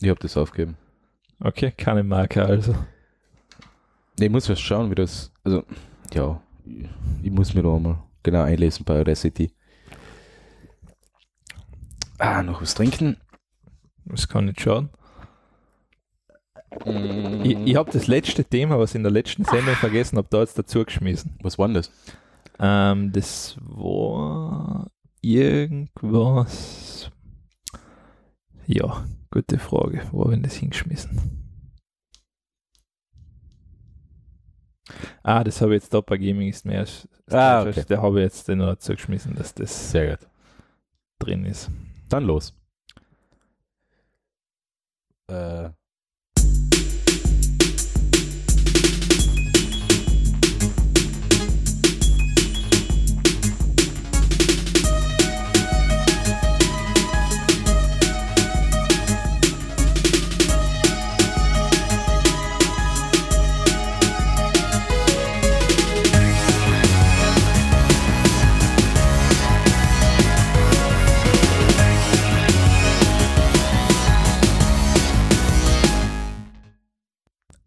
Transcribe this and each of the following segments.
Ich habe das aufgegeben. Okay, keine Marke also. Ich muss was schauen, wie das. Also, ja, ich, muss mir da mal genau einlesen bei Audacity. Ah, noch was trinken. Das kann nicht schaden. Ich, ich habe das letzte Thema, was ich in der letzten Sendung vergessen habe, da jetzt dazu geschmissen. Was war denn das? Ähm, das war irgendwas. Ja, gute Frage. Wo habe ich das hingeschmissen? Ah, das habe ich jetzt da bei Gaming ist mehr. Ah, okay. Der habe ich jetzt noch dazu geschmissen, dass das Sehr gut. drin ist. Dann los. Äh.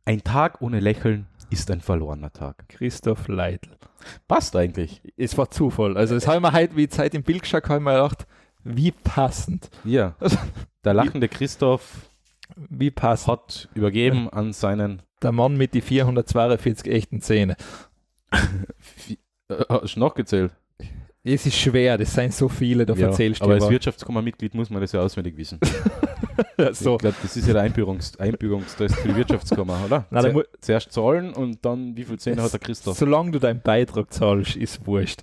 Ein Tag ohne Lächeln ist ein verlorener Tag. Christoph Leitl. Passt eigentlich. Es war Zufall. Also, das habe ich mir heute, wie Zeit im Bild geschaut habe, ich mir gedacht, wie passend. Ja. Der lachende Christoph Wie passend. hat übergeben an seinen. Der Mann mit die 442 echten Zähne. Äh, Hast du nachgezählt? Es ist schwer, das sind so viele, da Ja, erzählst du aber als Wirtschaftskammermitglied muss man das ja auswendig wissen. so. Ich glaube, das ist ja der Einbürgerungs Einbürgerungstest für die Wirtschaftskammer, oder? Zuer- mu- Zuerst zahlen und dann, wie viel Zähne hat der Christoph? Solange du deinen Beitrag zahlst, ist wurscht.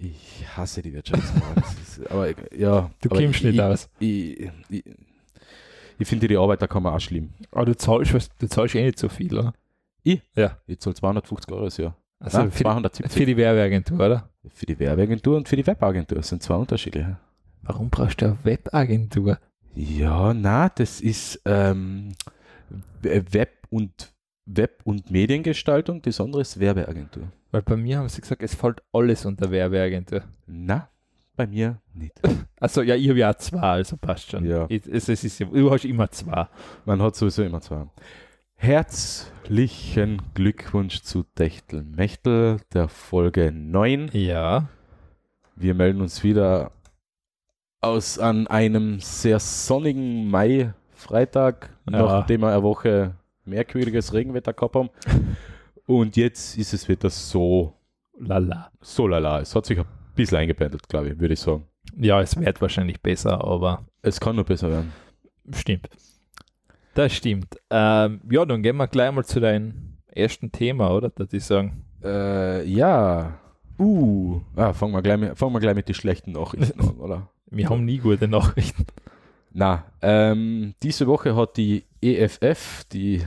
Ich hasse die Wirtschaftskammer. Aber ja. Du aber kommst ich, nicht ich, aus. Ich, ich, ich finde die Arbeiterkammer auch schlimm. Aber du zahlst, was, du zahlst eh nicht so viel, oder? Ich? Ja. Ich zahle 250 Euro das Jahr. Also Nein, für, die, 270. für die Werbeagentur, oder? Für die Werbeagentur und für die Webagentur. Das sind zwei unterschiedliche. Warum brauchst du eine Webagentur? Ja, na, das ist ähm, Web und Web- und Mediengestaltung, das andere ist Werbeagentur. Weil bei mir haben sie gesagt, es fällt alles unter Werbeagentur. Na, bei mir nicht. Also ja, ich habe ja zwei, also passt schon. Ja. Es, es ist, du hast immer zwei. Man hat sowieso immer zwei. Herzlichen Glückwunsch zu Techtel Mechtel, der Folge 9. Ja. Wir melden uns wieder aus an einem sehr sonnigen Mai-Freitag, Ja. nachdem wir eine Woche merkwürdiges Regenwetter gehabt haben. Und jetzt ist es wieder so, Lala. so lala. Es hat sich ein bisschen eingependelt, glaube ich, würde ich sagen. Ja, es wird wahrscheinlich besser, aber Es kann nur besser werden. stimmt. Das stimmt. Ähm, ja, dann gehen wir gleich mal zu deinem ersten Thema, oder? Dass ich sagen. Äh, ja. Uh. Ah, fangen wir, gleich mit, fangen wir gleich mit den schlechten Nachrichten an, oder? Wir haben nie gute Nachrichten. Na, ähm, diese Woche hat die EFF, die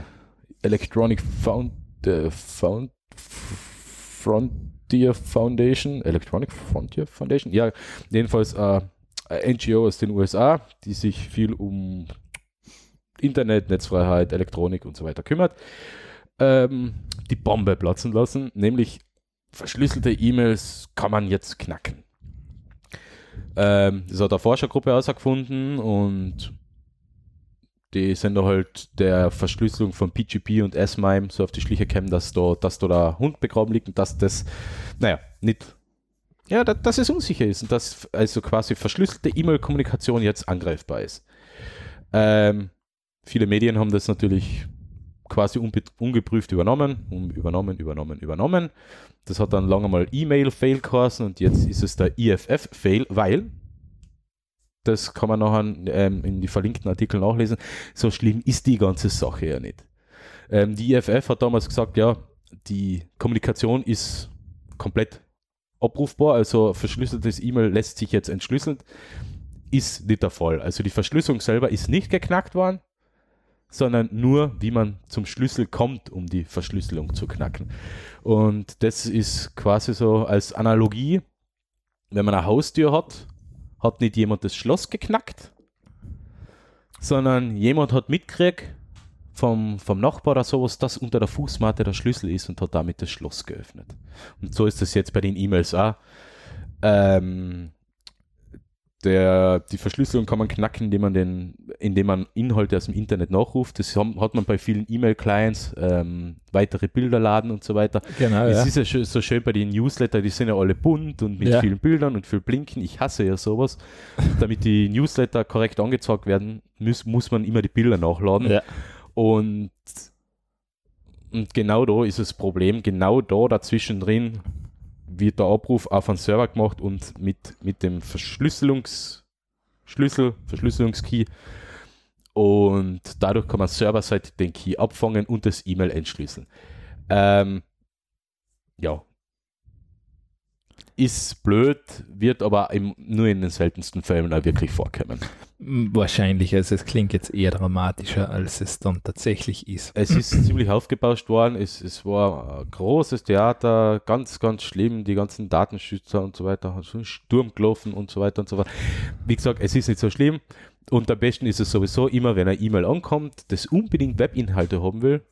Electronic Found, äh, Found, Frontier Foundation, Electronic Frontier Foundation, ja, jedenfalls äh, eine NGO aus den USA, die sich viel um Internet, Netzfreiheit, Elektronik und so weiter kümmert, ähm, die Bombe platzen lassen, nämlich verschlüsselte E-Mails kann man jetzt knacken. Ähm, das hat eine Forschergruppe herausgefunden und die sind da halt der Verschlüsselung von PGP und S-MIME so auf die Schliche gekommen, dass da, dass da der Hund begraben liegt und dass das, naja, nicht, ja, da, dass es unsicher ist und dass also quasi verschlüsselte E-Mail-Kommunikation jetzt angreifbar ist. Ähm, viele Medien haben das natürlich quasi ungeprüft übernommen, übernommen, übernommen, übernommen. Das hat dann lange mal E-Mail-Fail geheißen und jetzt ist es der IFF-Fail, weil, das kann man nachher ähm, in die verlinkten Artikel nachlesen, so schlimm ist die ganze Sache ja nicht. Ähm, die IFF hat damals gesagt, ja, die Kommunikation ist komplett abrufbar, also verschlüsseltes E-Mail lässt sich jetzt entschlüsseln. Ist nicht der Fall. Also die Verschlüsselung selber ist nicht geknackt worden, sondern nur, wie man zum Schlüssel kommt, um die Verschlüsselung zu knacken. Und das ist quasi so als Analogie, wenn man eine Haustür hat, hat nicht jemand das Schloss geknackt, sondern jemand hat mitgekriegt vom, vom Nachbar oder sowas, dass unter der Fußmatte der Schlüssel ist und hat damit das Schloss geöffnet. Und so ist das jetzt bei den E-Mails auch. Ähm, der, die Verschlüsselung kann man knacken, indem man, den, indem man Inhalte aus dem Internet nachruft. Das hat man bei vielen E-Mail-Clients, ähm, weitere Bilder laden und so weiter. Genau, Es ja. ist ja schön, so schön bei den Newsletter, die sind ja alle bunt und mit Ja. vielen Bildern und viel Blinken. Ich hasse ja sowas. Damit die Newsletter korrekt angezeigt werden, muss, muss man immer die Bilder nachladen. ja. Und, und genau da ist das Problem. Genau da dazwischen drin wird der Abruf auf einen Server gemacht und mit, mit dem Verschlüsselungsschlüssel, Verschlüsselungskey. Und dadurch kann man serverseitig den Key abfangen und das E-Mail entschlüsseln. Ähm, ja. Ist blöd, wird aber im, nur in den seltensten Fällen auch wirklich vorkommen. Wahrscheinlich, also es klingt jetzt eher dramatischer, als es dann tatsächlich ist. Es ist ziemlich aufgebauscht worden. Es, es war ein großes Theater, ganz, ganz schlimm. Die ganzen Datenschützer und so weiter haben so einen Sturm gelaufen und so weiter und so fort. Wie gesagt, es ist nicht so schlimm. Und am besten ist es sowieso immer, wenn eine E-Mail ankommt, das unbedingt Webinhalte haben will,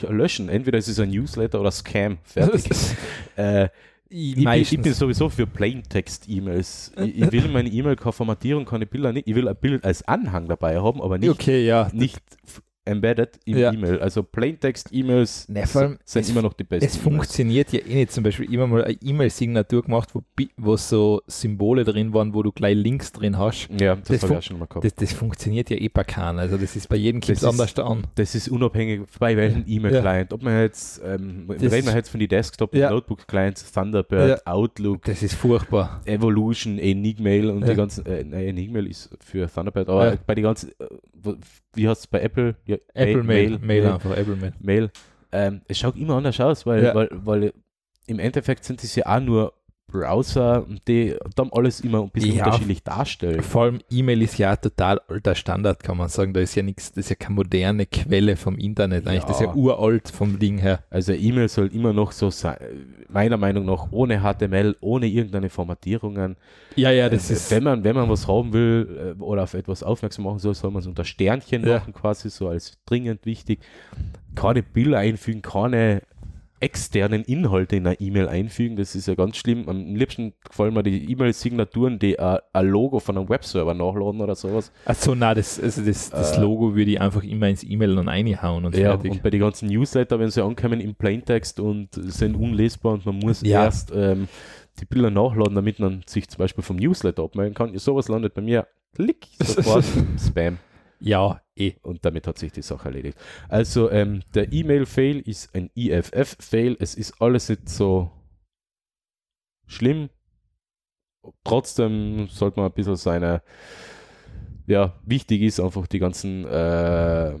ja, löschen. Entweder es ist ein Newsletter oder Scam. Fertig. äh, ich, bin, ich bin sowieso für Plaintext-E-Mails. Ich, ich will in meine E-Mail keine Bilder nicht. Ich will ein Bild als Anhang dabei haben, aber nicht Okay, ja. nicht embedded im Ja. E-Mail. Also Plaintext-E-Mails Ne, allem, sind immer noch die besten. Es funktioniert ja eh nicht. Zum Beispiel immer mal eine E-Mail-Signatur gemacht, wo, wo so Symbole drin waren, wo du gleich Links drin hast. Ja, das, das habe ich auch schon mal gehabt. Das, das funktioniert ja eh bei keinem. Also das ist bei jedem Kind anders an. Das ist unabhängig bei welchem E-Mail-Client. Ob man jetzt, ähm, reden wir jetzt von den Desktop- und Ja. Notebook-Clients, Thunderbird, Outlook, Das ist furchtbar. Evolution, Enigmail und Ja. die ganzen, äh, nein, Enigmail ist für Thunderbird, aber Ja. bei den ganzen, äh, wie heißt es bei Apple? Ja, Apple Mail, Mail, Mail, einfach, Apple Mail. Mail. Ähm, es schaut immer anders aus, weil, Ja. weil, weil im Endeffekt sind es ja auch nur Browser, die dann alles immer ein bisschen Ja. unterschiedlich darstellen. Vor allem E-Mail ist ja total alter Standard, kann man sagen. Da ist ja nichts, das ist ja keine moderne Quelle vom Internet eigentlich. Das ist ja Ja. uralt vom Ding her. Also E-Mail soll immer noch so sein, meiner Meinung nach ohne HTML, ohne irgendeine Formatierungen. Ja, ja, das Äh, ist. wenn man wenn man was haben will äh, oder auf etwas aufmerksam machen soll, soll man es unter Sternchen Ja. machen quasi so als dringend wichtig. Keine Bilder einfügen, keine externen Inhalte in eine E-Mail einfügen, das ist ja ganz schlimm. Am liebsten gefallen mir die E-Mail-Signaturen, die ein Logo von einem Webserver nachladen oder sowas. Achso, nein, das, also das, das Äh. Logo würde ich einfach immer ins E-Mail dann reinhauen und Ja, fertig. und bei den ganzen Newsletter, wenn sie ankommen im Plaintext und sind unlesbar und man muss Ja. erst ähm, die Bilder nachladen, damit man sich zum Beispiel vom Newsletter abmelden kann. Ja, sowas landet bei mir, klick, sofort Spam. Ja, eh. Und damit hat sich die Sache erledigt. Also ähm, der E-Mail-Fail ist ein IFF-Fail. Es ist alles nicht so schlimm. Trotzdem sollte man ein bisschen seine, ja, wichtig ist einfach die ganzen äh,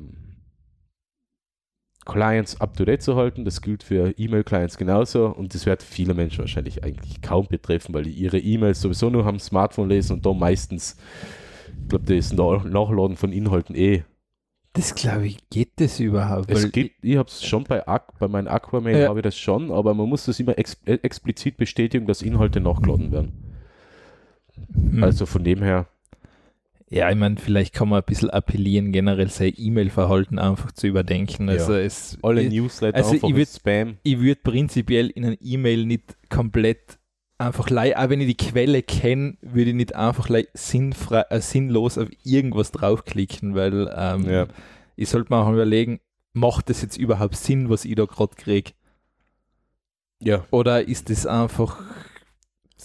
Clients up-to-date zu halten. Das gilt für E-Mail-Clients genauso und das wird viele Menschen wahrscheinlich eigentlich kaum betreffen, weil die ihre E-Mails sowieso nur am Smartphone lesen und da meistens, ich glaube, das Nach Nachladen von Inhalten eh Das glaube ich, geht das überhaupt? es gibt, ich habe es schon bei, bei meinem Aquamail Ja. habe ich das schon, aber man muss das immer ex, äh, explizit bestätigen, dass Inhalte nachgeladen werden. Hm. Also von dem her, Ja, ich meine, vielleicht kann man ein bisschen appellieren, generell sein E-Mail-Verhalten einfach zu überdenken. Also es, alle Newsletter also einfach ich würd- Spam. ich würde prinzipiell in ein E-Mail nicht komplett einfach, lei- auch wenn ich die Quelle kenne, würde ich nicht einfach sinnfrei, äh, sinnlos auf irgendwas draufklicken, weil ähm, Ja. ich sollte mir auch überlegen, macht das jetzt überhaupt Sinn, was ich da gerade kriege? Ja. Oder ist das einfach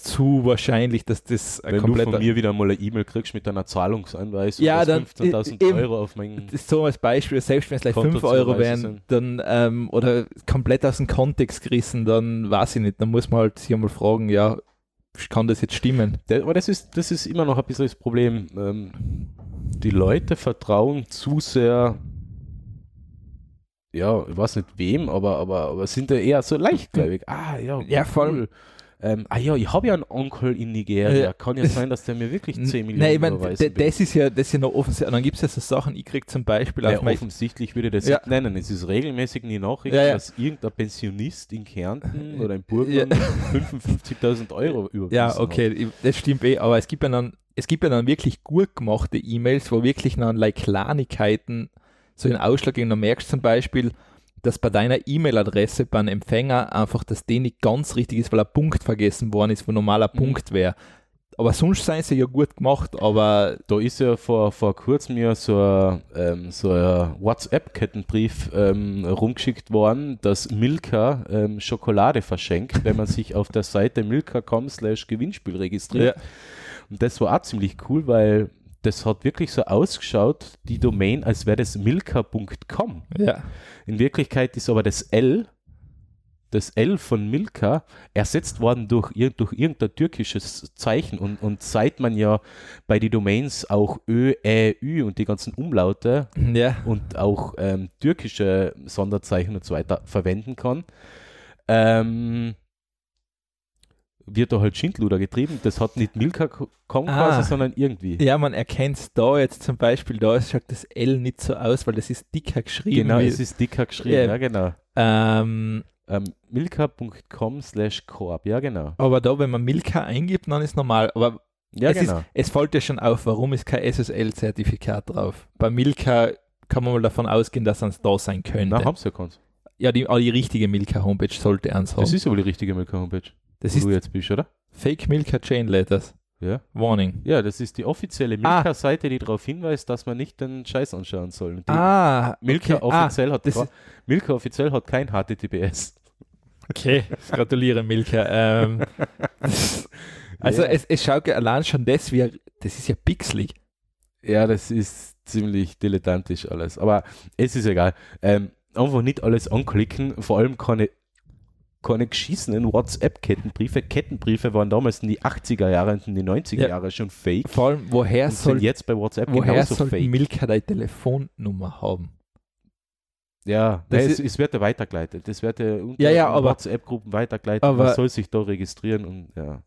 zu wahrscheinlich, dass das ein Wenn du von mir wieder mal eine E-Mail kriegst mit einer Zahlungsanweisung, Ja, dass dann, 15.000 äh. Euro auf mein das ist so als Beispiel, selbst wenn es gleich Konto 5 Euro wären, dann ähm, oder komplett aus dem Kontext gerissen, dann weiß ich nicht, dann muss man halt sich einmal fragen, ja, kann das jetzt stimmen? Aber das ist, das ist immer noch ein bisschen das Problem. Ähm, die Leute vertrauen zu sehr, ja, ich weiß nicht wem, aber, aber, aber sind da eher so leichtgläubig. Ah, ja, Ja, vor allem- Ähm, ah ja, ich habe ja einen Onkel in Nigeria. Ja. Kann ja sein, dass der mir wirklich 10 Millionen Nein, ich mein, überweisen d- will. das ist ja das ist ja noch offensichtlich. Und dann gibt es ja so Sachen, ich kriege zum Beispiel ja, offensichtlich würde ich das Ja. nicht nennen. Es ist regelmäßig in die Nachricht, Ja, dass irgendein Pensionist in Kärnten oder in Burgen Ja. 55.000 Euro überwiesen Ja, hat. okay, ich- das stimmt eh, aber es gibt ja dann, es gibt ja dann wirklich gut gemachte E-Mails, wo wirklich dann like Kleinigkeiten so in Ausschlag geben. Du merkst zum Beispiel, dass bei deiner E-Mail-Adresse beim Empfänger einfach das D nicht ganz richtig ist, weil ein Punkt vergessen worden ist, wo normaler Mhm. Punkt wäre. Aber sonst seien sie ja gut gemacht, aber Da ist ja vor, vor kurzem ja so ein, ähm, so ein WhatsApp-Kettenbrief ähm, rumgeschickt worden, dass Milka ähm, Schokolade verschenkt, wenn man sich auf der Seite milka.com slash Gewinnspiel registriert. Und das war auch ziemlich cool, weil das hat wirklich so ausgeschaut, die Domain, als wäre das milka.com. ja. In Wirklichkeit ist aber das L, das L von Milka, ersetzt worden durch, durch irgendein türkisches Zeichen. Und, und seit man ja bei den Domains auch Ö, Ä, Ü und die ganzen Umlaute Ja. und auch ähm, türkische Sonderzeichen und so weiter verwenden kann, ähm, wird da halt Schindluder getrieben. Das hat nicht Milka.com Ah. quasi, sondern irgendwie. Ja, man erkennt es da jetzt zum Beispiel, da ist- schaut das L nicht so aus, weil das ist dicker geschrieben. Genau, es ist dicker geschrieben, Ja. ja genau. ähm, Ähm, milka.com slash Corp, ja genau. aber da, wenn man Milka eingibt, dann ist normal. Aber Ja es, genau. ist, es fällt ja schon auf, warum ist kein SSL-Zertifikat drauf? Bei Milka kann man mal davon ausgehen, dass es da sein könnte. Na, haben sie ja keins. ja, die, aber die richtige Milka-Homepage sollte eins haben. Das ist aber die richtige Milka-Homepage, das ist du jetzt bist, oder? Fake Milka Chain Letters. Ja. Warning. Ja, das ist die offizielle Ah. Milka-Seite, die darauf hinweist, dass man nicht den Scheiß anschauen soll. Die Ah, Milka, okay. Ah, offiziell hat gra- ist- Milka offiziell hat kein HTTPS. Okay, gratuliere Milka. Ähm, also Ja. es, es schaut allein schon das, wie, das ist ja pixelig. Ja, das ist ziemlich dilettantisch alles. Aber es ist egal. Ähm, einfach nicht alles anklicken, vor allem keine, keine geschissenen WhatsApp-Kettenbriefe. Kettenbriefe waren damals in die 80er Jahre und in die 90er Ja. Jahre schon fake. Vor allem, woher Und soll, jetzt bei WhatsApp woher soll fake. Milka deine Telefonnummer haben? Ja, Das nein, ist- es, es wird ja weitergeleitet. Das wird ja unter Ja, ja, aber- WhatsApp-Gruppen weitergeleitet. aber- Man soll sich da registrieren und ja.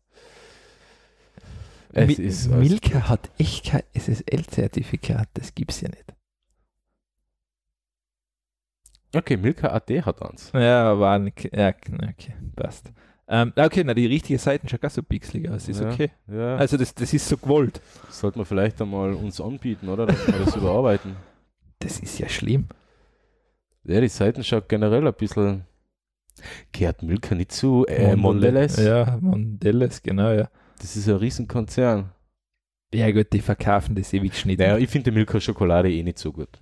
Es Mi ist Milka hat echt kein SSL-Zertifikat, das gibt's ja nicht. Okay, Milka AD hat eins. Ja, aber nicht- ja, okay, passt. Ähm, okay, na die richtige Seite schaut gar so pixelig aus, ist Ja. okay. Ja, Also das, das ist so gewollt. sollte man vielleicht einmal uns anbieten, oder? Dass wir das überarbeiten. Das ist ja schlimm. Ja, die Seiten schaut generell ein bisschen. Gehört Milka nicht zu äh, Mondelez? Ja, Mondelez, genau, ja. Das ist ein Riesenkonzern. Ja gut, die verkaufen das ewig Schnitt. Naja, ich finde die Milka-Schokolade eh nicht so gut.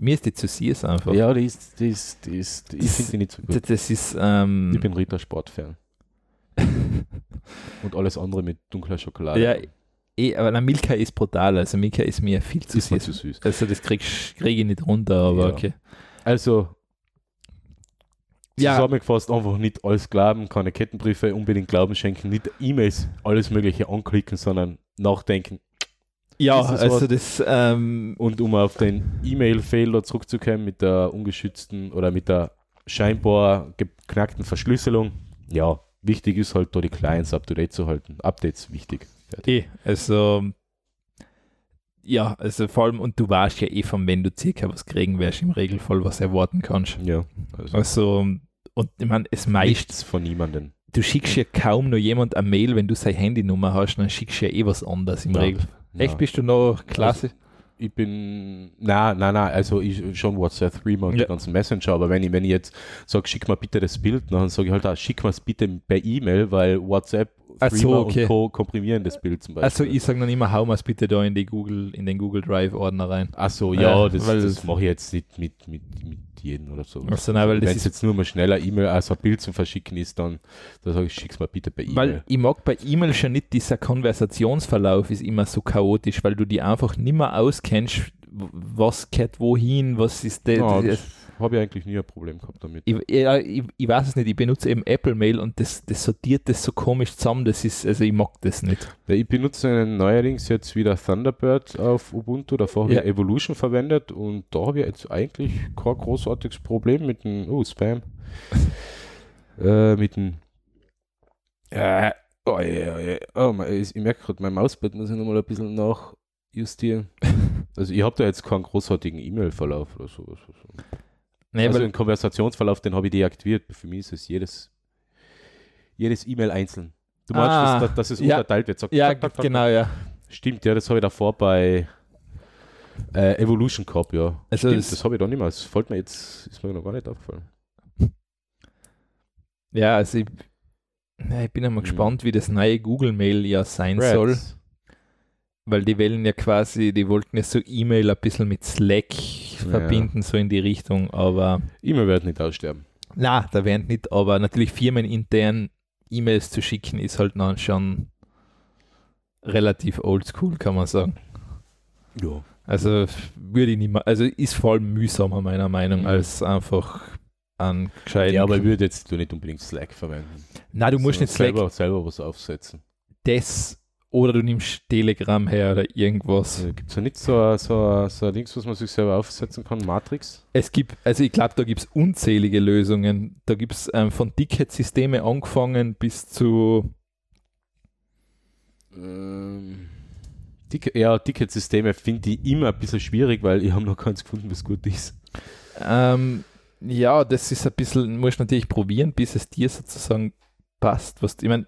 Mir ist die zu süß einfach. Ja, die ist, die ist, die ist, ich finde die nicht so gut. das ist, ähm, Ich bin Rita Sport-Fan. Und alles andere mit dunkler Schokolade. ja, eh, aber na, Milka ist brutal, also Milka ist mir viel zu ist süß. zu süß. Also das krieg, krieg ich nicht runter, aber Ja. okay. Also, Ja. zusammengefasst, einfach nicht alles glauben, keine Kettenbriefe unbedingt Glauben schenken, nicht E-Mails, alles Mögliche anklicken, sondern nachdenken. Ja, es also das, ähm, Und um auf den E-Mail-Fehler zurückzukommen mit der ungeschützten oder mit der scheinbar geknackten Verschlüsselung, ja, wichtig ist halt da die Clients up-to-date zu halten. Updates wichtig. eh, also ja, also vor allem, und du weißt ja eh von wenn du circa was kriegen wirst, im Regelfall was erwarten kannst. Ja, also Also, und ich meine, es meist, nichts von niemandem. du schickst ja kaum noch jemand eine Mail, wenn du seine Handynummer hast, dann schickst du ja eh was anderes im Ja. Regel. Echt, bist du noch klasse? Ich bin, na, na, na, also ich schon WhatsApp, Threema und Ja. die ganzen Messenger, aber wenn ich, wenn ich jetzt sage, schick mal bitte das Bild, dann sage ich halt, auch, schick mal es bitte per E-Mail, weil WhatsApp, Ach so, okay. und Co. komprimieren das Bild zum Beispiel. Also ich sage dann immer, hau mal bitte da in die Google, in den Google Drive Ordner rein. Achso, ja, Äh, das, weil- das mache ich jetzt nicht mit, mit, mit jedem oder so. Also nein, weil das Wenn es jetzt nur mal schneller E-Mail, also ein Bild zum Verschicken ist, dann, dann sage ich, schick's mal bitte per weil E-Mail. ich mag bei E-Mail schon nicht, dieser Konversationsverlauf ist immer so chaotisch, weil du die einfach nicht mehr auskennst, was geht wohin, was ist der. Ja, das, das habe ich eigentlich nie ein Problem gehabt damit. ich, ja, ich, ich weiß es nicht, ich benutze eben Apple Mail und das, das sortiert das so komisch zusammen, das ist, also ich mag das nicht. Ja, ich benutze neuerdings jetzt wieder Thunderbird auf Ubuntu. Davor habe Ja. ich Evolution verwendet und da habe ich jetzt eigentlich kein großartiges Problem mit dem, oh, Spam. äh, mit dem, äh, oh, ja, ja, oh, mein- ich, ich merke gerade, mein Mauspad muss ich nochmal ein bisschen nachjustieren. also ich habe da jetzt keinen großartigen E-Mail-Verlauf oder sowas. Nee, also weil, den Konversationsverlauf, den habe ich deaktiviert. Für mich ist es jedes, jedes E-Mail einzeln. Du meinst, Ah, dass, dass es ja. unterteilt wird. Sagt, ja, tak, tak, tak, genau, ja. Stimmt, ja, das habe ich davor bei äh, Evolution gehabt, ja. Also Stimmt, das- das, habe ich da nicht mehr. Das fällt mir jetzt, ist mir noch gar nicht aufgefallen. Ja, also ich, Ja, ich bin einmal Hm. gespannt, wie das neue Google Mail ja sein Threads. soll, weil die wollen ja quasi, die wollten ja so E-Mail ein bisschen mit Slack verbinden, so in die Richtung, aber E-Mail wird nicht aussterben. na, da werden nicht, aber natürlich firmenintern E-Mails zu schicken ist halt dann schon relativ oldschool, kann man sagen. Ja. Also würde ich nicht mehr, also ist vor allem mühsamer meiner Meinung, Mhm. als einfach an gescheiten. Ja, aber ich würde jetzt nicht unbedingt Slack verwenden. Na, du musst nicht Slack selber, selber was aufsetzen. das oder du nimmst Telegram her oder irgendwas. Gibt es ja nicht so, ein- so, so ein Dings, was man sich selber aufsetzen kann? Matrix? Es gibt, also ich glaube, da gibt es unzählige Lösungen. Da gibt es ähm, von Ticketsysteme angefangen bis zu, Ähm, Ticket, ja, Ticketsysteme finde ich immer ein bisschen schwierig, weil ich habe noch keins gefunden, was gut ist. ähm, ja, das ist ein bisschen, musst natürlich probieren, bis es dir sozusagen passt. Was, ich meine,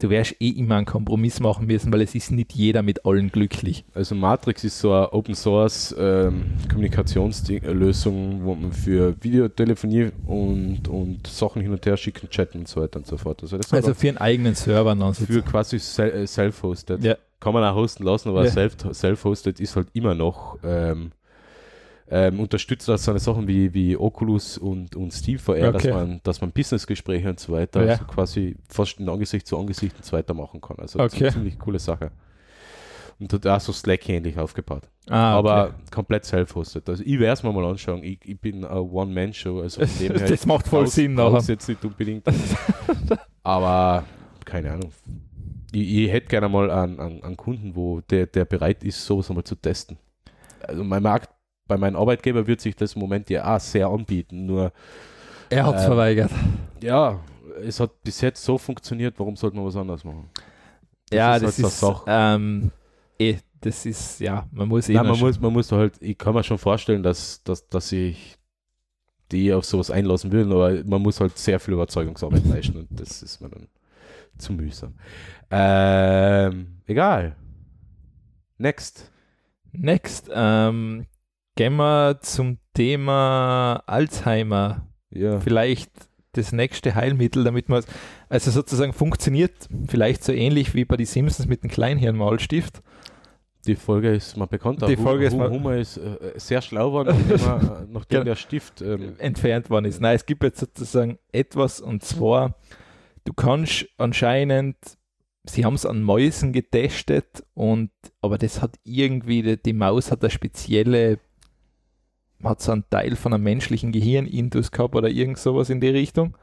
du wirst eh immer einen Kompromiss machen müssen, weil es ist nicht jeder mit allen glücklich. Also Matrix ist so eine Open Source ähm, Kommunikationslösung, wo man für Videotelefonie und, und Sachen hin und her schicken, chatten und so weiter und so fort. Also Also für einen eigenen Server dann für sozusagen. quasi äh, self-hosted. Ja. Kann man auch hosten lassen, aber Ja. self- self-hosted ist halt immer noch ähm, ähm, unterstützt das so eine Sachen wie, wie Oculus und, und SteamVR, dass Okay. man, dass man Businessgespräche und so weiter Ja. also quasi fast in Angesicht zu Angesicht und so weiter machen kann. Also Okay. eine ziemlich coole Sache. Und hat auch so Slack ähnlich aufgebaut. Ah, aber okay. komplett self-hosted. Also ich werde es mir mal anschauen. Ich, ich bin eine One-Man-Show, also von dem her das macht voll brauch's- Sinn nachher. jetzt nicht unbedingt. aber keine Ahnung. Ich, ich hätte gerne mal einen, einen, einen Kunden, wo der, der bereit ist, sowas einmal zu testen. Also mein Markt, bei meinem Arbeitgeber wird sich das im Moment ja auch sehr anbieten. Nur Er hat es ähm, verweigert. ja, es hat bis jetzt so funktioniert, warum sollte man was anderes machen? Das ja, ist das halt ist, Sache. ähm, eh, das ist, ja, man muss eh Nein, man muss, man muss halt, ich kann mir schon vorstellen, dass, dass, dass sich die auf sowas einlassen würden, aber man muss halt sehr viel Überzeugungsarbeit leisten und das ist mir dann zu mühsam. Ähm, egal. Next. Next, ähm, gehen wir zum Thema Alzheimer. Ja. Vielleicht das nächste Heilmittel, damit man, also sozusagen funktioniert vielleicht so ähnlich wie bei die Simpsons mit dem Kleinhirnmalstift. Die Folge ist mal bekannt. Die Folge ist mal- Hummer ist äh, sehr schlau geworden, nachdem, er, nachdem Ja. der Stift ähm, entfernt worden ist. Nein, es gibt jetzt sozusagen etwas und zwar, du kannst anscheinend, sie haben es an Mäusen getestet und aber das hat irgendwie, die, die Maus hat eine spezielle, hat so einen Teil von einem menschlichen Gehirnintus gehabt oder irgend sowas in die Richtung.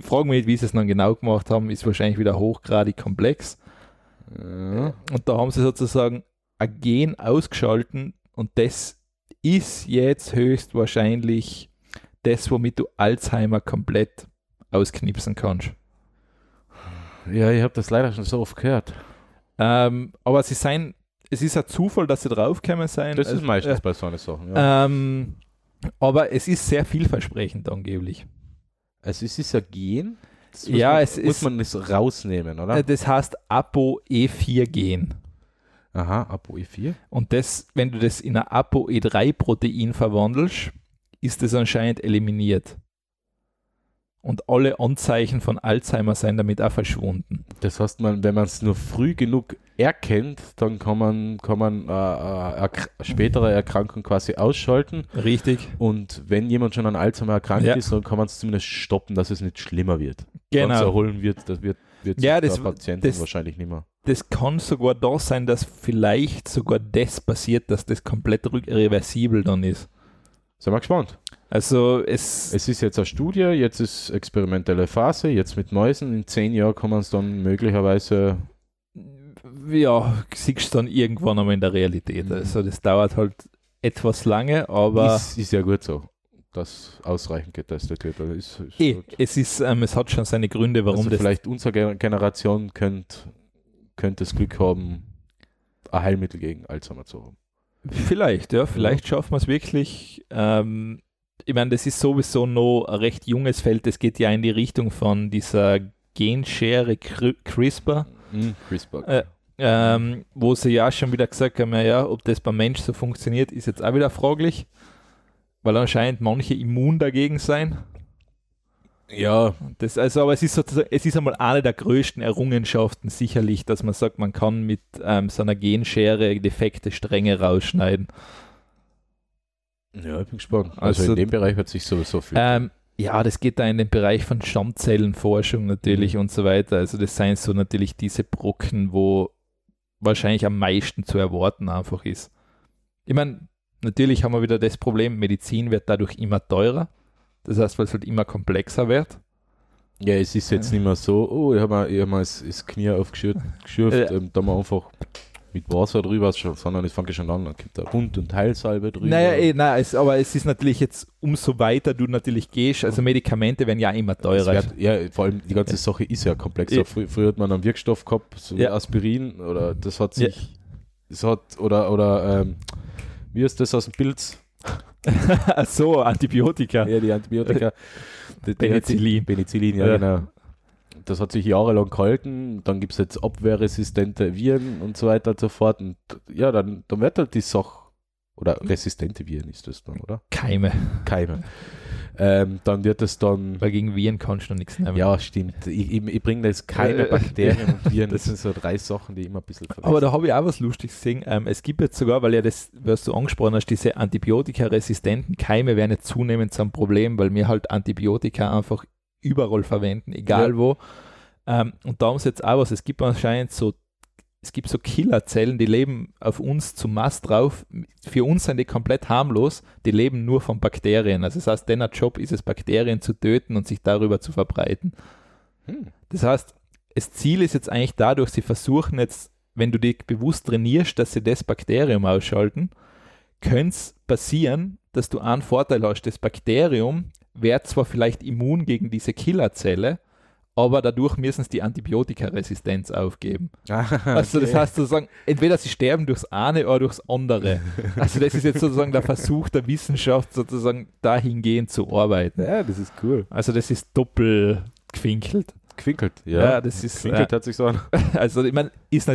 Frag mich nicht, wie sie es dann genau gemacht haben, ist wahrscheinlich wieder hochgradig komplex. äh, Und da haben sie sozusagen ein Gen ausgeschalten und das ist jetzt höchstwahrscheinlich das, womit du Alzheimer komplett ausknipsen kannst. ja, ich habe das leider schon so oft gehört. Ähm, aber sie sein, es ist ein Zufall, dass sie draufgekommen sein. Das ist Also, meistens äh, bei so einer Sachen. Ja. ähm, aber es ist sehr vielversprechend angeblich. also es ist ja Gen. Ja, man, es muss ist- man das rausnehmen, oder? Äh, Das heißt ApoE4-Gen. Aha, ApoE4. Und das, wenn du das in ein ApoE3-Protein verwandelst, ist das anscheinend eliminiert. Und alle Anzeichen von Alzheimer sind damit auch verschwunden. Das heißt, man, wenn man es nur früh genug erkennt, dann kann man, kann man äh, äh, erk spätere Erkrankung quasi ausschalten. Richtig? Und wenn jemand schon an Alzheimer erkrankt Ja. ist, dann kann man es zumindest stoppen, dass es nicht schlimmer wird. Genau. erholen wird, das wird, wird Ja, das- der Patient das- wahrscheinlich nicht mehr. Das kann sogar da sein, dass vielleicht sogar das passiert, dass das komplett rück- reversibel dann ist. Sind wir gespannt. Also es, Es ist jetzt eine Studie, jetzt ist experimentelle Phase, jetzt mit Mäusen. In zehn Jahren kann man es dann möglicherweise ja, siehst du dann irgendwann einmal in der Realität. Mhm. Also das dauert halt etwas lange, aber ist, ist ja gut so, dass ausreichend getestet wird. Ist, ist eh, es ist, ähm, es hat schon seine Gründe, warum also das vielleicht unsere Gen- Generation könnte könnt das Glück haben, ein Heilmittel gegen Alzheimer zu haben. Vielleicht, ja, vielleicht schaffen wir es wirklich. Ähm, ich meine, das ist sowieso noch ein recht junges Feld. Das geht ja in die Richtung von dieser Genschere Cri- CRISPR, Mhm, CRISPR. Äh, ähm, wo sie ja schon wieder gesagt haben, ja, ja, ob das beim Mensch so funktioniert, ist jetzt auch wieder fraglich, weil anscheinend manche immun dagegen sein. Ja, Das, also, aber es ist sozusagen, es ist einmal eine der größten Errungenschaften sicherlich, dass man sagt, man kann mit ähm, so einer Genschere defekte Stränge rausschneiden. Ja, ich bin gespannt. Also, Also- in dem Bereich wird sich sowieso viel. Ähm, ja, das geht da in den Bereich von Stammzellenforschung natürlich Mhm. und so weiter. Also das seien so natürlich diese Brocken, wo wahrscheinlich am meisten zu erwarten einfach ist. Ich meine, natürlich haben wir wieder das Problem, Medizin wird dadurch immer teurer. Das heißt, weil es halt immer komplexer wird. Ja, es ist jetzt nicht mehr so, oh, ich habe ich hab mir das, das Knie aufgeschürft, geschürft, Ja. ähm, da mal einfach mit Wasser drüber, sondern es fängt schon an, dann gibt da Bund- und Heilsalbe drüber. Naja, eh, nein, es, aber es ist natürlich jetzt, umso weiter du natürlich gehst, also Medikamente werden ja immer teurer. wird, ja, vor allem die ganze Sache ist ja komplexer. Ja. Frü früher hat man einen Wirkstoff gehabt, so wie Ja. Aspirin, oder das hat Ja. sich, es hat, oder, oder, ähm, wie ist das aus dem Pilz? So, Antibiotika. Ja, die Antibiotika. Die- die Penicillin. Penicillin, ja, Ja. genau. Das hat sich jahrelang gehalten. Dann gibt es jetzt abwehrresistente Viren und so weiter und so fort. Und ja, dann, dann wird halt die Sache, oder resistente Viren ist das dann, oder? Keime. Keime. Ähm, dann wird es dann, Weil gegen Viren kannst du noch nichts nehmen. ja, stimmt. Ich, ich, ich bringe jetzt keine Äh, Bakterien und Viren. Das sind so drei Sachen, die immer ein bisschen verwechseln. Aber da habe ich auch was Lustiges gesehen. Ähm, es gibt jetzt sogar, weil ja das, was du angesprochen hast, diese antibiotikaresistenten Keime werden jetzt zunehmend zum Problem, weil wir halt Antibiotika einfach überall verwenden, egal Ja. wo. Ähm, und da haben sie jetzt auch was. Es gibt anscheinend so, es gibt so Killerzellen, die leben auf uns zu Mast drauf. Für uns sind die komplett harmlos. Die leben nur von Bakterien. Also das heißt, deren Job ist es, Bakterien zu töten und sich darüber zu verbreiten. Hm. Das heißt, das Ziel ist jetzt eigentlich dadurch, sie versuchen jetzt, wenn du dich bewusst trainierst, dass sie das Bakterium ausschalten, könnte es passieren, dass du einen Vorteil hast. Das Bakterium wäre zwar vielleicht immun gegen diese Killerzelle, aber dadurch müssen sie die Antibiotikaresistenz aufgeben. Also das heißt sozusagen, entweder sie sterben durchs eine oder durchs andere. Also das ist jetzt sozusagen der Versuch der Wissenschaft, sozusagen dahingehend zu arbeiten. Ja, das ist cool. Also das ist doppelt gefinkelt. Quinkelt, Ja, ja. das ist, Quinkelt hört sich so an. Also ich meine,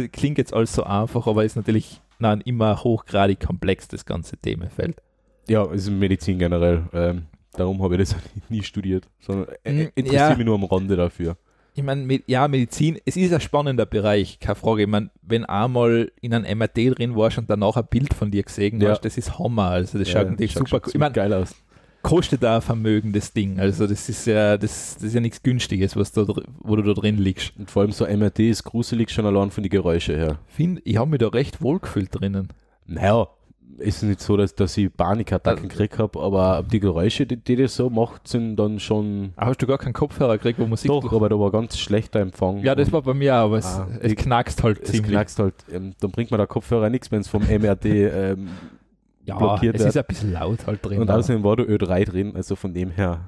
klingt jetzt alles so einfach, aber ist natürlich nein, immer hochgradig komplex, das ganze Themenfeld. Ja, es ist Medizin generell. Ähm, darum habe ich das nie studiert, sondern äh, Mm, interessiere ja. mich nur am Rande dafür. Ich meine, ja, Medizin, es ist ein spannender Bereich, keine Frage. Ich meine, wenn einmal in einem MRT drin warst und danach ein Bild von dir gesehen Ja. hast, das ist Hammer. Also das schaut natürlich super cool. Ich meine, geil aus. kostet da ein Vermögen, das Ding. Also das ist ja, das, das ist ja nichts Günstiges, was da, wo du da drin liegst. Und vor allem so MRT ist gruselig schon allein von den Geräuschen her. Find, ich habe mich da recht wohlgefühlt drinnen. Naja, ist nicht so, dass, dass ich Panikattacken gekriegt habe, aber die Geräusche, die, die das so macht, sind dann schon. Aber hast du gar keinen Kopfhörer gekriegt, wo Musik Doch, aber da war ganz schlechter Empfang. Ja, das war bei mir auch, aber es, Ah, es knackst halt es ziemlich. knackst halt. Ähm, dann bringt mir der Kopfhörer nichts, wenn es vom MRT ähm, ja, blockiert es wird. ist ein bisschen laut halt drin. Und außerdem war da Ö3 drin, also von dem her.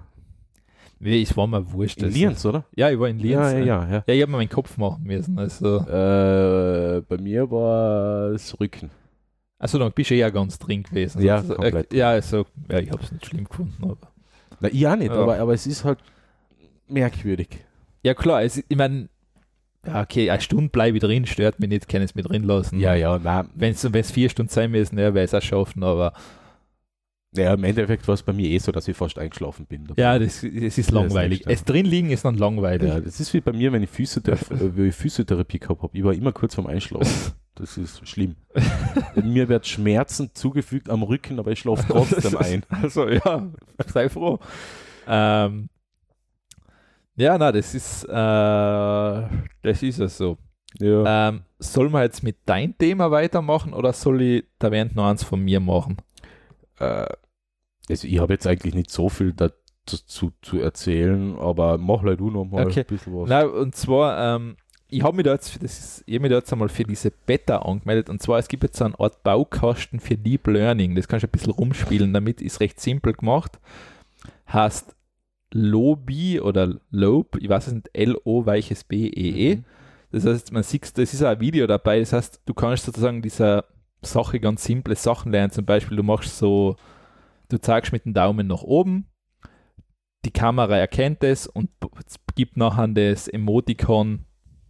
Nee, es war mir wurscht. In also- Lienz, oder? Ja, ich war in Lienz. Ja, ne? ja, ja. Ja, ich habe mir meinen Kopf machen müssen. Also, Äh, bei mir war es Rücken. Also dann bist du ja ganz drin gewesen. Ja, also, komplett. Äh, ja, also, ja, ich habe es nicht schlimm gefunden. Aber. Na, ich auch nicht, Ja. aber, aber es ist halt merkwürdig. Ja, klar, es, ich meine, ja, okay, eine Stunde bleibe ich drin, stört mich nicht, kann es mit drin lassen. Ja, ja, na, Wenn es vier Stunden sein müssen, ja, wäre es auch schaffen, aber ja, im Endeffekt war es bei mir eh so, dass ich fast eingeschlafen bin. dabei. ja, das, es ist langweilig. ja. es drin liegen ist dann langweilig. ja, das ist wie bei mir, wenn ich Physiotherapie, äh, wenn ich Physiotherapie gehabt habe. Ich war immer kurz vorm Einschlafen. Das ist schlimm. mir wird Schmerzen zugefügt am Rücken, aber ich schlafe trotzdem ein. Also ja, sei froh. Ähm, ja, na, das ist, äh, das ist es so. Ja. Ähm, soll man jetzt mit deinem Thema weitermachen oder soll ich da während noch eins von mir machen? Äh, also ich habe jetzt eigentlich nicht so viel dazu zu erzählen, aber mach halt du noch mal Okay. ein bisschen was. Na, und zwar, ähm, ich habe mich da jetzt, für das ist, ich hab mich da jetzt einmal für diese Beta angemeldet und zwar, es gibt jetzt so eine Art Baukasten für Deep Learning, das kannst du ein bisschen rumspielen, damit ist recht simpel gemacht. Heißt Lobi oder Lobe, ich weiß es nicht, L-O weiches B-E-E. Mhm. Das heißt, man sieht, das ist auch ein Video dabei, das heißt, du kannst sozusagen dieser Sache ganz simple Sachen lernen. Zum Beispiel, du machst so, du zeigst mit dem Daumen nach oben, die Kamera erkennt es und gibt nachher das Emoticon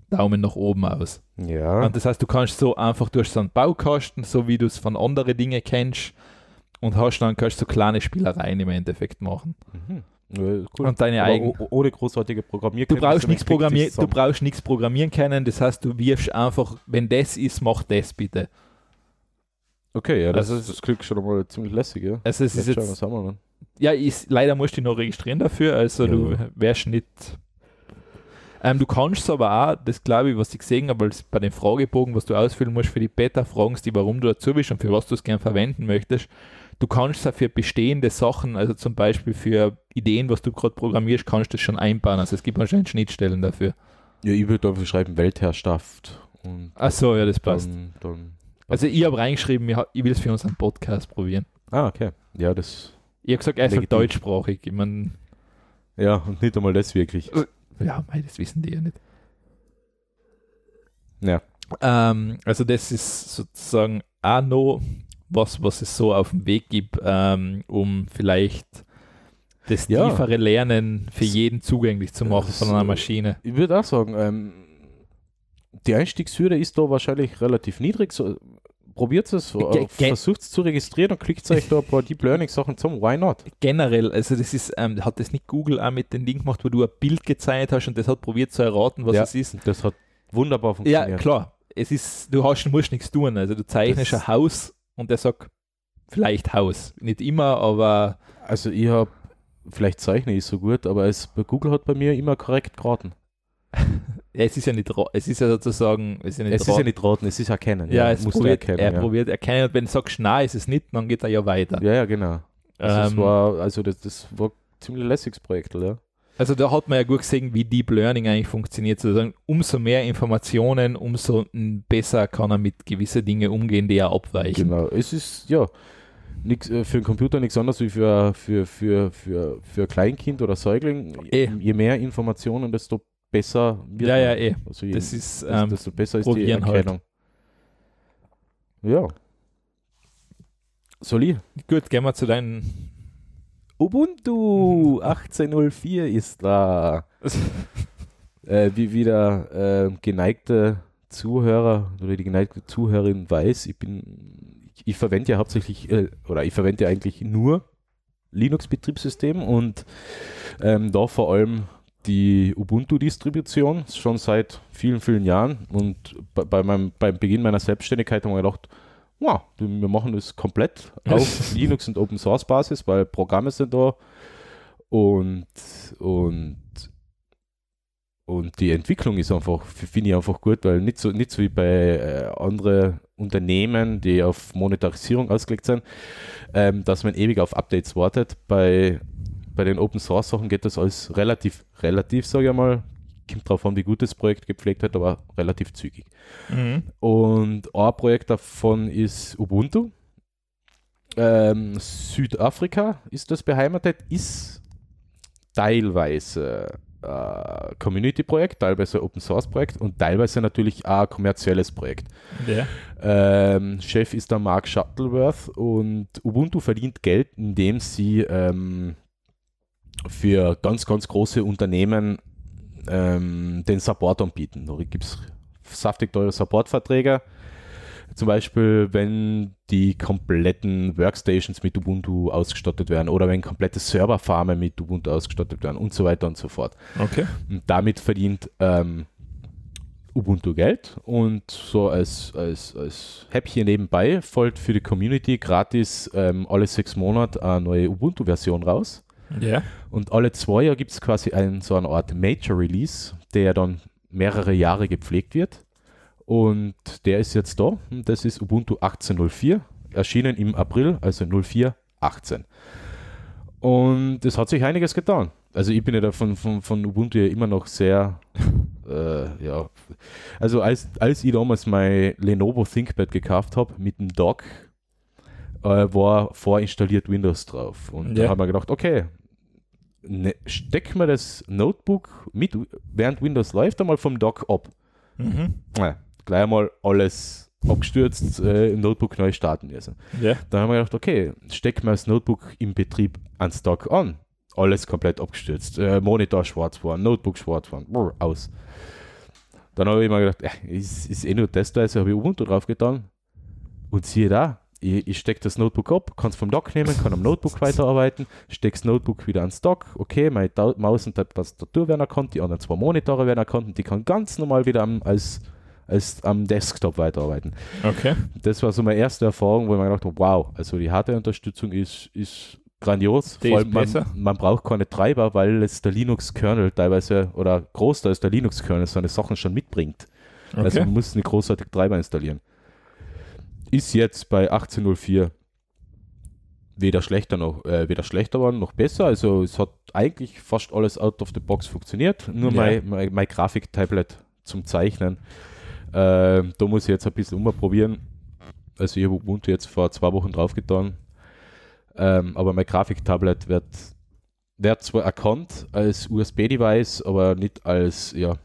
Daumen nach oben aus. Ja. Und das heißt, du kannst so einfach durch so einen Baukasten, so wie du es von anderen Dingen kennst, und hast dann kannst du so kleine Spielereien im Endeffekt machen. Mhm. Cool. Und deine o- ohne großartige Du Programmierkenntnisse. brauchst dann nichts du programmieren, du brauchst nichts programmieren können, das heißt, du wirfst einfach, wenn das ist, mach das bitte. Okay, ja, das, Also es- das klingt schon mal ziemlich lässig, ja. Also es ist Vielleicht schauen jetzt, an. ja, ist, leider musst du dich noch registrieren dafür, also Ja. du wärst nicht. Ähm, du kannst aber auch, das glaube ich, was ich gesehen habe, als bei den Fragebogen, was du ausfüllen musst für die Beta, fragen sie, die, warum du dazu bist und für was du es gern verwenden möchtest. Du kannst es auch für bestehende Sachen, also zum Beispiel für Ideen, was du gerade programmierst, kannst du das schon einbauen. Also es gibt anscheinend Schnittstellen dafür. Ja, ich würde einfach schreiben Weltherrschaft. Und Achso, ja, das passt. dann, dann. Also ich habe reingeschrieben, ich, will es für unseren Podcast probieren. Ah, okay. Ja, das. Ich habe gesagt, ist Legitim. deutschsprachig. Ich meine, Ja, und nicht einmal das wirklich. Ja, mei, das wissen die ja nicht. Ja. Ähm, also das ist sozusagen auch noch was, was es so auf dem Weg gibt, ähm, um vielleicht das Ja. tiefere Lernen für jeden zugänglich zu machen von einer Maschine. Ich würde auch sagen, ähm, die Einstiegshürde ist da wahrscheinlich relativ niedrig. So, probiert es, ge- versucht es zu registrieren und klickt euch da ein paar Deep Learning Sachen zum. Why not? Generell, also das ist, ähm, hat das nicht Google auch mit dem Ding gemacht, wo du ein Bild gezeichnet hast und das hat probiert zu erraten, was Ja. es ist. Das hat wunderbar Ja, funktioniert. klar. Es ist, du hast, musst nichts tun. Also du zeichnest Das- ein Haus und der sagt vielleicht Haus. Nicht immer, aber Also ich habe, vielleicht zeichne ich so gut, aber es, bei Google hat bei mir immer korrekt geraten. Ja, es ist ja nicht, es ist ja sozusagen, es ist ja nicht Es ist ja raten. nicht raten, es ist erkennen. ja, es probiert, erkennen. er ja. probiert erkennen und wenn du sagst, nein, ist es nicht, dann geht er ja weiter. ja, ja, genau. Also, Ähm, war, also das, das war ein ziemlich lässiges Projekt, ja. Also da hat man ja gut gesehen, wie Deep Learning eigentlich funktioniert. Sozusagen, umso mehr Informationen, umso besser kann er mit gewissen Dingen umgehen, die er abweichen. Genau. Es ist, ja, nix, äh, für einen Computer nichts anderes wie für, für, für, für, für ein Kleinkind oder Säugling. Eh. Je mehr Informationen, desto besser wird Ja, ja, eh. Also je, Das ist, ähm, desto besser ist die halt. Erkennung. Ja. Soll ich? gut, gehen wir zu deinen. Ubuntu 18.04 ist da. äh, wie wieder äh, geneigte Zuhörer oder die geneigte Zuhörerin weiß, ich bin, ich, ich verwende ja hauptsächlich äh, oder ich verwende ja eigentlich nur Linux-Betriebssystem und ähm, da vor allem die Ubuntu-Distribution schon seit vielen, vielen Jahren und bei, bei meinem, beim Beginn meiner Selbstständigkeit haben wir gedacht, wow, wir machen das komplett auf Linux und Open Source Basis, weil Programme sind da und, und, und die Entwicklung ist einfach, finde ich einfach gut, weil nicht so, nicht so wie bei äh, anderen Unternehmen, die auf Monetarisierung ausgelegt sind, ähm, dass man ewig auf Updates wartet. Bei, bei den Open Source Sachen geht das alles relativ, relativ, sage ich mal, kommt drauf an, wie gut das Projekt gepflegt hat, aber relativ zügig. Mhm. Und ein Projekt davon ist Ubuntu. Ähm, Südafrika ist das beheimatet, ist teilweise äh, Community-Projekt, teilweise Open-Source-Projekt und teilweise natürlich auch ein kommerzielles Projekt. Ja. Ähm, Chef ist der Mark Shuttleworth und Ubuntu verdient Geld, indem sie ähm, für ganz, ganz große Unternehmen ähm, den Support anbieten. Da gibt es saftig teure Supportverträge. Zum Beispiel, wenn die kompletten Workstations mit Ubuntu ausgestattet werden oder wenn komplette Serverfarmen mit Ubuntu ausgestattet werden und so weiter und so fort. Okay. Und damit verdient ähm, Ubuntu Geld und so als, als, als Häppchen nebenbei folgt für die Community gratis ähm, alle sechs Monate eine neue Ubuntu-Version raus. Ja. Und alle zwei Jahre gibt es quasi einen, so eine Art Major Release, der dann mehrere Jahre gepflegt wird. Und der ist jetzt da. Und das ist Ubuntu 18.04, erschienen im April, also 04.18. Und es hat sich einiges getan. Also ich bin ja da von, von, von Ubuntu ja immer noch sehr, äh, ja, also als, als ich damals mein Lenovo ThinkPad gekauft habe mit dem Dock, äh, war vorinstalliert Windows drauf. Und Ja. da haben wir gedacht, okay, ne, stecken wir das Notebook mit, während Windows läuft, einmal vom Dock ab. Mhm. Ja, gleich einmal alles abgestürzt, äh, im Notebook neu starten müssen. Ja. Dann haben wir gedacht, okay, stecken wir das Notebook im Betrieb ans Dock an. Alles komplett abgestürzt. Äh, Monitor schwarz geworden, Notebook schwarz geworden, brr, aus. Dann habe ich mir gedacht, äh, ist, ist eh nur da, also habe ich Ubuntu drauf getan. Und siehe da, ich, ich stecke das Notebook ab, kann es vom Dock nehmen, kann am Notebook weiterarbeiten, stecke das Notebook wieder ans Dock, okay, meine Ta Maus und Tastatur werden erkannt, die anderen zwei Monitore werden erkannt und die kann ganz normal wieder am, als, als am Desktop weiterarbeiten. Okay. Das war so meine erste Erfahrung, wo ich mir gedacht habe, wow, also die Hardware-Unterstützung ist, ist grandios. Die Vor allem man, man braucht keine Treiber, weil es der Linux-Kernel teilweise oder Großteil der Linux-Kernel seine Sachen schon mitbringt. Also Okay. man muss nicht großartig Treiber installieren. Ist jetzt bei 1804 weder schlechter noch äh, weder schlechter war noch besser. Also es hat eigentlich fast alles out of the box funktioniert. Nur Ja. mein, mein, mein Grafiktablet zum Zeichnen. Ähm, da muss ich jetzt ein bisschen umprobieren. Also ich habe Ubuntu jetzt vor zwei Wochen draufgetan. Ähm, aber mein Grafiktablet wird, wird zwar erkannt als USB-Device, aber nicht als ja,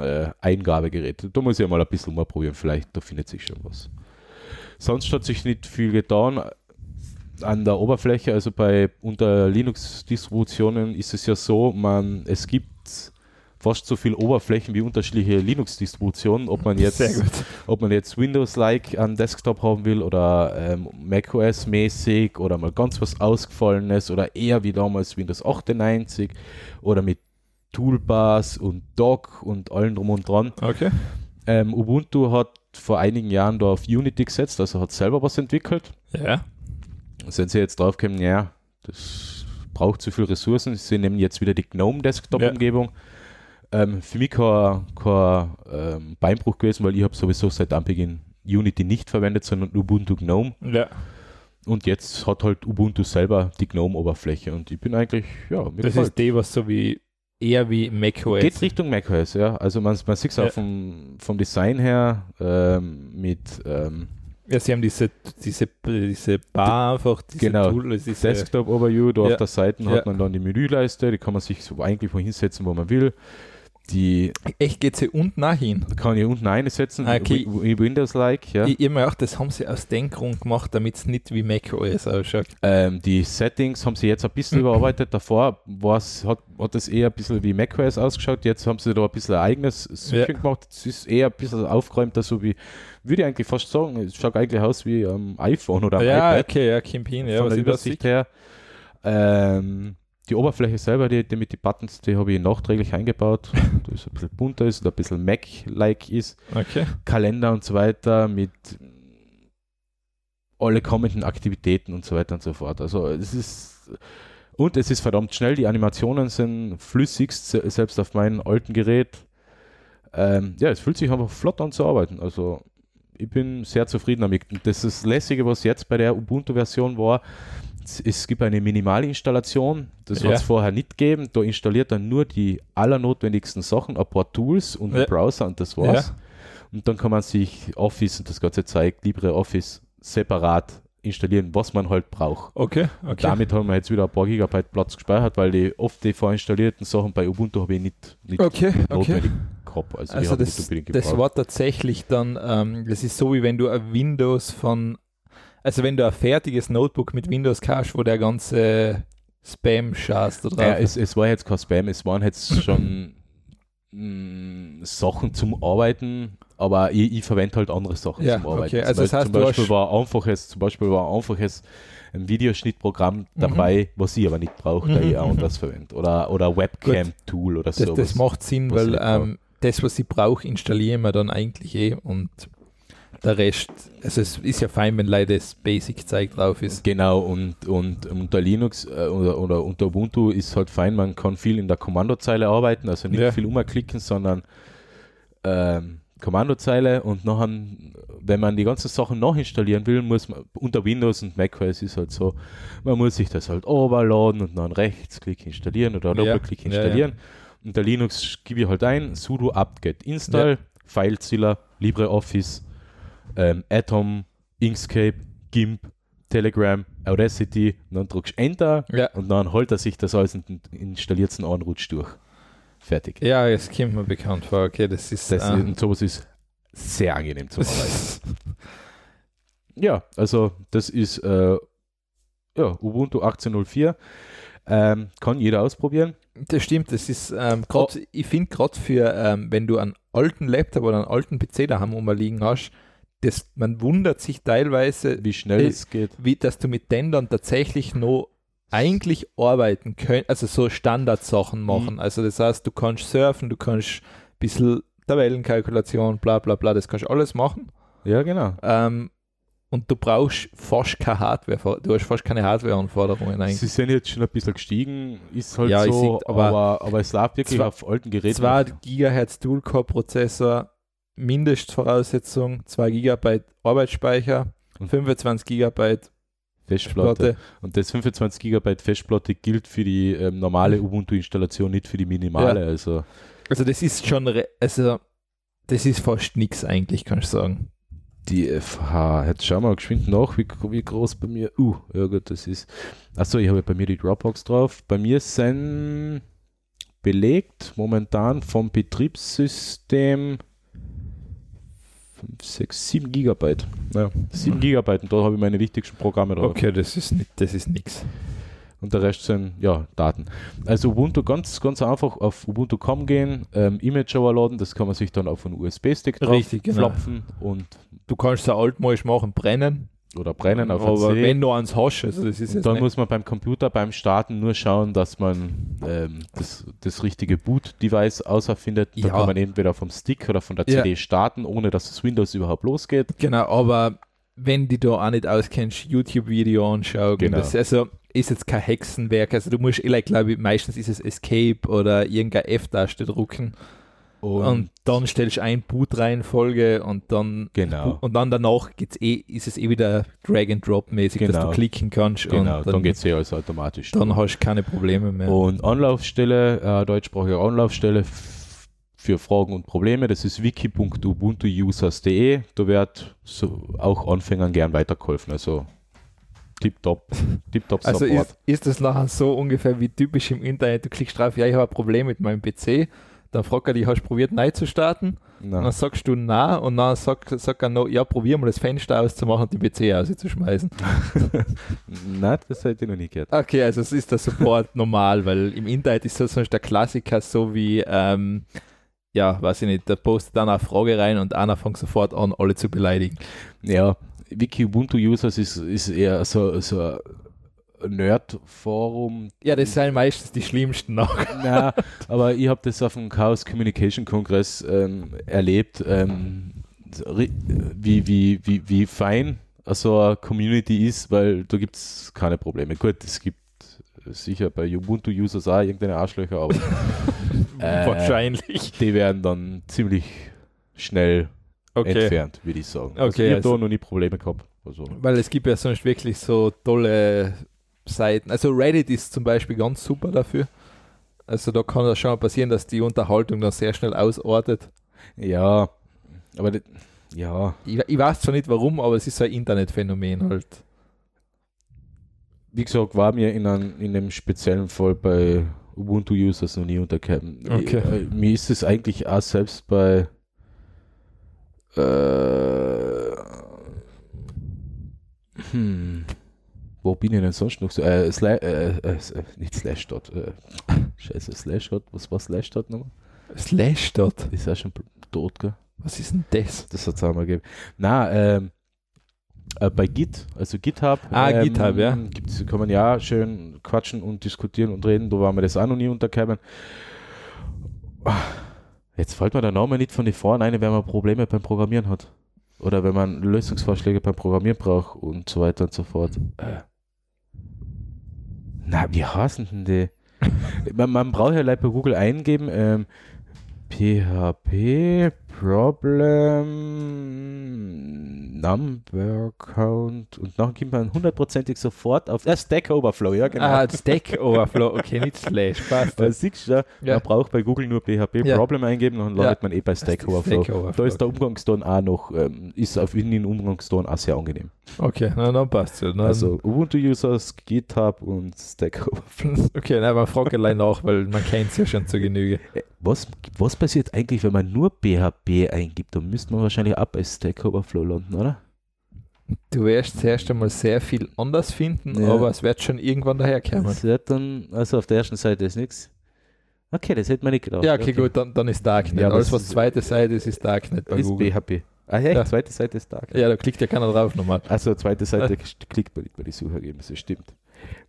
äh, Eingabegerät. Da muss ich mal ein bisschen umprobieren. Vielleicht da findet sich schon was. Sonst hat sich nicht viel getan an der Oberfläche. Also bei unter Linux-Distributionen ist es ja so, man es gibt fast so viele Oberflächen wie unterschiedliche Linux-Distributionen, ob man jetzt ob man jetzt Windows-like am Desktop haben will oder ähm, macOS-mäßig oder mal ganz was Ausgefallenes oder eher wie damals Windows 98 oder mit Toolbars und Dock und allem drum und dran. Okay. Ähm, Ubuntu hat vor einigen Jahren da auf Unity gesetzt, also hat selber was entwickelt. Ja. Sind sie jetzt draufgekommen, ja, das braucht zu viel Ressourcen. Sie nehmen jetzt wieder die GNOME Desktop-Umgebung. Ähm, für mich kein, kein ähm, Beinbruch gewesen, weil ich habe sowieso seit Anbeginn Unity nicht verwendet, sondern Ubuntu GNOME. Ja. Und jetzt hat halt Ubuntu selber die GNOME-Oberfläche und ich bin eigentlich, ja, mir Das gefällt. ist die, was so wie eher wie macOS. Geht Richtung macOS, ja. Also man, man sieht es Ja. auch vom, vom Design her ähm, mit ähm, Ja, sie haben diese, diese, diese Bar einfach, diese Genau. Tool, diese, Desktop Overview, da Ja. auf der Seite Ja. hat man dann die Menüleiste, die kann man sich so eigentlich wo hinsetzen, wo man will. Die Echt, geht sie unten nach hin? kann ich unten einsetzen, Ah, okay. Windows-like, ja. Ich, ich mir auch, das haben sie aus dem Grund gemacht, damit es nicht wie macOS ausschaut. Ähm, die Settings haben sie jetzt ein bisschen überarbeitet. Davor war's, hat, hat es eher ein bisschen wie macOS ausgeschaut. Jetzt haben sie da ein bisschen ein eigenes Süppchen Ja. gemacht. Es ist eher ein bisschen aufgeräumter, so wie, würde ich eigentlich fast sagen, es schaut eigentlich aus wie am iPhone oder am ja, iPad. okay, ja, Kimpin, ja, von was der Übersicht her. Ähm, die Oberfläche selber, die, die mit den Buttons, die habe ich nachträglich eingebaut. da ist ein bisschen bunter ist und ein bisschen Mac-like ist. Okay. Kalender und so weiter mit alle kommenden Aktivitäten und so weiter und so fort. Also es ist und es ist verdammt schnell, die Animationen sind flüssigst, se- selbst auf meinem alten Gerät. Ähm, ja, es fühlt sich einfach flott an zu arbeiten. Also ich bin sehr zufrieden damit. Und das ist das Lässige, was jetzt bei der Ubuntu-Version war. Es, gibt eine Minimalinstallation, das Ja. hat es vorher nicht gegeben. Da installiert er nur die allernotwendigsten Sachen, ein paar Tools und Ja. einen Browser und das war's. Und dann kann man sich Office und das Ganze zeigt, LibreOffice separat installieren, was man halt braucht. Okay, Und okay. damit haben wir jetzt wieder ein paar Gigabyte Platz gespeichert, weil die oft die vorinstallierten Sachen bei Ubuntu habe ich nicht, nicht Okay, okay. notwendig gehabt. Also, Also das, das war tatsächlich dann, ähm, das ist so wie wenn du ein Windows von, also wenn du ein fertiges Notebook mit Windows kaufst, wo der ganze Spam schaust da drauf. Ja, es, es war jetzt kein Spam, es waren jetzt schon mh, Sachen zum Arbeiten, aber ich, ich verwende halt andere Sachen Ja, zum Arbeiten. okay, also das zum, heißt, zum Beispiel war ein einfaches, zum Beispiel war ein einfaches ein Videoschnittprogramm dabei, was ich aber nicht brauche, da Mhm, ich auch mhm. anders verwende. Oder, oder Webcam-Tool oder das, so. das macht Sinn, weil ich ähm, das, was ich brauche, installieren wir dann eigentlich eh und der Rest, also es ist ja fein, wenn leider das Basic-Zeug drauf ist. Genau, und, und unter Linux äh, oder, oder unter Ubuntu ist halt fein, man kann viel in der Kommandozeile arbeiten, also nicht Ja. viel umklicken, sondern ähm, Kommandozeile und nachher, wenn man die ganzen Sachen nachinstallieren will, muss man unter Windows und macOS ist halt so, man muss sich das halt overladen und dann Rechtsklick installieren oder Ja, Doppelklick ja, ja. installieren. Unter Linux gebe ich halt ein, sudo apt-get install, FileZilla, LibreOffice, ähm, Atom, Inkscape, GIMP, Telegram, Audacity, und dann drückst du Enter Ja. und dann holt er sich das alles und installiert es einen durch. Fertig. Ja, es kommt mir bekannt vor. Okay, das ist. Das, äh, und sowas ist sehr angenehm zu arbeiten. ja, also das ist äh, ja, Ubuntu 18.04. Ähm, kann jeder ausprobieren. Das stimmt, das ist ähm, gerade, ich finde gerade für, ähm, wenn du einen alten Laptop oder einen alten PC daheim rumliegen hast, das, man wundert sich teilweise, Wie schnell es geht. wie, dass du mit denen dann tatsächlich noch eigentlich arbeiten könnt, also so Standardsachen machen. Mhm. Also das heißt, du kannst surfen, du kannst ein bisschen Tabellenkalkulation, bla bla bla, das kannst du alles machen. Ja, genau. Ähm, und du brauchst fast keine Hardware, du hast fast keine Hardware-Anforderungen eigentlich. Sie sind jetzt schon ein bisschen gestiegen, ist halt Ja, so, sehe, aber- aber, aber, es lag wirklich Zwei- auf alten Geräten. 2 GHz Dual-Core-Prozessor, Mindestvoraussetzung, 2 GB Arbeitsspeicher, Und 25 GB Festplatte. Platte. Und das 25 GB Festplatte gilt für die ähm, normale Ubuntu-Installation, nicht für die minimale. Also Also das ist schon, also das ist fast nichts eigentlich, kann ich sagen. die FH, jetzt schauen wir mal geschwind nach, wie, wie groß bei mir. Uh, ja gut, das ist. Achso, ich habe bei mir die Dropbox drauf. Bei mir sind belegt momentan vom Betriebssystem 5, 6, 7 Gigabyte. Ja, 7 Mhm. Gigabyte und da habe ich meine wichtigsten Programme drauf. Okay, das ist nicht, das ist nichts. Und der Rest sind ja Daten. Also Ubuntu ganz, ganz einfach auf Ubuntu.com gehen, ähm, Image overladen, das kann man sich dann auf einen USB-Stick drauf Richtig, genau. flopfen und Du kannst so altmodisch machen, brennen, oder brennen auf aber CD. wenn du eins hast, also das ist dann nicht, muss man beim Computer beim Starten nur schauen, dass man ähm, das, das richtige Boot-Device auserfindet. Da Ja. kann man entweder vom Stick oder von der Ja. CD starten, ohne dass das Windows überhaupt losgeht. genau, aber wenn die da auch nicht auskennst, YouTube-Video anschauen, Genau. das also ist jetzt kein Hexenwerk, also du musst, ich glaube, ich, meistens ist es Escape oder irgendeine F-Taste drucken Und, und, dann stellst du ein Boot-Reihenfolge und dann genau, und dann danach geht's eh, ist es eh wieder Drag-and-Drop-mäßig, dass Genau. du klicken kannst genau, und dann, dann, geht es eh alles automatisch. dann hast du keine Probleme mehr. Und Anlaufstelle, äh, deutschsprachige Anlaufstelle für Fragen und Probleme, das ist wiki.ubuntuusers.de. Da wird so auch Anfängern gern weitergeholfen. Also tipptopp, tipptopp Also Support. ist, ist das nachher so ungefähr wie typisch im Internet, du klickst drauf, ja, ich habe ein Problem mit meinem PC, dann fragt er dich, hast du probiert neu zu starten? Und Nein. dann sagst du na und dann sagt, sagt er noch, ja, probier mal das Fenster auszumachen und den PC auszuschmeißen. Nein, das hätte ich noch nie gehört. Okay, also es ist der Support normal, weil im Internet ist das sonst der Klassiker so wie, ähm, ja, weiß ich nicht, da postet dann eine Frage rein und einer fängt sofort an, alle zu beleidigen. Ja, Wiki Ubuntu Users ist, ist eher so, so Nerd-Forum. Ja, das sind meistens die schlimmsten noch. Na, aber ich habe das auf dem Chaos Communication Kongress ähm, erlebt, ähm, wie, wie, wie, wie fein so eine Community ist, weil da gibt es keine Probleme. Gut, es gibt sicher bei Ubuntu-Users auch irgendeine Arschlöcher, aber äh, Wahrscheinlich. die werden dann ziemlich schnell Okay. entfernt, würde ich sagen. also Okay, ich habe also- da noch nie Probleme gehabt. Also, Weil es gibt ja sonst wirklich so tolle Seiten. Also Reddit ist zum Beispiel ganz super dafür. Also da kann das schon mal passieren, dass die Unterhaltung dann sehr schnell ausartet. ja, aber das, ja, Ich, ich weiß zwar nicht warum, aber es ist so ein Internetphänomen halt. wie gesagt, war mir in, einem, in einem speziellen Fall bei Ubuntu-Users noch nie untergekommen. Okay. Äh, mir ist es eigentlich auch selbst bei äh, hm, wo bin ich denn sonst noch so? Äh, Sla äh, äh, äh, nicht Slashdot. Äh, scheiße, Slashdot. Was war Slashdot nochmal? Slashdot. Ist ja schon tot, gell? Was ist denn das? Das hat es auch mal gegeben. Na, ähm, äh, bei Git, also GitHub. Ah, ähm, GitHub, ja. Gibt's, kann man ja schön quatschen und diskutieren und reden. Da war mir das auch noch nie untergekommen. Jetzt fällt mir der Name nicht von den ein, wenn man Probleme beim Programmieren hat. Oder wenn man Lösungsvorschläge beim Programmieren braucht und so weiter und so fort. Äh. Na, wie heißen denn die? man, man braucht ja leider bei Google eingeben, ähm, PHP Problem Number Count und nachher kommt man hundertprozentig sofort auf äh, Stack Overflow, ja genau. Ah, Stack Overflow. Okay, nicht Slash. Passt. Weil siehst du, ja, man braucht bei Google nur PHP Ja. Problem eingeben und dann Ja. landet man eh bei Stack Stack Overflow. Overflow, Da ist der Umgangston auch noch, ähm, ist auf in den Umgangston auch sehr angenehm. Okay, na, dann passt ja. Dann, Also Ubuntu-Users, GitHub und Stack Overflow. okay, na, man fragt allein nach, weil man kennt es ja schon zu Genüge. Äh, Was, was passiert eigentlich, wenn man nur PHP eingibt? Dann müsste man wahrscheinlich auch bei Stack Overflow landen, oder? Du wirst zuerst einmal sehr viel anders finden, Ja. aber es wird schon irgendwann daherkommen. Das wird dann, also auf der ersten Seite ist nichts. Okay, das hätte man nicht gedacht. Ja, okay, gut, dann, dann ist Darknet. Ja, Alles, es was zweite Seite ist, ist Darknet bei Ist Google. PHP. Ah ja, Ja. zweite Seite ist da. Ja, da klickt ja keiner drauf nochmal. Also zweite Seite klickt man nicht bei die Suchergebnisse, stimmt.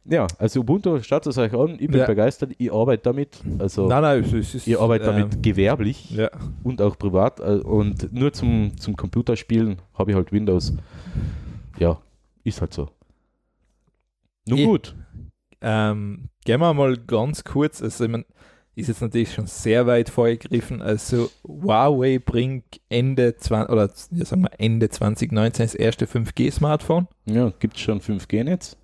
Ja, also Ubuntu, schaut es euch an, ich bin Ja. begeistert, ich arbeite damit, also nein, nein, es ist, ich arbeite damit ähm, gewerblich ja. und auch privat äh, und nur zum, zum Computerspielen habe ich halt Windows. Ja, ist halt so. Nun Eh. gut, Ähm, gehen wir mal ganz kurz, also ich mein, ist jetzt natürlich schon sehr weit vorgegriffen, also Huawei bringt Ende 20, oder ja, sagen wir Ende 2019 das erste 5G-Smartphone. ja, gibt es schon 5G-Netz?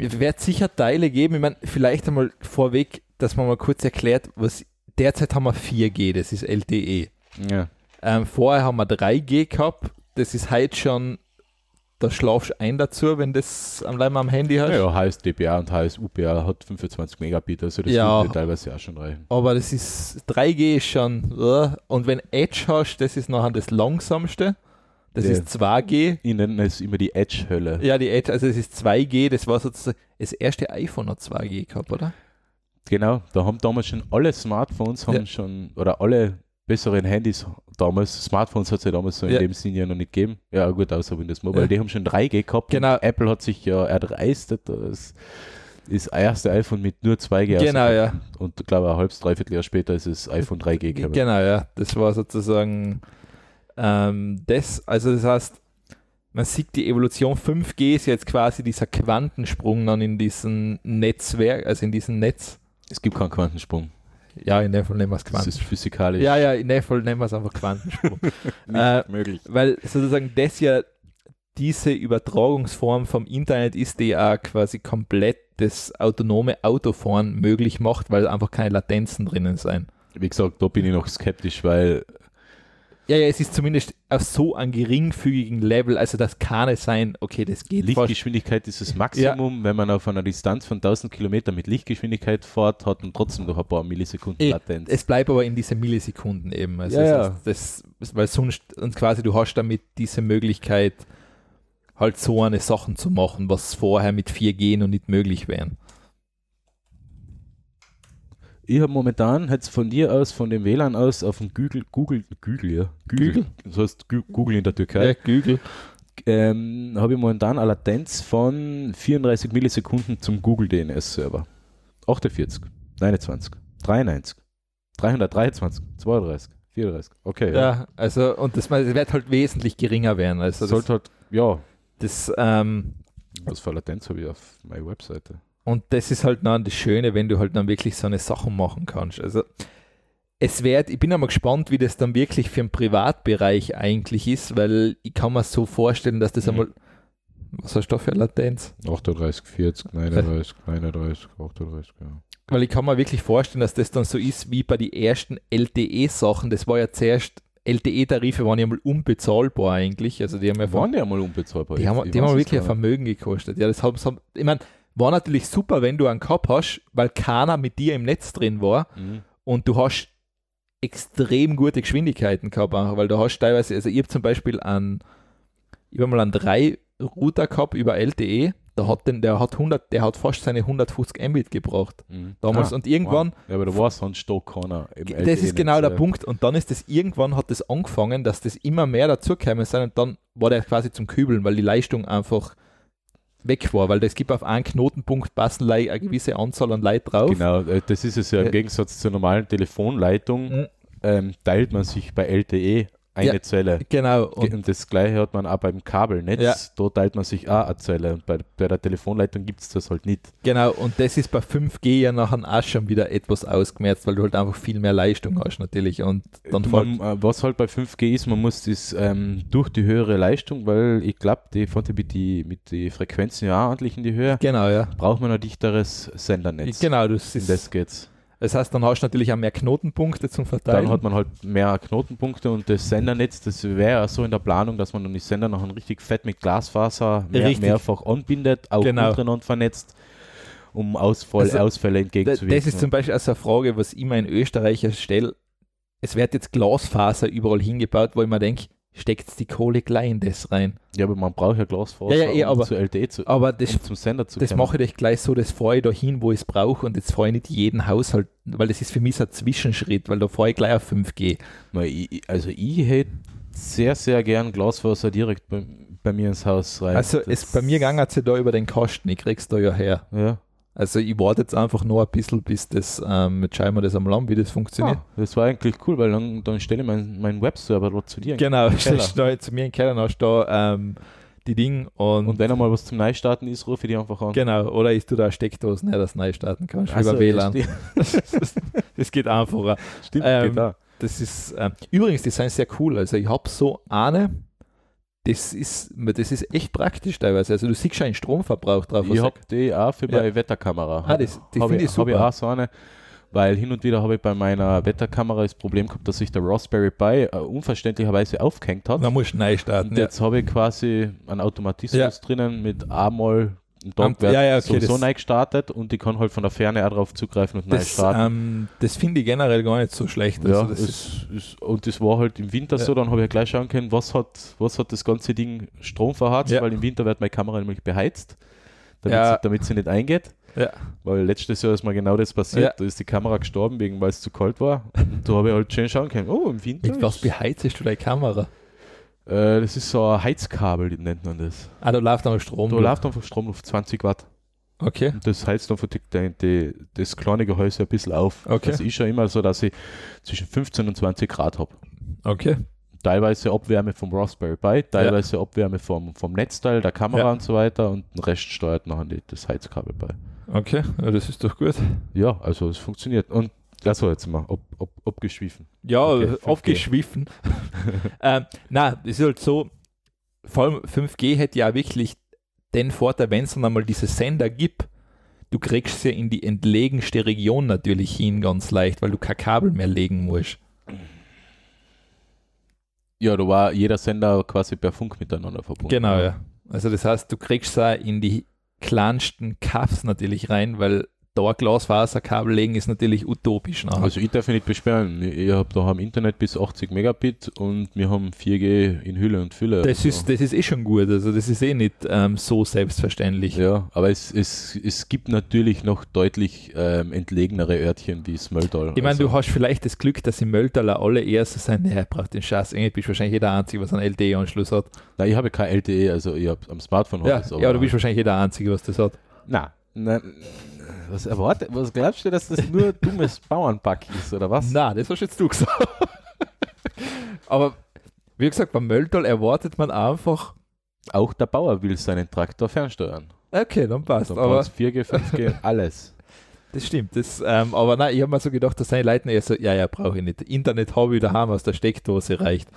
Es wird sicher Teile geben, ich meine, vielleicht einmal vorweg, dass man mal kurz erklärt, was derzeit haben wir 4G, das ist LTE. Ja, Ähm, vorher haben wir 3G gehabt, das ist heute schon, da schlafst du ein dazu, wenn das am Leim am Handy hast. ja, ja heißt DPA und heißt UPA hat 25 Megabit, also das Ja. würde teilweise auch schon reichen. Aber das ist 3G ist schon äh, und wenn Edge hast, das ist nachher das langsamste. Das Ja. ist 2G. Ich nenne es immer die Edge-Hölle. Ja, die Edge, also das ist 2G, das war sozusagen das erste iPhone hat 2G gehabt, oder? Genau, da haben damals schon alle Smartphones haben Ja. schon, oder alle besseren Handys damals, Smartphones hat es ja damals so in Ja. dem Sinn ja noch nicht gegeben. Ja, gut, außer Windows Mobile, Ja. die haben schon 3G gehabt. Genau. Und Apple hat sich ja erdreistet, das, das erste iPhone mit nur 2G Genau, ja. Und ich glaube, ein halbes, dreiviertel Jahr später ist es iPhone 3G gekommen. Genau, ja. Das war sozusagen ähm, das, also das heißt, man sieht die Evolution 5G ist jetzt quasi dieser Quantensprung dann in diesen Netzwerk, also in diesem Netz. Es gibt keinen Quantensprung. Ja, in dem Fall nennen wir es Das Quanten. ist physikalisch Ja, ja, in dem Fall nennen wir es einfach Quantensprung. nicht Äh, möglich. weil sozusagen das ja diese Übertragungsform vom Internet ist, die ja quasi komplett das autonome Autofahren möglich macht, weil einfach keine Latenzen drinnen sein. Wie gesagt, da bin ich noch skeptisch, weil Ja, ja, es ist zumindest auf so einem geringfügigen Level, also das kann es sein, okay, das geht fast. Lichtgeschwindigkeit ist das Maximum. Wenn man auf einer Distanz von 1000 Kilometern mit Lichtgeschwindigkeit fährt, hat man trotzdem noch ein paar Millisekunden Eh, Latenz. Es bleibt aber in diese Millisekunden eben. Also Ja, ja. Das, das, weil sonst, und quasi du hast damit diese Möglichkeit, halt so eine Sachen zu machen, was vorher mit 4G noch nicht möglich wären. Ich habe momentan jetzt von dir aus, von dem WLAN aus, auf dem Google, Google, Google, ja, Google? das heißt Google in der Türkei, Ja, Google. ähm, habe ich momentan eine Latenz von 34 Millisekunden zum Google DNS-Server. 48, 29, 93, 323, 32, 34, okay. Ja, also, und das, es wird halt wesentlich geringer werden. Also Das das, sollte halt, ja, das, ähm, was für Latenz habe ich auf meiner Webseite? Und das ist halt dann das Schöne, wenn du halt dann wirklich so eine Sachen machen kannst. Also es wird, ich bin einmal gespannt, wie das dann wirklich für den Privatbereich eigentlich ist, weil ich kann mir so vorstellen, dass das Mhm. einmal, was hast du für Latenz? 38, 40, 39, 39, 38, ja. Weil ich kann mir wirklich vorstellen, dass das dann so ist wie bei den ersten LTE-Sachen. Das war ja zuerst, LTE-Tarife waren ja mal unbezahlbar eigentlich. Also die haben ja Waren die einmal unbezahlbar? Die haben, die haben wirklich ein. Vermögen gekostet. Ja, das haben, haben, ich meine, war natürlich super, wenn du einen gehabt hast, weil keiner mit dir im Netz drin war Mhm. und du hast extrem gute Geschwindigkeiten gehabt, einfach, weil du hast teilweise, also ich habe zum Beispiel an, ich habe mal einen drei Router gehabt über LTE, da hat den, der hat 100, der hat fast seine 150 Mbit gebraucht Mhm. damals Ah, und irgendwann, wow. Ja, aber da war sonst doch keiner das ist genau der Punkt und dann ist das irgendwann hat das angefangen, dass das immer mehr dazugekommen sind und dann war der quasi zum Kübeln, weil die Leistung einfach weg war, weil das gibt auf einen Knotenpunkt passen eine gewisse Anzahl an Leuten drauf. Genau, äh, das ist es ja im Äh, Gegensatz zur normalen Telefonleitung, Mhm. ähm, teilt man sich bei LTE eine Ja, Zelle. Genau. Und, Und, das gleiche hat man auch beim Kabelnetz, Ja. da teilt man sich auch eine Zelle. Und bei, bei der Telefonleitung gibt es das halt nicht. genau, und das ist bei 5G ja nachher auch schon wieder etwas ausgemerzt, weil du halt einfach viel mehr Leistung hast natürlich. Und dann fällt, man, äh, was halt bei 5G ist, man muss das ähm, durch die höhere Leistung, weil ich glaube, die fährt mit die, mit die Frequenzen ja auch ordentlich in die Höhe, genau, ja. braucht man ein dichteres Sendernetz. Genau, das ist, das geht's. Das heißt, dann hast du natürlich auch mehr Knotenpunkte zum Verteilen. Dann hat man halt mehr Knotenpunkte und das Sendernetz, das wäre ja so in der Planung, dass man dann die Sender noch richtig fett mit Glasfaser mehr, mehrfach anbindet, auch Genau. untereinander vernetzt, um Ausfall, Also, Ausfälle entgegenzuwirken. Das ist zum Beispiel also eine Frage, was ich mir in Österreich stelle. Es wird jetzt Glasfaser überall hingebaut, wo ich mir denke, steckt die Kohle gleich in das rein. ja, aber man braucht ja Glasfaser, Ja, ja, eh, um aber- zu LTE zu, Aber das, um zum Sender zu das kommen. mache ich gleich so, das fahre ich da hin, wo ich es brauche und jetzt fahre ich nicht jeden Haushalt, weil das ist für mich so ein Zwischenschritt, weil da fahre ich gleich auf 5G. Mal, ich, ich- also ich hätte sehr, sehr gern Glasfaser direkt bei, bei mir ins Haus rein. Also Das- es, bei mir ging es ja da über den Kosten, ich krieg's da ja her. Ja. Also ich warte jetzt einfach noch ein bisschen, bis das, ähm, jetzt schauen wir das einmal an, wie das funktioniert. Ah, das war eigentlich cool, weil dann, dann stelle ich meinen mein Webserver dort zu dir. Genau, stellst du zu mir in den Keller, hast du da ähm, die Dinge und, Und wenn einmal was zum Neustarten ist, rufe ich die einfach an. genau, oder ist du da Steckdosen, ne, das neu starten kannst, Also, über WLAN. ja, das geht einfacher. Stimmt, Ähm, genau. Das ist, ähm, übrigens, die sind sehr cool. Also ich habe so eine, das ist, das ist echt praktisch teilweise. Also du siehst schon einen Stromverbrauch drauf. Ich habe die auch für Ja. meine Wetterkamera. Ah, das- die Hab finde ich Habe ich super. auch so eine, weil hin und wieder habe ich bei meiner Wetterkamera das Problem gehabt, dass sich der Raspberry Pi äh, unverständlicherweise aufgehängt hat. dann musst du neu starten. Und jetzt habe ich quasi einen Automatismus Ja. drinnen mit einmal Dog wird ja, ja, okay, sowieso neu gestartet und ich kann halt von der Ferne auch drauf zugreifen und neu Das, starten. ähm, das finde ich generell gar nicht so schlecht. Also ja, das es, ist, ist, und das war halt im Winter Ja. so, dann habe ich gleich schauen können, was hat, was hat das ganze Ding Strom verharzt, weil im Winter wird meine Kamera nämlich beheizt, damit, sie, damit sie nicht eingeht. Ja. Weil letztes Jahr ist mir genau das passiert, Ja. da ist die Kamera gestorben, wegen weil es zu kalt war. Und da habe ich halt schön schauen können, oh, im Winter. mit was beheizest du deine Kamera? Äh, das ist so ein Heizkabel, nennt man das. Ah, da läuft einmal Strom. Da läuft einfach Strom auf 20 Watt. Okay. Und das heizt einfach die, die, das kleine Gehäuse ein bisschen auf. Okay. Das ist schon immer so, dass ich zwischen 15 und 20 Grad habe. Okay. Teilweise Abwärme vom Raspberry Pi, teilweise Abwärme vom, vom Netzteil, der Kamera Ja. und so weiter und den Rest steuert nachher das Heizkabel bei. Okay. Ja, das ist doch gut. Ja, also es funktioniert. Und das war jetzt mal ab, ab, abgeschwiffen. Ja, Okay, 5G. aufgeschwiffen. ähm, na, es ist halt so, vor allem 5G hätte ja wirklich den Vorteil, wenn es dann einmal diese Sender gibt, du kriegst sie in die entlegenste Region natürlich hin ganz leicht, weil du kein Kabel mehr legen musst. Ja, da war jeder Sender quasi per Funk miteinander verbunden. Genau, ja. Also das heißt, du kriegst sie in die kleinsten Kaffs natürlich rein, weil da Glasfaserkabel legen ist natürlich utopisch nachher. Also ich darf mich nicht beschweren. Ich, ich habe da im Internet bis 80 Megabit und wir haben 4G in Hülle und Fülle. das, Also, ist, das ist eh schon gut, also das ist eh nicht ähm, so selbstverständlich. ja, aber es, es, es gibt natürlich noch deutlich ähm, entlegenere Örtchen wie Smöldal. Ich meine, also, du hast vielleicht das Glück, dass im Mölltaler alle eher so sein, naja, braucht den Scheiß nicht, bist wahrscheinlich jeder Einzige, was einen LTE-Anschluss hat. Nein, ich habe kein LTE, also ich habe am Smartphone Ja, ich's, ja, du bist wahrscheinlich jeder Einzige, was das hat. Nein. Nein. Was erwartet, was glaubst du, dass das nur dummes Bauernpack ist, oder was? Na, das hast jetzt du gesagt. Aber wie gesagt, beim Mölltal erwartet man einfach, Auch der Bauer will seinen Traktor fernsteuern. okay, dann passt. Da aber brauchst 4G, 5G, alles. das stimmt. Das, ähm, aber nein, ich habe mir so gedacht, dass seine Leute eher so, ja, ja, brauche ich nicht. Internet habe ich daheim aus der Steckdose reicht.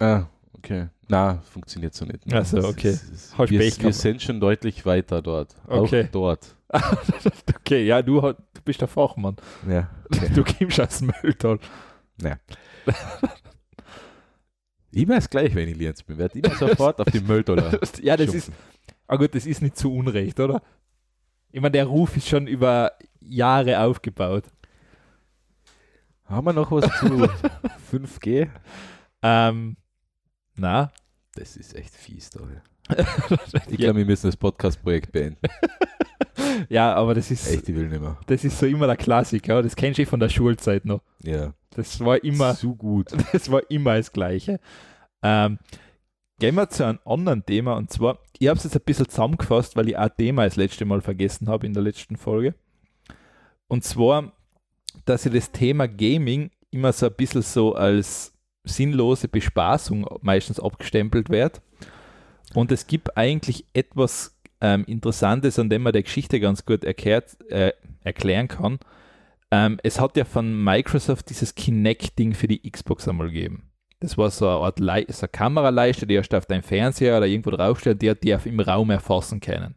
Ah, okay. Na, funktioniert so nicht. Ach so, Das okay. ist- ist- wir, wir sind schon deutlich weiter dort. Okay. Auch dort. okay, ja, du, du bist der Fachmann. Ja. Okay. Du kommst aus dem Mölltal. ja. Immer ist gleich, wenn ich Lienz bin. Werd immer sofort auf die Mülltoller. ja, das ist, ah gut, das ist nicht zu Unrecht, oder? Ich meine, der Ruf ist schon über Jahre aufgebaut. Haben wir noch was zu 5G? Ähm, na, Das ist echt fies, da. Ich glaube, wir müssen das Podcast-Projekt beenden. ja, aber das ist, Echt, ich will nicht mehr. das ist so immer der Klassiker. Das kennst du eh von der Schulzeit noch. Ja. Das war immer, Zu gut. das war immer das Gleiche. Ähm, gehen wir zu einem anderen Thema und zwar, ich habe es jetzt ein bisschen zusammengefasst, weil ich ein Thema das letzte Mal vergessen habe in der letzten Folge. Und zwar, dass ich das Thema Gaming immer so ein bisschen so als sinnlose Bespaßung meistens abgestempelt wird. Und es gibt eigentlich etwas ähm, Interessantes, an dem man der Geschichte ganz gut erklärt, äh, erklären kann. Ähm, es hat ja von Microsoft dieses Kinect-Ding für die Xbox einmal gegeben. Das war so eine Art Le so eine Kameraleiste, die erst auf deinem Fernseher oder irgendwo draufstellt, die hat die im Raum erfassen können.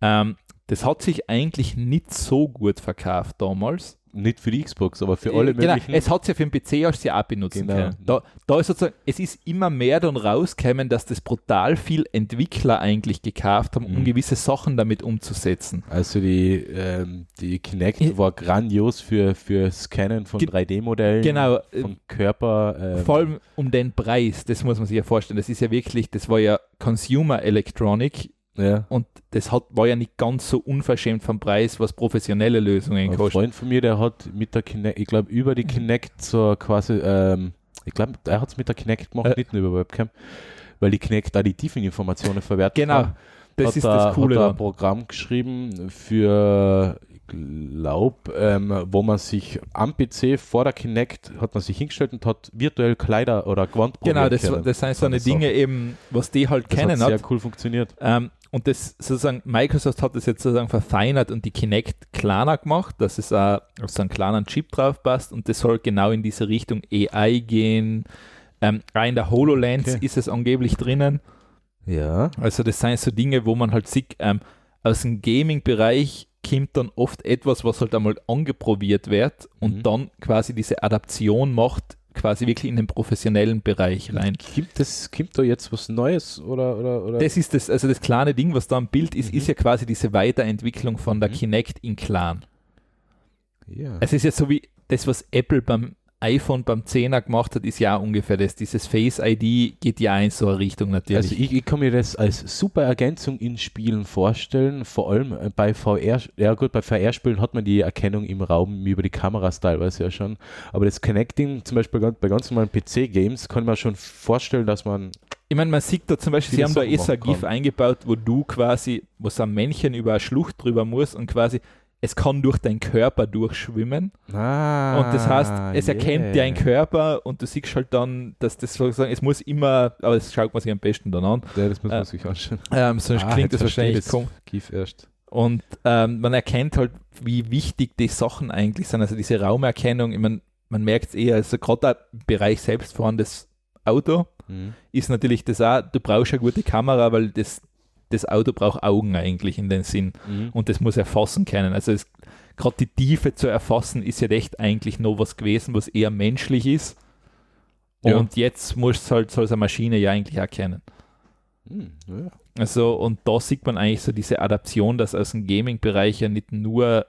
Ähm, das hat sich eigentlich nicht so gut verkauft damals. Nicht für die Xbox, aber für alle genau, möglichen. es hat ja für den PC du ja auch benutzen Genau. können. Da, da ist sozusagen, es ist immer mehr dann rausgekommen, dass das brutal viel Entwickler eigentlich gekauft haben, um Mhm. gewisse Sachen damit umzusetzen. Also die, ähm, die Kinect Ich- war grandios für, für Scannen von Ge- 3D-Modellen, Genau, äh, von Körper. Ähm, vor allem um den Preis, das muss man sich ja vorstellen. Das ist ja wirklich, das war ja Consumer Electronic ja. und das hat, war ja nicht ganz so unverschämt vom Preis, was professionelle Lösungen Ein kosten. Freund von mir, der hat mit der Kinect, ich glaube, über die Kinect so quasi ähm, Ich glaube, er hat es mit der Kinect gemacht, Äh. nicht nur über Webcam, weil die Kinect auch die Tiefeninformationen verwertet Genau, hat. das hat ist er, das Coole hat er ein. Programm geschrieben für, ich glaube, ähm, wo man sich am PC vor der Kinect hat man sich hingestellt und hat virtuell Kleider oder Gewand Genau, das, das sind so eine. Dinge eben, was die halt das kennen hat hat. sehr cool funktioniert. Ähm, und das sozusagen, Microsoft hat das jetzt sozusagen verfeinert und die Kinect kleiner gemacht, dass es auch auf so einen kleinen Chip drauf passt und das soll genau in diese Richtung AI gehen. Ähm, in der HoloLens Okay. ist es angeblich drinnen. Ja. Also das sind so Dinge, wo man halt sieht, ähm, aus dem Gaming-Bereich kommt dann oft etwas, was halt einmal angeprobiert wird und Mhm. dann quasi diese Adaption macht, quasi wirklich in den professionellen Bereich rein. Gibt, das, gibt da jetzt was Neues oder, oder, oder? Das ist das, also das kleine Ding, was da im Bild ist, Mhm. ist ja quasi diese Weiterentwicklung von der Mhm. Kinect in Clan. ja. Es ist ja so wie das, was Apple beim iPhone beim 10er gemacht hat, ist ja ungefähr das. Dieses Face ID geht ja in so eine Richtung natürlich. Also ich, ich kann mir das als super Ergänzung in Spielen vorstellen, vor allem äh, bei VR, ja gut, bei VR-Spielen hat man die Erkennung im Raum über die Kameras teilweise ja schon, aber das Connecting zum Beispiel bei ganz normalen PC-Games kann man schon vorstellen, dass man, Ich meine, man sieht da zum Beispiel, sie haben da machen GIF eingebaut, wo du quasi, wo so ein Männchen über eine Schlucht drüber muss und quasi, es kann durch deinen Körper durchschwimmen. ah, und das heißt, es erkennt yeah. deinen Körper und du siehst halt dann, dass das sozusagen, es muss immer, aber das schaut man sich am besten dann an. Ja, das muss man Äh, sich anschauen. Ähm, sonst Ah, klingt das wahrscheinlich komisch. Erst. Und ähm, man erkennt halt, wie wichtig die Sachen eigentlich sind. Also diese Raumerkennung, ich mein, man merkt es eher, also gerade im Bereich selbstfahrendes Auto Mhm. ist natürlich das auch, du brauchst eine gute Kamera, weil das, das Auto braucht Augen eigentlich in den Sinn. Mhm. Und das muss erfassen können. Also es- gerade die Tiefe zu erfassen, ist ja echt eigentlich noch was gewesen, was eher menschlich ist. Ja. Und jetzt muss halt, es eine Maschine ja eigentlich erkennen. Mhm. Ja. Also, und da sieht man eigentlich so diese Adaption, dass aus dem Gaming-Bereich ja nicht nur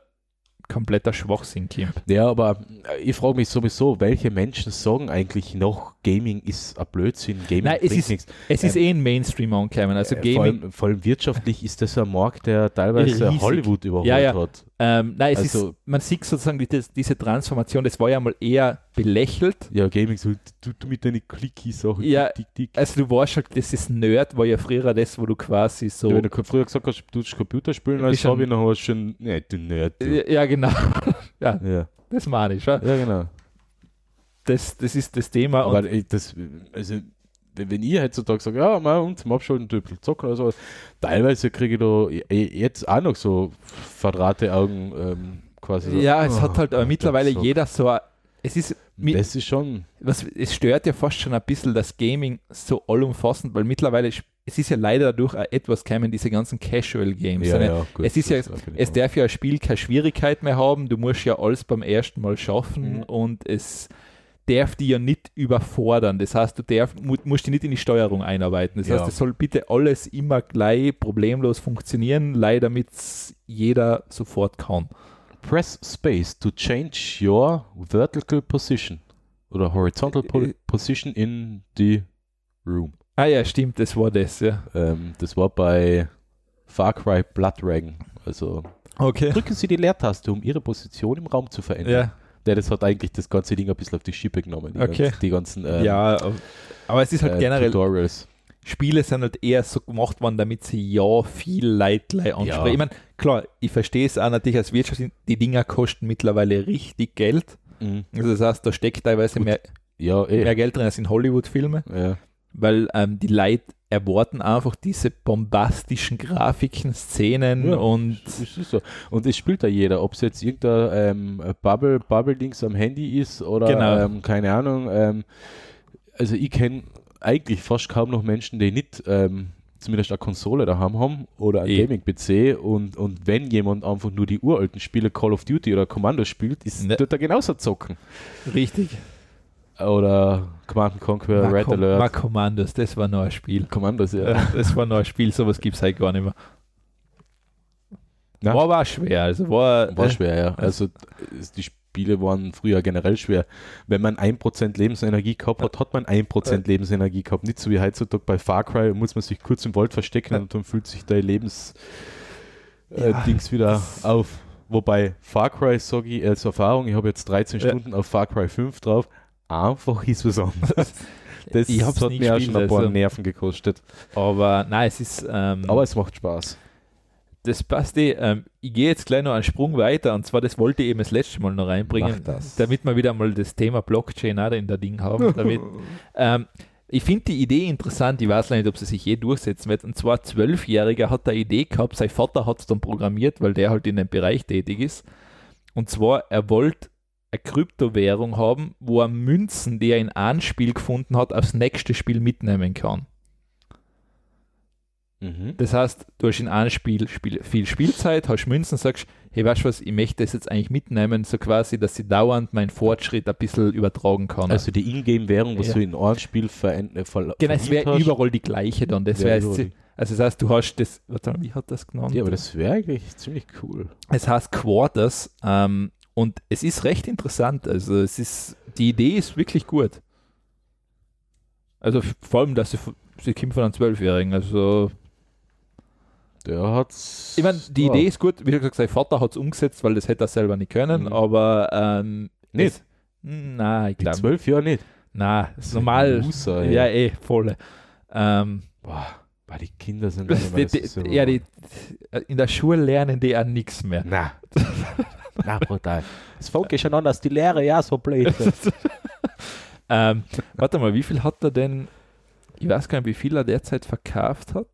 kompletter Schwachsinn kommt. Ja, aber äh, ich frage mich sowieso, welche Menschen sagen eigentlich noch, Gaming ist ein Blödsinn, Gaming Nein, es ist- nichts. Es ist eh ein Mainstream angekommen. Also Äh, vor, Gaming, allem, vor allem wirtschaftlich ist das ein Markt, der teilweise Riesig. Hollywood überholt Ja, ja. hat. Ähm, nein, es also- ist, man sieht sozusagen die, das, diese Transformation, das war ja mal eher belächelt. Ja, Gaming so, du, du mit deinen Clicky-Sachen. Ja, tick, tick. Also du warst halt, das ist Nerd, war ja früher das, wo du quasi so. Ja, wenn du früher gesagt hast, du tust Computer spielen als Hobby, dann hast du schon, nee, du Nerd. Du. ja, genau. ja, Ja, das meine ich. Ja. ja, genau. Das, das ist das Thema. Aber das, also, wenn ich heutzutage sage, ja, mal und zum Abschalten ein bisschen zocken oder so, teilweise kriege ich da eh- jetzt auch noch so verdrahte Augen ähm, quasi. So, ja, es oh, hat halt aber Gott, mittlerweile so. jeder so. ein- Es ist. mi- Das ist schon, was, es stört ja fast schon ein bisschen das Gaming so allumfassend, weil mittlerweile, es ist ja leider dadurch etwas kämen, diese ganzen Casual Games. ja, Eine- ja, gut, es ist ja- Es darf ja ein Spiel keine Schwierigkeit mehr haben, du musst ja alles beim ersten Mal schaffen Mhm. und es darf die ja nicht überfordern. Das heißt, du darf, mu musst dich nicht in die Steuerung einarbeiten. Das Ja. heißt, es soll bitte alles immer gleich problemlos funktionieren, leider damit jeder sofort kann. Press Space to change your vertical position oder horizontal po Äh, position in the room. Ah ja, stimmt, das war das, ja. Ähm, das war bei Far Cry Blood Dragon. Also Okay. drücken Sie die Leertaste, um Ihre Position im Raum zu verändern. Ja, Der, das hat eigentlich das ganze Ding ein bisschen auf die Schippe genommen. Die Okay. ganzen, die ganzen ähm, ja, aber es ist halt äh, generell, Tutorials. Spiele sind halt eher so gemacht worden, damit sie ja viel Leid gleich ansprechen. Ja. Ich meine, klar, ich verstehe es auch natürlich als Wirtschaft, die Dinger kosten mittlerweile richtig Geld. Mhm. Also das heißt, da steckt teilweise Gut. mehr, Ja, eh. mehr Geld drin als in Hollywood-Filme, Ja. weil ähm, die Leute erwarten einfach diese bombastischen Grafiken, Szenen Ja. und so. Und es spielt da jeder, ob es jetzt irgendein ähm, Bubble, Bubble-Dings am Handy ist oder Genau. ähm, keine Ahnung. Ähm, also ich kenne eigentlich fast kaum noch Menschen, die nicht ähm, zumindest eine Konsole daheim haben oder ein Eh. Gaming-PC und, und wenn jemand einfach nur die uralten Spiele Call of Duty oder Commando spielt, ist, Ne. tut er genauso zocken. richtig. Oder Command Conquer, War Red Com- Alert. war Commandos, das war noch ein Spiel. Commandos, ja. Ja, das war noch ein Spiel, sowas gibt es halt gar nicht mehr. Ja. War auch schwer, also war, War äh, schwer, ja. Also die Spiele waren früher generell schwer. Wenn man 1% Lebensenergie gehabt hat, hat man 1% Lebensenergie gehabt. Nicht so wie heutzutage bei Far Cry, muss man sich kurz im Wald verstecken und dann fühlt sich der Lebens äh, Ja, Dings wieder auf. Wobei Far Cry, sage ich als Erfahrung, ich habe jetzt 13 Ja. Stunden auf Far Cry 5 drauf, einfach ist was anderes. Das Ich hat mir auch schon ein paar also- Nerven gekostet. Aber nein, es ist. Ähm, Aber es macht Spaß. das passt eh. Ähm, ich gehe jetzt gleich noch einen Sprung weiter und zwar, das wollte ich eben das letzte Mal noch reinbringen, damit wir wieder mal das Thema Blockchain auch in der Ding haben. Damit, ähm, ich finde die Idee interessant, ich weiß nicht, ob sie sich je durchsetzen wird. Und zwar ein Zwölfjähriger hat eine Idee gehabt, sein Vater hat es dann programmiert, weil der halt in dem Bereich tätig ist. Und zwar, er wollte eine Kryptowährung haben, wo er Münzen, die er in einem Spiel gefunden hat, aufs nächste Spiel mitnehmen kann. Mhm. Das heißt, du hast in einem Spiel, Spiel viel Spielzeit, hast Münzen, sagst, hey, weißt du was, ich möchte das jetzt eigentlich mitnehmen, so quasi, dass ich dauernd meinen Fortschritt ein bisschen übertragen kann. Also die Ingame-Währung, was Ja. du in einem Spiel verändert äh, ver genau, es wäre überall die gleiche dann. Das Wär wäre überall also das heißt, du hast das, warte mal, wie hat das genannt? Ja, aber das wäre eigentlich ziemlich cool. Es heißt Quarters ähm, und es ist recht interessant. Also es ist, die Idee ist wirklich gut. Also vor allem, dass sie, sie kommt von einem Zwölfjährigen. Also Der hat's. Ich meine, die Ja. Idee ist gut. Wie gesagt, sein Vater hat es umgesetzt, weil das hätte er selber nicht können. Mhm. Aber ähm, Nicht? Nein, ich glaube. zwölf Jahren nicht. Nein, ist normal. Loser, ja, eh, voll. Ähm, Boah, boah, die Kinder sind die, die, so- ja, die, in der Schule lernen die auch nichts mehr. Na. Na, brutal. Das fängt ja schon an, dass die Lehrer ja so blöd. Ähm, warte mal, wie viel hat er denn? Ich weiß gar nicht, wie viel er derzeit verkauft hat.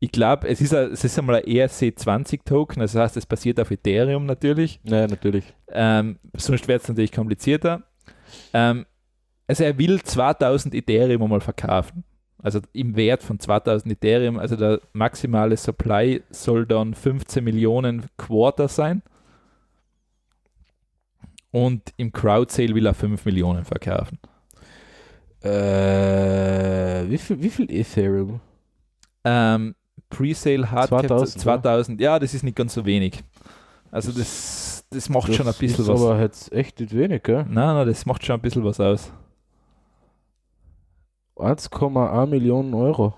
Ich glaube, es ist, ein- es ist einmal ein ERC20-Token, das heißt, es basiert auf Ethereum natürlich. naja, natürlich. Ähm, sonst wäre es natürlich komplizierter. Ähm, also er will 2000 Ethereum einmal verkaufen. Also im Wert von 2000 Ethereum. Also der maximale Supply soll dann 15 Millionen Quarter sein. Und im Crowd-Sale will er 5 Millionen verkaufen. Äh, wie viel, wie viel Ethereum? Ähm, Pre-Sale Hardcap 2000, 2000, ja, das ist nicht ganz so wenig. Also das, das macht schon ein bisschen ist was. aber jetzt echt nicht wenig, gell? Nein, nein, das macht schon ein bisschen was aus. 1,1 Millionen Euro.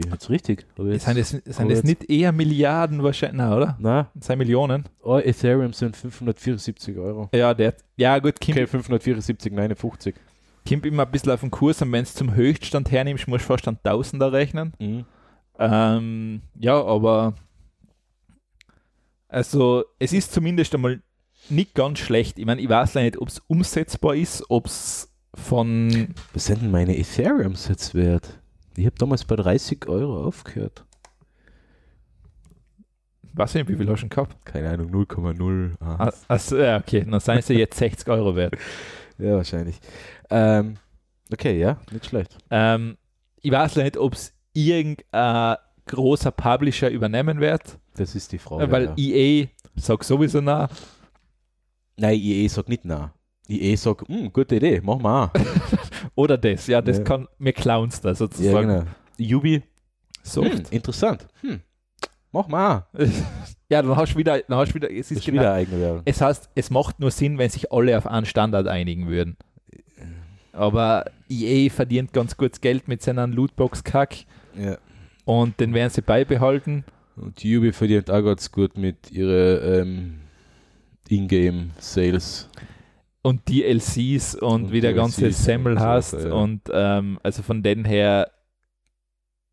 Bin jetzt richtig? Ich jetzt, Sind das, sind aber das nicht eher Milliarden wahrscheinlich, nein, oder? Na, Das sind Millionen. oh, Ethereum sind 574 Euro. Ja, der, ja gut, kommt, Okay, 574, 59. kommt immer ein bisschen auf den Kurs und wenn es zum Höchststand hernimmst, musst du fast einen Tausender rechnen. Mhm. Ähm, ja, aber also es ist zumindest einmal nicht ganz schlecht. Ich meine, ich weiß leider nicht, ob es umsetzbar ist, ob es von Was sind denn meine Ethereums jetzt wert? Ich habe damals bei 30 Euro aufgehört. ich nicht, wie viel hast du denn gehabt? Keine Ahnung, 0,0. Ah, Also, ja, okay, dann seien sie jetzt 60 Euro wert. Ja, wahrscheinlich. Ähm, okay, ja, nicht schlecht. Ähm, ich weiß nicht, ob es irgendein großer Publisher übernehmen wird, Das ist die Frage. weil ja. EA sagt sowieso na. Nein, IE sagt nicht na. IE sagt, "Hm, gute Idee, machen wir auch. Oder das, ja, das Ja. kann, mir clowns da ja, sozusagen. genau. Yubi, So. hm, interessant. Hm, wir auch. Ja, dann hast du wieder, dann hast du wieder, es ist ist genau, wieder eigene Währung. es heißt, es macht nur Sinn, wenn sich alle auf einen Standard einigen würden. Aber EA verdient ganz kurz Geld mit seinen Lootbox-Kack Ja. und den werden sie beibehalten. Und Yubi verdient auch ganz gut mit ihren ähm, Ingame-Sales. Und DLCs und, Und wie der ganze DLCs Semmel und so hast. weiter, ja. Und ähm, also von den her,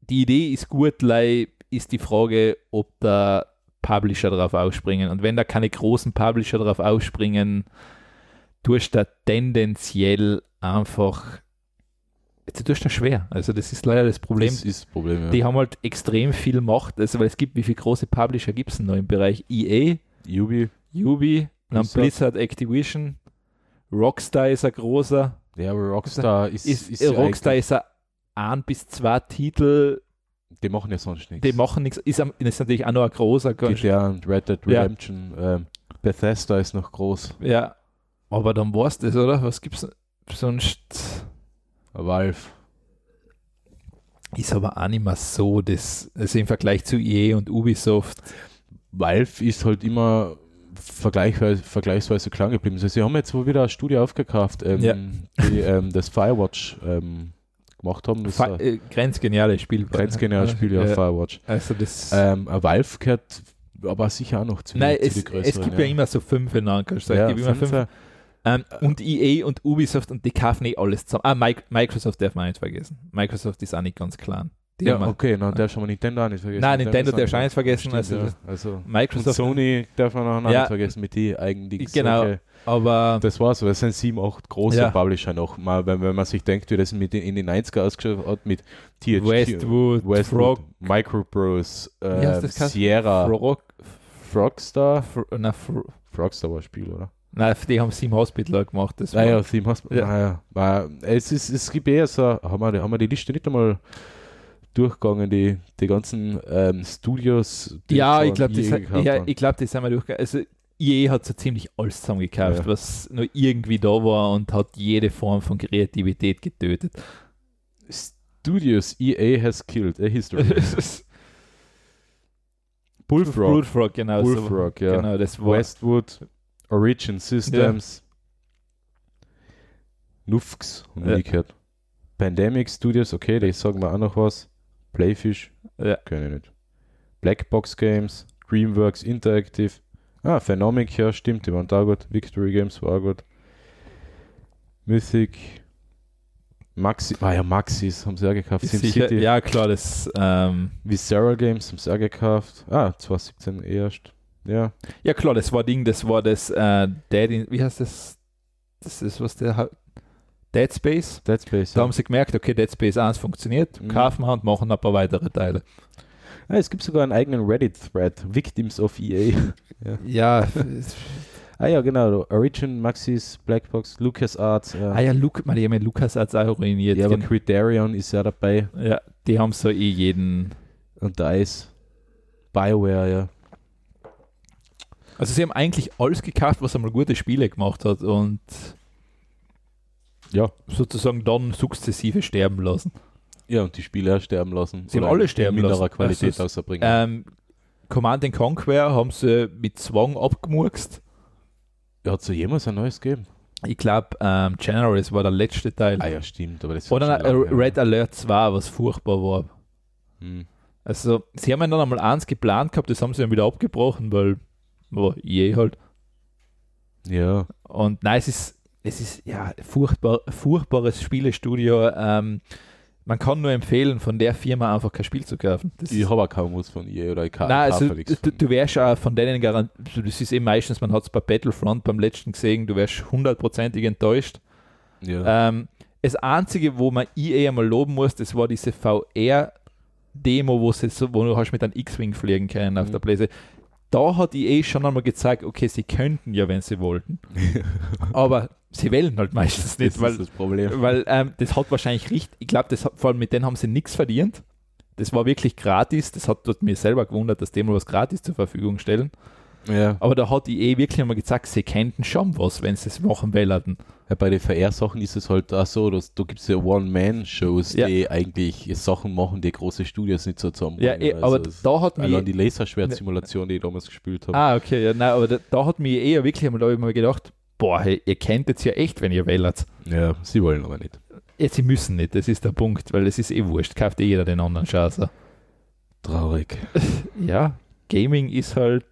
die Idee ist gut, lei ist die Frage, ob da Publisher drauf ausspringen. Und wenn da keine großen Publisher drauf ausspringen, tust du da tendenziell einfach, du tust da schwer. Also das ist leider das Problem. Das ist das Problem, ja. Die haben halt extrem viel Macht. Also weil es gibt, wie viele große Publisher gibt es noch im Bereich EA, Ubi, dann Blizzard. Blizzard Activision, Rockstar ist ein großer. ja, aber Rockstar ist, Ist, ist, ja Rockstar ist ein, ein bis zwei Titel, die machen ja sonst nichts. die machen nichts. Ist, ist natürlich auch noch ein großer. GTA und Red Dead Ja. Redemption. Ähm, Bethesda ist noch groß. Ja, aber dann war es das, oder? Was gibt's sonst? Valve. Ist aber auch nicht mehr so, das, also im Vergleich zu EA und Ubisoft. Valve ist halt immer vergleichsweise, vergleichsweise klein geblieben. Also sie haben jetzt wohl wieder eine Studie aufgekauft, ähm, Ja. die ähm, das Firewatch ähm, gemacht haben. Das Fa äh, grenzgeniales Spiel. grenzgeniales Spiel, ja, Ja, Firewatch. Also das. Ähm, ein Valve gehört aber sicher auch noch zu, Nein, zu es, es gibt ja. immer so fünf in sagen. ja, gibt immer fünf. Fünfer. Ähm, und EA und Ubisoft und die kaufen eh alles zusammen. Ah, Mi Microsoft darf man nicht vergessen. Microsoft ist auch nicht ganz klein. Die Ja, okay, na, darf schon mal Nintendo auch nicht vergessen. Nein, Nintendo ist darf auch nicht vergessen. Stimmt, Also, ja. das- also und Microsoft, Sony darf man auch noch Ja. nicht vergessen mit die eigentlich. Genau. Okay. aber Das war's, aber es sind sieben, acht große Ja. Publisher noch. Mal, wenn, wenn man sich denkt, wie das mit in den 90er ausgeschaut hat, mit THQ, Westwood, Westwood Frog, Microprose, äh, das? Sierra, Frog, Frogstar. Fro, na, Fro, Frogstar war ein Spiel, oder? nein, die haben Sim Hospital gemacht. Das war, Naja, Theme Hospital. Ja. Naja, war- es, ist, es gibt eher so, haben wir, haben wir die Liste nicht einmal durchgegangen, die, die ganzen ähm, Studios, die ja, ich glaube, das, ja, haben. ich glaub, das sind wir durch. Also, EA hat so ziemlich alles zusammengekauft, Ja. was nur irgendwie da war und hat jede Form von Kreativität getötet. Studios EA has killed a history. Bullfrog, Bullfrog, genau. so. Bullfrog, ja. Genau, das war. Westwood, Origin Systems, Nufx, haben wir Ja. Pandemic Studios, okay, die sagen wir auch noch was. Playfish, Ja. kenne ich nicht. Blackbox Games, Dreamworks Interactive, ah, Phenomic, ja, stimmt, die waren da gut. Victory Games war auch gut. Mythic, Maxi, ah ja, Maxis haben sie auch gekauft. Sicher, ja, klar, das. Ähm, Visceral Games haben sie auch gekauft. Ah, 2017 erst. Ja, ja, klar, das war Ding, das war das äh, Dead in, Wie heißt das? Das ist was der. Dead Space. Dead Space. Da Ja. haben sie gemerkt, okay, Dead Space 1 funktioniert, Mhm. kaufen wir und machen ein paar weitere Teile. Ah, es gibt sogar einen eigenen Reddit-Thread, Victims of EA. Ja, ah ja, genau, Origin, Maxis, Blackbox, LucasArts. Ja, ah ja, Luke, man, die haben ja Lukas als auch ruiniert. ja aber Gen- Criterion ist ja dabei ja, die haben so eh jeden. und DICE. Bioware, ja. Also sie haben eigentlich alles gekauft, was einmal gute Spiele gemacht hat und Ja. sozusagen dann sukzessive sterben lassen. Ja, und die Spiele auch sterben lassen. Sie haben alle sterben minderer lassen. Qualität Das ist- außerbringen. Ähm, Command and Conquer haben sie mit Zwang abgemurkst. Hat es jemals ein neues gegeben? Ich glaube, ähm, Generals war der letzte Teil. Ah ja, stimmt, aber das Oder her. Red Alert 2, was furchtbar war. Hm. Also, sie haben ja dann einmal eins geplant gehabt, das haben sie dann wieder abgebrochen, weil war EA halt. Ja, Und nein, es ist, es ist ja furchtbar, furchtbares Spielestudio. Ähm, man kann nur empfehlen, von der Firma einfach kein Spiel zu kaufen. Das ich habe auch kaum was von EA oder ich kann Nein, also du, du wärst auch von denen garantiert, das ist eh meistens, man hat es bei Battlefront beim letzten gesehen, du wärst hundertprozentig enttäuscht. ja. Ähm, das Einzige, wo man EA einmal loben muss, das war diese VR-Demo, wo, so, wo du hast mit einem X-Wing fliegen können auf Mhm. der Bläse. Da hat EA schon einmal gezeigt, okay, sie könnten ja, wenn sie wollten. Aber sie wählen halt meistens das nicht, ist weil, das Problem. weil ähm, das hat wahrscheinlich richtig, ich glaube, das vor allem mit denen haben sie nichts verdient. Das war wirklich gratis. Das hat dort mir selber gewundert, dass die mal was gratis zur Verfügung stellen. Ja. Aber da hat die eh wirklich einmal gesagt, sie könnten schon was, wenn sie es machen wollten. Ja, bei den VR-Sachen ist es halt auch so, dass da gibt es ja One-Man-Shows, Ja. die eigentlich Sachen machen, die große Studios nicht so zusammen. Ja, eh, aber es- da hat mir. die Laserschwert-Simulation, die ich damals gespielt habe. Ah, okay, ja, nein, aber da, da hat mir eher wirklich einmal, da ich mir gedacht, boah, hey, ihr kennt jetzt ja echt, wenn ihr wählt. Ja, sie wollen aber nicht. Ja, sie müssen nicht, das ist der Punkt, weil es ist eh wurscht, kauft eh jeder den anderen Chance. Traurig. Ja, Gaming ist halt,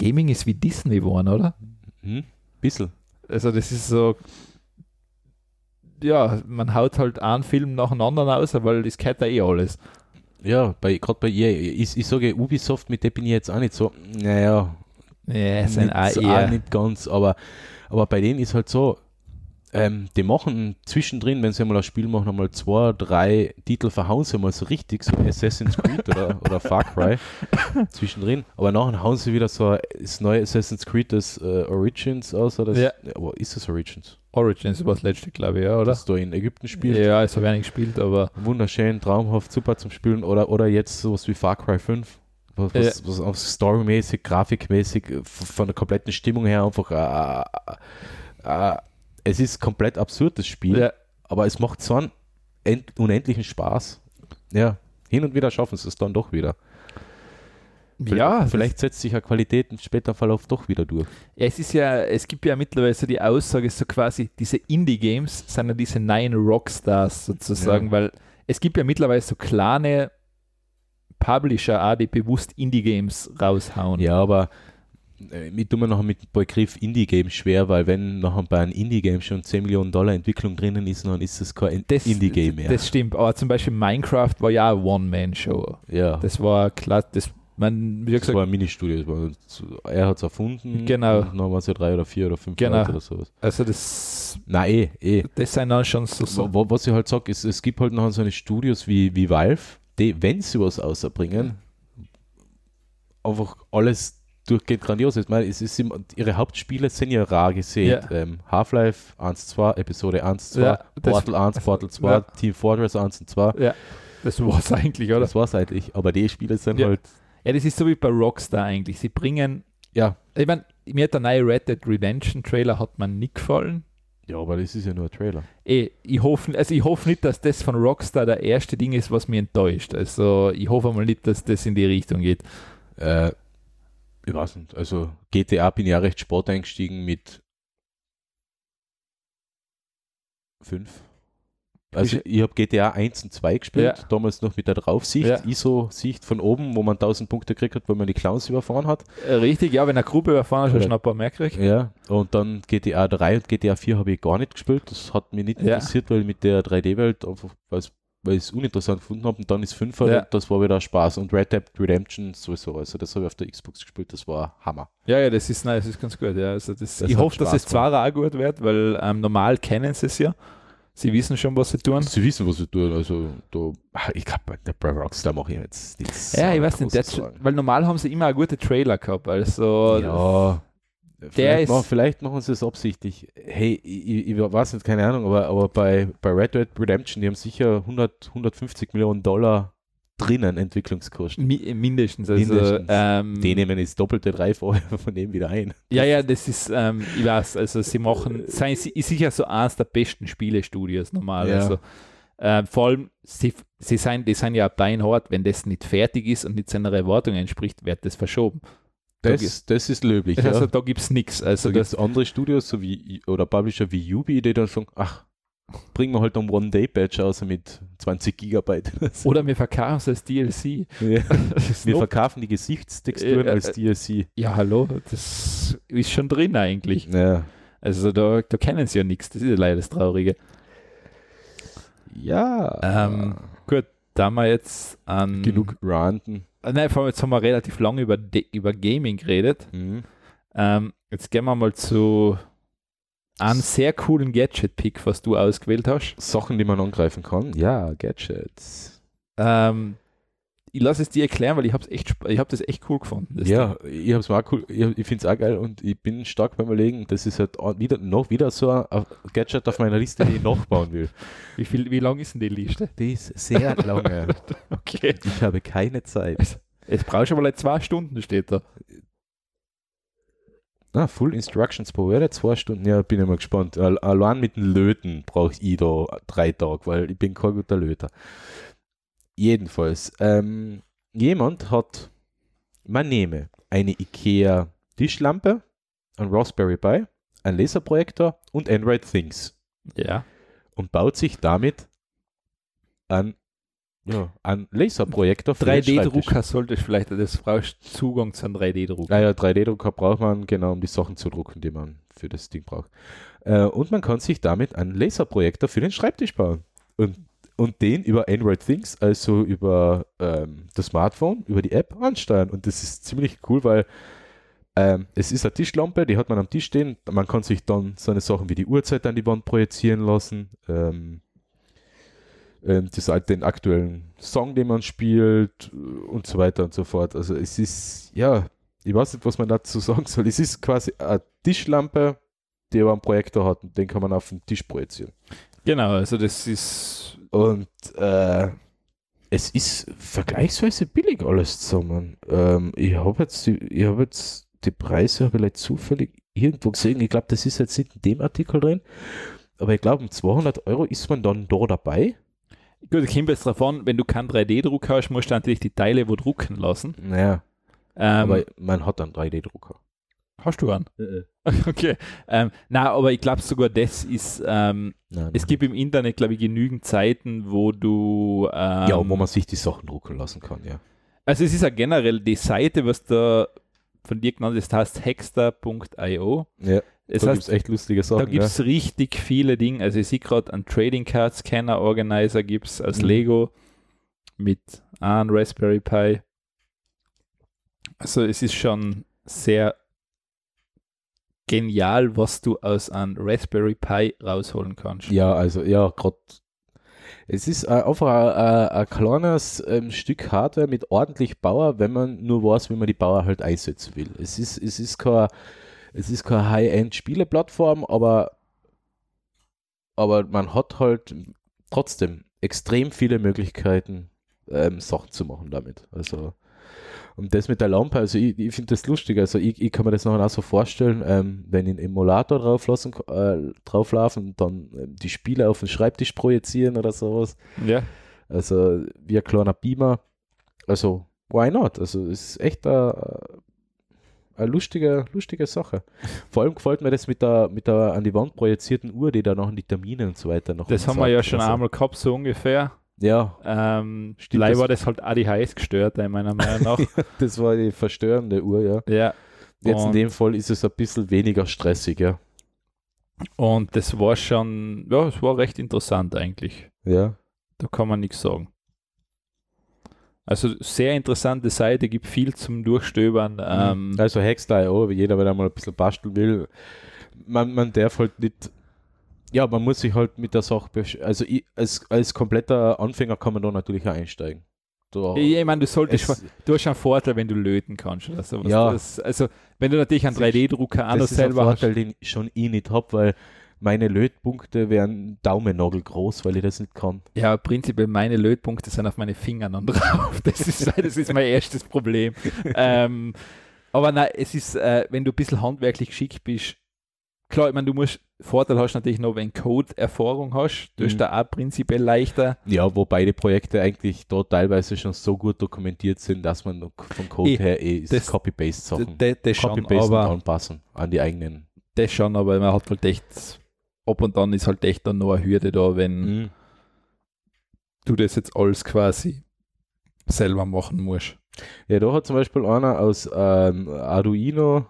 Gaming ist wie Disney geworden, oder? Hm? Bissl. Also das ist so, ja, man haut halt einen Film nach dem anderen aus, weil das kennt ja eh alles. Ja, bei, gerade bei EA. Ich, ich sage Ubisoft, mit der bin ich jetzt auch nicht so, naja, Ja, es sind nicht, auch nicht ganz, aber, aber bei denen ist halt so, ähm, die machen zwischendrin, wenn sie mal ein Spiel machen, einmal zwei, drei Titel verhauen sie mal so richtig, so Assassin's Creed oder, oder Far Cry zwischendrin, aber nachher hauen sie wieder so das neue Assassin's Creed, das äh, Origins aus, oder das, Ja. aber ist das Origins? Origins war das letzte, glaube ich, ja, oder? Das da in Ägypten spielt. Ja, es habe ich nicht gespielt, aber Wunderschön, traumhaft, super zum Spielen. Oder, oder jetzt sowas wie Far Cry 5. Was, was, was auch storymäßig, grafikmäßig, äh, von der kompletten Stimmung her einfach. Äh, äh, äh, es ist komplett absurd, das Spiel, ja, aber es macht so einen end, unendlichen Spaß. Ja, hin und wieder schaffen sie es dann doch wieder. ja, vielleicht setzt sich ja Qualität im späteren Verlauf doch wieder durch. Ja, es ist ja, es gibt ja mittlerweile so die Aussage, so quasi, diese Indie-Games sind ja diese neuen Rockstars sozusagen, Ja. weil es gibt ja mittlerweile so kleine Publisher auch, die bewusst Indie-Games raushauen. Ja, aber äh, mit tun wir noch mit dem Begriff Indie-Game schwer, weil wenn nachher bei einem Indie-Game schon 10 Millionen Dollar Entwicklung drinnen ist, dann ist es kein Das, Indie-Game mehr. Das stimmt, aber zum Beispiel Minecraft war ja eine One-Man-Show. ja, Das war klar, das, man, wie das gesagt, war ein Ministudio. Das er hat es erfunden. Genau. Und dann waren es ja drei oder vier oder fünf Genau. Leute oder sowas. also das, Nein, eh, eh. das sind dann schon so, so Wa- Was ich halt sage, ist, es gibt halt noch so eine Studios wie, wie Valve, die, wenn sie was außerbringen, einfach alles durchgehend grandios ist. Ich meine, es ist immer, ihre Hauptspiele sind ja rar gesehen. Ja. Ähm, Half-Life 1, 2, Episode 1, 2, Ja, Portal 1, Portal 2, Ja. Team Fortress 1 und 2. ja, das war es eigentlich, oder? Das war es eigentlich. Aber die Spiele sind halt, Ja, das ist so wie bei Rockstar eigentlich. Sie bringen, ja. ich meine, mir hat der neue Red Dead Redemption Trailer hat mir nicht gefallen. Ja, aber das ist ja nur ein Trailer. Eh, ich hoffe, also ich hoffe nicht, dass das von Rockstar der erste Ding ist, was mich enttäuscht. Also ich hoffe mal nicht, dass das in die Richtung geht. Äh, ich weiß nicht. Also GTA bin ich ja recht spät eingestiegen mit 5. Also Ist- ich habe GTA 1 und 2 gespielt, Ja. damals noch mit der Draufsicht, Ja. ISO-Sicht von oben, wo man 1000 Punkte gekriegt hat, weil man die Clowns überfahren hat. Äh, Richtig, ja, wenn eine Gruppe überfahren ist, hast du ein paar mehr gekriegt. Ja. Und dann GTA 3 und GTA 4 habe ich gar nicht gespielt. Das hat mich nicht Ja. interessiert, weil mit der 3D-Welt einfach, weil's- weil ich es uninteressant gefunden habe. Und dann ist 5 halt, Ja. und das war wieder Spaß. Und Red Dead Redemption sowieso. Also das habe ich auf der Xbox gespielt, das war Hammer. Ja, ja, das ist, nein, das ist ganz gut. Ja. Also das, Das ich hat hoffe, dass Spaß es zwar auch gut wird, weil ähm, normal kennen sie es ja. Sie wissen schon, was sie tun. Sie wissen, was sie tun. Also, da, ich glaube, der bei Rockstar mache ich jetzt nichts. Ja, ich so weiß nicht, das, weil normal haben sie immer gute Trailer gehabt. Also, Ja. Vielleicht, ist- machen, vielleicht machen sie es absichtlich. Hey, ich, ich, ich weiß nicht, keine Ahnung, aber, aber bei, bei Red Dead Redemption, die haben sicher 100, 150 Millionen Dollar drinnen Entwicklungskosten. mi mindestens. Also, Mindestens. Ähm, Die nehmen das doppelte, dreifache von dem wieder ein. ja, ja, das ist, ähm, ich weiß, also sie machen, seien sie, ist sicher so eines der besten Spielestudios normal. Ja. Also, äh, vor allem, sie, sie sind, die sind ja beinhart, wenn das nicht fertig ist und nicht seiner Erwartung entspricht, wird das verschoben. Da Das, das ist löblich. Also ja. da gibt es nichts. Also Da gibt andere Studios so wie, oder Publisher wie Ubi, die dann sagen, ach, bringen wir halt einen One-Day-Patch aus mit 20 Gigabyte. oder wir verkaufen es als DLC. Ja. Wir verkaufen die Gesichtstexturen Äh, als äh, DLC. ja, hallo, das ist schon drin eigentlich. Ja. Also da, da kennen sie ja nichts. Das ist ja leider das Traurige. Ja. Ähm, gut, da haben wir jetzt an. Genug ranten. Äh, Nein, vor allem jetzt haben wir relativ lange über, über Gaming geredet. Mhm. Ähm, jetzt gehen wir mal zu einem sehr coolen Gadget-Pick, was du ausgewählt hast. Sachen, die man angreifen kann. Ja, Gadgets. Ähm, ich lasse es dir erklären, weil ich habe echt, ich habe das echt cool gefunden. Ding. ja, ich hab's mal cool. Ich, ich finde es auch geil und ich bin stark beim Überlegen, das ist halt wieder, noch wieder so ein Gadget auf meiner Liste, die ich nachbauen will. Wie, viel, wie lang ist denn die Liste? Die ist sehr lange. Okay. Ich habe keine Zeit. Jetzt brauchst du aber like zwei Stunden, steht da. Ah, Full Instructions pro Word, zwei Stunden. Ja, bin ich mal gespannt. Al- Allein mit dem Löten brauche ich da drei Tage, weil ich bin kein guter Löter. Jedenfalls, ähm, jemand hat, man nehme eine IKEA Tischlampe, ein Raspberry Pi, ein Laserprojektor und Android Things Ja. und baut sich damit an, ja, einen Laserprojektor für den Schreibtisch. 3D-Drucker solltest vielleicht, das brauchst Zugang zu einem 3D-Drucker. Ah ja, 3D-Drucker braucht man genau, um die Sachen zu drucken, die man für das Ding braucht. Äh, und man kann sich damit einen Laserprojektor für den Schreibtisch bauen. Und, und den über Android Things, also über ähm, das Smartphone, über die App ansteuern. Und das ist ziemlich cool, weil ähm, es ist eine Tischlampe, die hat man am Tisch stehen. Man kann sich dann so eine Sachen wie die Uhrzeit an die Wand projizieren lassen. Ähm, den aktuellen Song, den man spielt äh, und so weiter und so fort. Also es ist, ja, ich weiß nicht, was man dazu sagen soll. Es ist quasi eine Tischlampe, die aber einen Projektor hat und den kann man auf den Tisch projizieren. Genau, also das ist. Und äh, es ist vergleichsweise billig alles zusammen. Ähm, ich habe jetzt, ich habe jetzt die Preise habe ich zufällig irgendwo gesehen. Ich glaube, das ist jetzt nicht in dem Artikel drin. Aber ich glaube, um 200 Euro ist man dann da dabei. Gut, es kommt jetzt drauf an, wenn du keinen 3D-Druck hast, musst du natürlich die Teile wo drucken lassen. Naja, Ähm, aber man hat einen 3D-Drucker. hast du einen? Okay. Ähm, na, aber ich glaube sogar, das ist. Ähm, Nein, es gibt im Internet, glaube ich, genügend Seiten, wo du. Ähm, ja, wo man sich die Sachen drucken lassen kann, ja. Also es ist ja generell die Seite, was da von dir genannt, das heißt hexter.io. Ja, Es da gibt echt lustige Sachen. da gibt es richtig viele Dinge. Also ich sehe gerade einen Trading Card Scanner Organizer gibt es als Mhm. Lego mit einem Raspberry Pi. Also es ist schon sehr genial, was du aus einem Raspberry Pi rausholen kannst. Ja, also ja, gerade. Es ist äh, einfach ein, ein, ein kleines ähm, Stück Hardware mit ordentlich Bauer, wenn man nur weiß, wie man die Bauer halt einsetzen will. Es ist, es ist kein, es ist keine High-End-Spieleplattform, aber, aber man hat halt trotzdem extrem viele Möglichkeiten, ähm, Sachen zu machen damit. Also und das mit der Lampe, also ich, ich finde das lustig. Also ich, ich kann mir das nachher auch so vorstellen, ähm, wenn ich einen Emulator drauf lassen, äh, drauflaufen und dann ähm, die Spiele auf den Schreibtisch projizieren oder sowas. Ja. Also wie ein kleiner Beamer. Also why not? Also es ist echt eine, eine lustige, lustige Sache. Vor allem gefällt mir das mit der, mit der an die Wand projizierten Uhr, die da noch die Termine und so weiter noch Das haben wir ja schon also, einmal gehabt, so ungefähr. Ja, Ähm, Stimmt, das- war das halt auch die heiß gestört, meiner Meinung nach. das war die verstörende Uhr, ja. ja. Jetzt in Und- dem Fall ist es ein bisschen weniger stressig, ja. Und das war schon, ja, es war recht interessant eigentlich. Ja. Da kann man nichts sagen. Also sehr interessante Seite, gibt viel zum Durchstöbern. Ähm, Also Hexter.io, jeder, wenn er mal ein bisschen basteln will, man, man darf halt nicht, ja, man muss sich halt mit der Sache, also ich, als, als kompletter Anfänger kann man da natürlich auch einsteigen. Da, ich meine, du solltest, es, du hast einen Vorteil, wenn du löten kannst oder sowas. Ja. Das, also, wenn du natürlich einen Das ist- 3D-Drucker auch noch das ist ein selber hast. Vorteil, den schon ich nicht habe, weil meine Lötpunkte wären Daumennagel groß, weil ich das nicht kann. Ja, prinzipiell meine Lötpunkte sind auf meine Fingern und drauf. Das ist, das ist mein erstes Problem. ähm, aber nein, es ist, äh, wenn du ein bisschen handwerklich geschickt bist, klar, ich meine, du musst, Vorteil hast natürlich noch, wenn Code-Erfahrung hast, du hast Mhm. da auch prinzipiell leichter. Ja, wobei die Projekte eigentlich da teilweise schon so gut dokumentiert sind, dass man vom Code Eh, her eh das- Copy-Paste-Sachen Copy-Paste anpassen an die eigenen. das schon, aber man hat halt echt, ab und an ist halt echt dann noch eine Hürde da, wenn Mhm. du das jetzt alles quasi selber machen musst. Ja, da hat zum Beispiel einer aus ähm, Arduino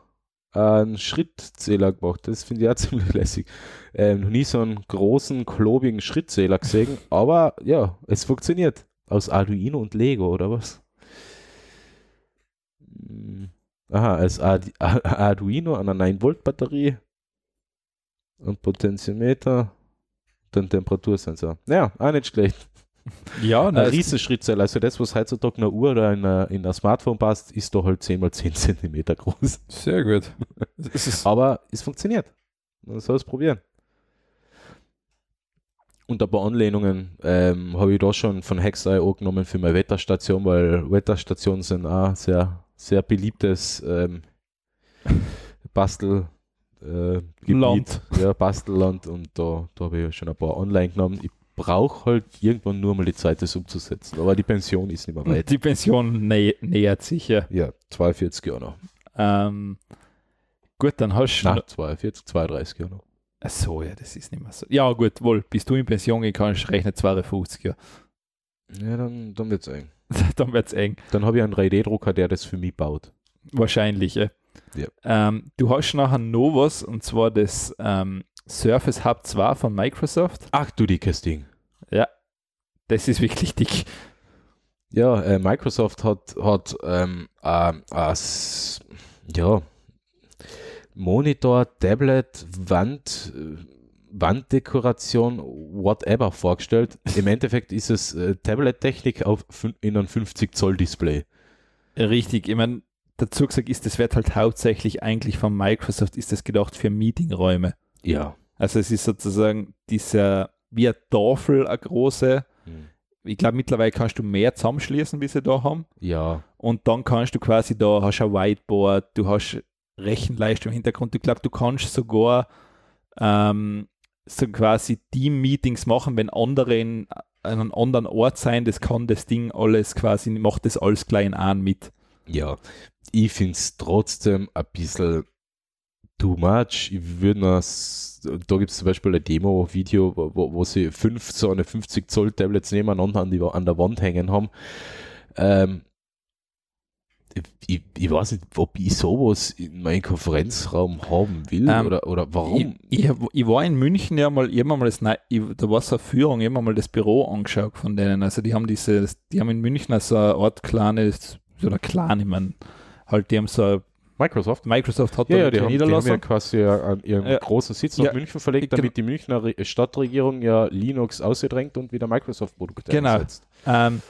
einen Schrittzähler gemacht. Das finde ich auch ziemlich lässig. Ähm, noch nie so einen großen, klobigen Schrittzähler gesehen, aber ja, es funktioniert. Aus Arduino und Lego, oder was? Hm. Aha, als Arduino an einer 9-Volt-Batterie und Potentiometer, dann Temperatursensor. Naja, auch nicht schlecht. Ja, Ein Riesenschrittzähler, also das, was heutzutage in einer Uhr oder in einer, in einer Smartphone passt, ist doch halt 10 mal 10 Zentimeter groß. sehr gut. Aber es funktioniert. Man soll es probieren. Und ein paar Anlehnungen ähm, habe ich da schon von Hex.io genommen für meine Wetterstation, weil Wetterstationen sind auch sehr, sehr beliebtes ähm, Bastel äh, Gebiet. Land. Ja, Bastelland und da, da habe ich schon ein paar online genommen. Ich brauche halt irgendwann nur mal die Zeit, das umzusetzen. Aber die Pension ist nicht mehr weit. die Pension nä nähert sich ja. Ja, 42 Jahre noch. Ähm, gut, dann hast du. Nein, 42, 32 Jahre noch. Ach so, ja, das ist nicht mehr so. Ja, gut, wohl, bis du in Pension gehen kannst, rechne 52 Jahre. Ja, dann, dann wird es eng. dann wird es eng. Dann habe ich einen 3D-Drucker, der das für mich baut. Wahrscheinlich, ja. Ja. Ähm, du hast nachher noch was, und zwar das ähm, Surface Hub 2 von Microsoft. Ach du dickes Ding. Das ist wirklich dick. Ja, äh, Microsoft hat, hat ähm, ähm, als, ja, Monitor, Tablet, Wand, äh, Wanddekoration, whatever vorgestellt. Im Endeffekt ist es äh, Tablet-Technik auf in einem 50 Zoll Display. Richtig, ich meine, dazu gesagt ist, das wird halt hauptsächlich eigentlich von Microsoft, ist das gedacht für Meetingräume. Ja. Also es ist sozusagen dieser, wie eine Tafel, eine große. Ich glaube, mittlerweile kannst du mehr zusammenschließen, wie sie da haben. Ja, Und dann kannst du quasi da, hast ein Whiteboard, du hast Rechenleistung im Hintergrund. Ich glaube, du kannst sogar ähm, so quasi Team-Meetings machen, wenn andere in einem anderen Ort sein, das kann das Ding alles quasi, macht das alles klein an mit. ja. Ich finde es trotzdem ein bisschen too much. Ich würde da gibt es zum Beispiel ein Demo-Video, wo, wo, sie fünf so eine 50 Zoll Tablets nebeneinander an, die, an der Wand hängen haben. Ähm, ich, ich weiß nicht, ob ich sowas in meinem Konferenzraum haben will Ähm, oder, oder warum. Ich, ich, ich war in München ja mal, ich mal das, ich, da war so eine Führung, ich habe mir mal das Büro angeschaut von denen. Also die haben diese, die haben in München so eine Art kleines, so eine kleine, ich mein, halt, die haben so, Microsoft? Microsoft hat Ja, ja, die haben, die haben ja Niederlassung. quasi an ihren Ja. großen Sitz Ja, nach München verlegt, genau. damit die Münchner Re Stadtregierung ja Linux ausgedrängt und wieder Microsoft-Produkte Genau. Ähm,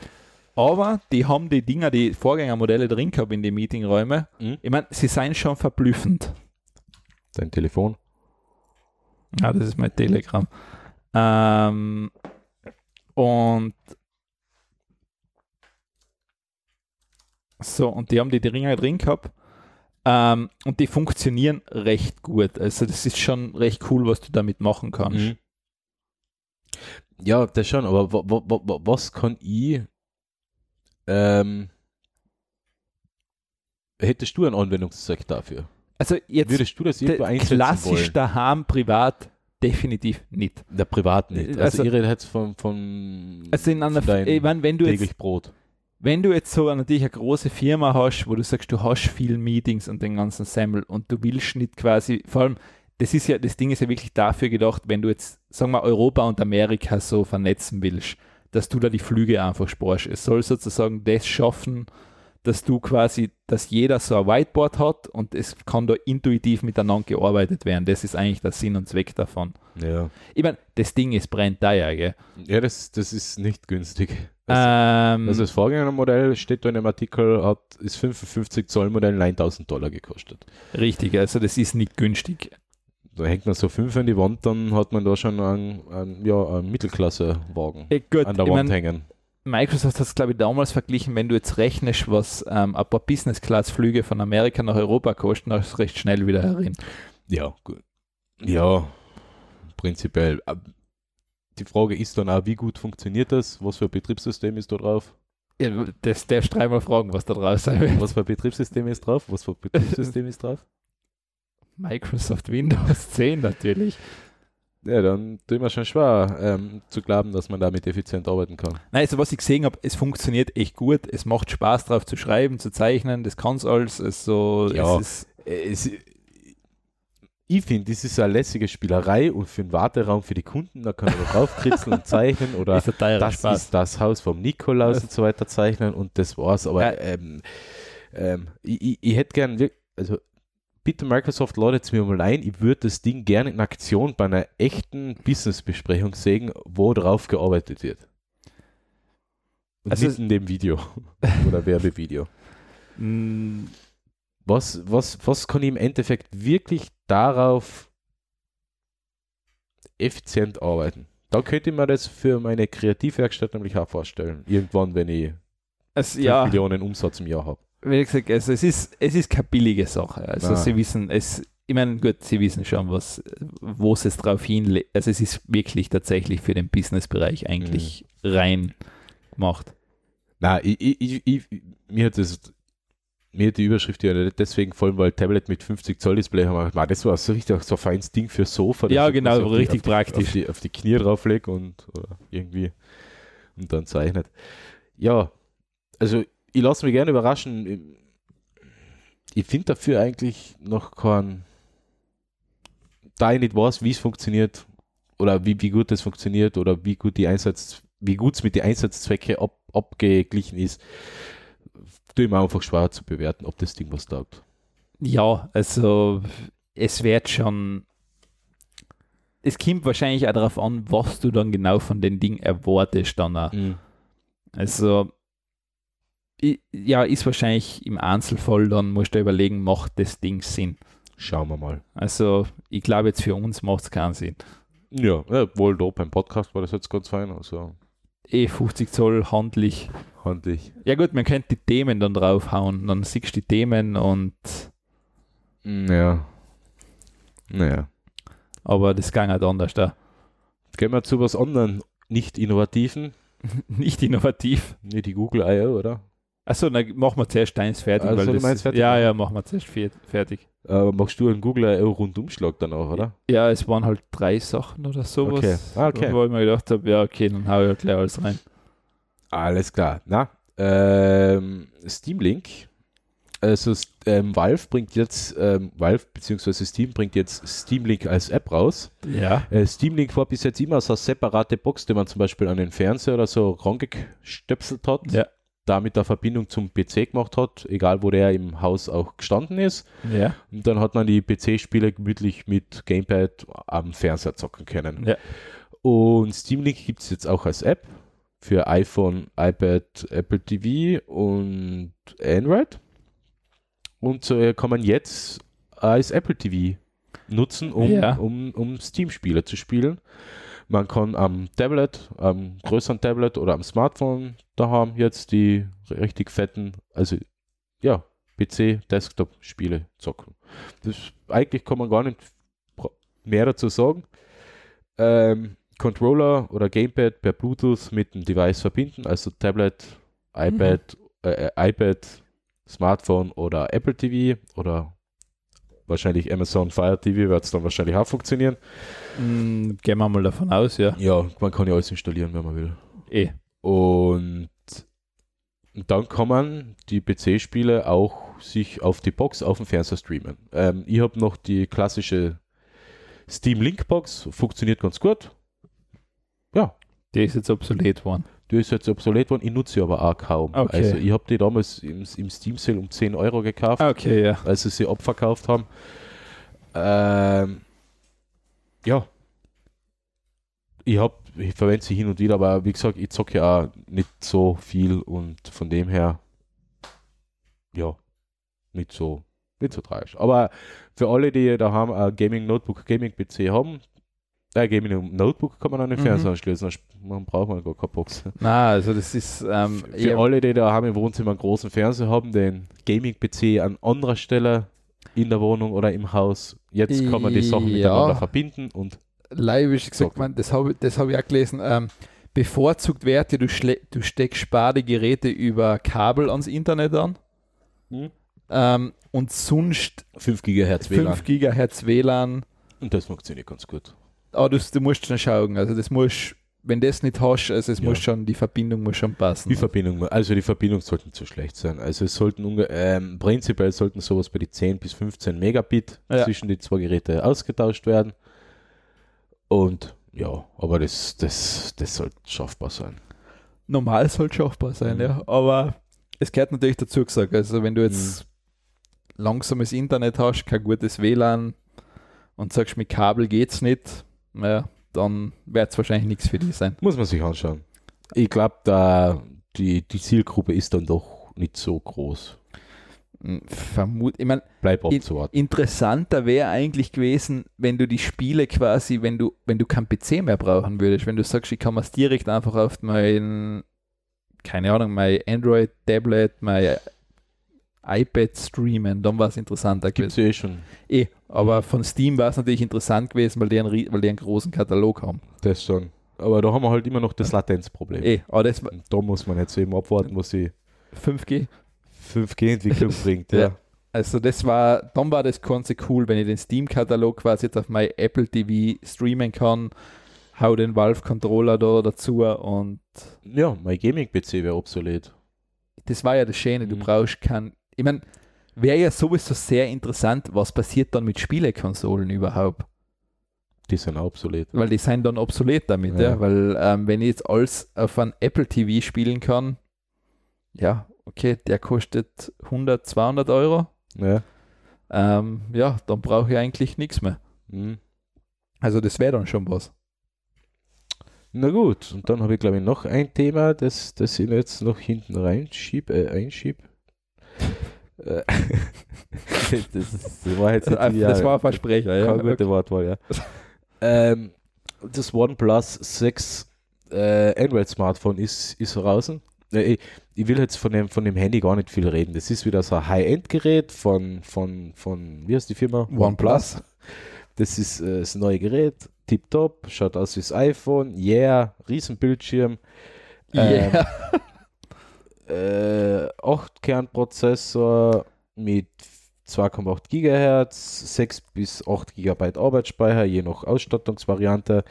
aber die haben die Dinger, die Vorgängermodelle drin gehabt in die Meetingräume. Mhm. Ich meine, sie seien schon verblüffend. Dein Telefon. Ja, das ist mein Telegram. Ähm, und so, und die haben die Dinger drin gehabt. Ähm, und die funktionieren recht gut. Also das ist schon recht cool, was du damit machen kannst. Mhm. Ja, das schon, aber wa, wa, wa, wa- was kann ich ähm, hättest du einen Anwendungszweck dafür? Also jetzt Würdest du das irgendwo einsetzen klassisch wollen? daheim, privat, definitiv nicht. Der Privat nicht. Also, Also- ich rede jetzt von, von, Also in einer, von ich mein, wenn du jetzt täglich Brot. Wenn du jetzt so natürlich eine große Firma hast, wo du sagst, du hast viel Meetings und den ganzen Semmel und du willst nicht quasi, vor allem, das ist ja, das Ding ist ja wirklich dafür gedacht, wenn du jetzt, sagen wir, Europa und Amerika so vernetzen willst, dass du da die Flüge einfach sparst. Es soll sozusagen das schaffen, dass du quasi, dass jeder so ein Whiteboard hat und es kann da intuitiv miteinander gearbeitet werden. Das ist eigentlich der Sinn und Zweck davon. Ja, Ich meine, das Ding ist brennt teuer, gell? ja das, das ist nicht günstig. Das, Ähm, also das Vorgängermodell steht da in dem Artikel, hat, ist 55 Zoll Modell 9000 Dollar gekostet. richtig, also das ist nicht günstig. Da hängt man so fünf an die Wand, dann hat man da schon einen, einen, ja, einen Mittelklasse-Wagen Äh, gut, an der Wand mein, hängen. Microsoft hat es, glaube ich, damals verglichen, wenn du jetzt rechnest, was ähm, ein paar Business-Class-Flüge von Amerika nach Europa kosten, dann ist es recht schnell wieder herin. Ja, gut. Ja, prinzipiell. Die Frage ist dann auch, wie gut funktioniert das? Was für ein Betriebssystem ist da drauf? Ja, das darfst du dreimal fragen, was da draus sein wird. Was für ein Betriebssystem ist drauf? Was für ein Betriebssystem ist drauf? Microsoft Windows 10 natürlich. Ja, dann tut mir schon schwer ähm, zu glauben, dass man damit effizient arbeiten kann. Nein, also was ich gesehen habe, es funktioniert echt gut. Es macht Spaß drauf zu schreiben, zu zeichnen. Das kann es alles. Es so, Ja. es ist, Es, ich finde, das ist so eine lässige Spielerei und für den Warteraum für die Kunden, da kann man draufkritzeln und zeichnen oder ist das Spaß. ist das Haus vom Nikolaus und so weiter zeichnen und das war's. Aber Ja. ähm, ähm, ich, ich, ich hätte gern, also bitte Microsoft ladet es mir mal ein, ich würde das Ding gerne in Aktion bei einer echten Business-Besprechung sehen, wo drauf gearbeitet wird. Und Also nicht in dem Video oder Werbevideo. Was, was, was kann ich im Endeffekt wirklich darauf effizient arbeiten? Da könnte ich mir das für meine Kreativwerkstatt nämlich auch vorstellen. Irgendwann, wenn ich 5 ja, Millionen Umsatz im Jahr habe. wie gesagt, also es ist, es ist keine billige Sache. Also Nein. sie wissen, es, ich meine, gut, sie wissen schon, was, wo es jetzt drauf hinlegt. Also es ist wirklich tatsächlich für den Businessbereich eigentlich Mhm. rein gemacht. Nein, ich, ich, ich, ich, mir hat das mir die Überschrift ja nicht deswegen gefallen, weil Tablet mit 50 Zoll Display haben wir gedacht, "Ma, das war so richtig so ein feines Ding für Sofa. Ja, ich genau, das auf richtig auf die, praktisch. Auf die, auf die Knie drauflege und irgendwie und dann zeichnet. Ja, also ich lasse mich gerne überraschen. Ich finde dafür eigentlich noch kein, da ich nicht weiß, wie es funktioniert oder wie, wie gut es funktioniert oder wie gut die Einsatz, wie gut es mit den Einsatzzwecke ab, abgeglichen ist, tue ich mir einfach schwer zu bewerten, ob das Ding was taugt. Ja, also es wird schon. Es kommt wahrscheinlich auch darauf an, was du dann genau von den Ding erwartest dann auch. Also i- ja, ist wahrscheinlich im Einzelfall, dann musst du überlegen, macht das Ding Sinn. Schauen wir mal. Also ich glaube jetzt für uns macht es keinen Sinn. Ja, ja, wohl da beim Podcast war das jetzt ganz fein, also Eh 50 Zoll handlich. handlich. Ja gut, man könnte die Themen dann draufhauen, dann siehst du die Themen und Ja. Naja. aber das ging halt anders da. Jetzt gehen wir zu was anderen, nicht innovativen. Nicht innovativ. Nee, die Google I.O., oder? Achso, dann machen wir zuerst deins fertig. Also weil das, fertig ja, ja, machen wir zuerst fe- fertig. Äh, machst du einen Google I.O. Rundumschlag dann auch, oder? Ja, es waren halt drei Sachen oder sowas. Okay. Ah, okay. Wo ich mir gedacht habe, ja, okay, dann hau ich halt gleich alles rein. Alles klar. Na, ähm, Steam Link Also ähm, Valve bringt jetzt, ähm, Valve bzw. Steam bringt jetzt Steam Link als App raus. Ja. Äh, Steam Link war bis jetzt immer so eine separate Box, die man zum Beispiel an den Fernseher oder so rangestöpselt hat, Ja. Da mit der Verbindung zum PC gemacht hat, egal wo der im Haus auch gestanden ist. Ja. Und dann hat man die PC-Spiele gemütlich mit Gamepad am Fernseher zocken können. Ja. Und Steam Link gibt es jetzt auch als App für iPhone, iPad, Apple TV und Android. Und so äh, kann man jetzt als Apple TV nutzen, um, Ja. um, um Steam-Spiele zu spielen. Man kann am Tablet, am größeren Tablet oder am Smartphone da haben jetzt die richtig fetten, also ja, PC-Desktop-Spiele zocken. Das, eigentlich kann man gar nicht mehr dazu sagen. Ähm, Controller oder Gamepad per Bluetooth mit dem Device verbinden, also Tablet, iPad, äh, äh, iPad, Smartphone oder Apple TV oder wahrscheinlich Amazon Fire TV wird es dann wahrscheinlich auch funktionieren. Mm, gehen wir mal davon aus, ja. Ja, man kann ja alles installieren, wenn man will. Eh. Und dann kann man die PC-Spiele auch sich auf die Box auf dem Fernseher streamen. Ähm, ich habe noch die klassische Steam Link Box, funktioniert ganz gut. Ja, Die ist jetzt obsolet worden. Die ist jetzt obsolet worden, ich nutze sie aber auch kaum. Okay. Also ich habe die damals im, im Steam Sale um 10 Euro gekauft, Okay, ja. als sie sie abverkauft haben. Ähm, ja. Ich, ich verwende sie hin und wieder, aber wie gesagt, ich zocke ja auch nicht so viel und von dem her, ja, nicht so, nicht so tragisch. Aber für alle, die da haben ein Gaming Notebook, Gaming PC haben, äh, Gaming Notebook kann man an den Mhm. Fernseher anschließen, dann braucht man gar keine Box. Na, also das ist ähm, Für eher- alle, die da haben im Wohnzimmer einen großen Fernseher haben, den Gaming-PC an anderer Stelle in der Wohnung oder im Haus, jetzt kann man die Sachen Ja. miteinander verbinden und leibisch gesagt, man, das habe das hab ich auch gelesen. Ähm, bevorzugt ja, du, du steckst Spadegeräte über Kabel ans Internet an ähm, und sonst 5 GHz WLAN. 5 GHz WLAN. Und das funktioniert ganz gut. Aber du, du musst schon schauen. Also das muss, wenn das nicht hast, also es Ja. muss schon, die Verbindung muss schon passen. Die Verbindung, also die Verbindung sollten zu schlecht sein. Also es sollten ähm, prinzipiell sollten sowas bei die 10 bis 15 Megabit Ja. zwischen die zwei Geräte ausgetauscht werden. Und ja, aber das, das, das sollte schaffbar sein. Normal soll schaffbar sein, Mhm. ja. Aber es gehört natürlich dazu gesagt. Also wenn du jetzt langsames Internet hast, kein gutes WLAN und sagst, mit Kabel geht's nicht, naja, dann wird es wahrscheinlich nichts für dich sein. Muss man sich anschauen. Ich glaube, da die, die Zielgruppe ist dann doch nicht so groß. Hm, Vermut, ich meine, Bleib In- abzuwarten. interessanter wäre eigentlich gewesen, wenn du die Spiele quasi, wenn du, wenn du keinen PC mehr brauchen würdest, wenn du sagst, ich kann mir direkt einfach auf mein, keine Ahnung, mein Android-Tablet, mein iPad streamen, dann war es interessanter Gibt es gewesen. ja eh schon. Eh, aber von Steam war es natürlich interessant gewesen, weil die, einen, weil die einen großen Katalog haben. Das schon. Aber da haben wir halt immer noch das Latenzproblem. Eh, aber das Und da muss man jetzt eben abwarten, was die 5G. 5G-Entwicklung bringt. Ja. Ja. Also das war, dann war das Ganze cool, wenn ich den Steam-Katalog quasi jetzt auf mein Apple TV streamen kann, hau den Valve-Controller da dazu und ja, mein Gaming-PC wäre obsolet. das war ja das Schöne, du Mhm. brauchst kein, ich meine, wäre ja sowieso sehr interessant, was passiert dann mit Spielekonsolen überhaupt, Die sind obsolet. weil die sind dann obsolet damit, ja, Ja. weil ähm, wenn ich jetzt alles auf einem Apple TV spielen kann, ja, okay, der kostet 100, 200 Euro, Ja. ähm, ja, dann brauche ich eigentlich nichts mehr. Mhm. Also das wäre dann schon was. Na gut, und dann habe ich glaube ich noch ein Thema, das, das ich jetzt noch hinten reinschieb, äh, einschieb. Äh, das, ist- war jetzt nicht Das war ein Versprecher, ja. Gute Wortwahl, ja. ähm, das OnePlus 6 äh, Android-Smartphone ist, ist draußen. Äh, ich, ich will jetzt von dem, von dem Handy gar nicht viel reden. Das ist wieder so ein High-End-Gerät von, von, von, wie heißt die Firma? OnePlus. Das ist äh, das neue Gerät, tipptopp, schaut aus wie das iPhone, yeah, Riesenbildschirm, Ähm, Yeah. äh, 8-Kern-Prozessor mit 2,8 Gigahertz, 6 bis 8 Gigabyte Arbeitsspeicher, je nach Ausstattungsvariante.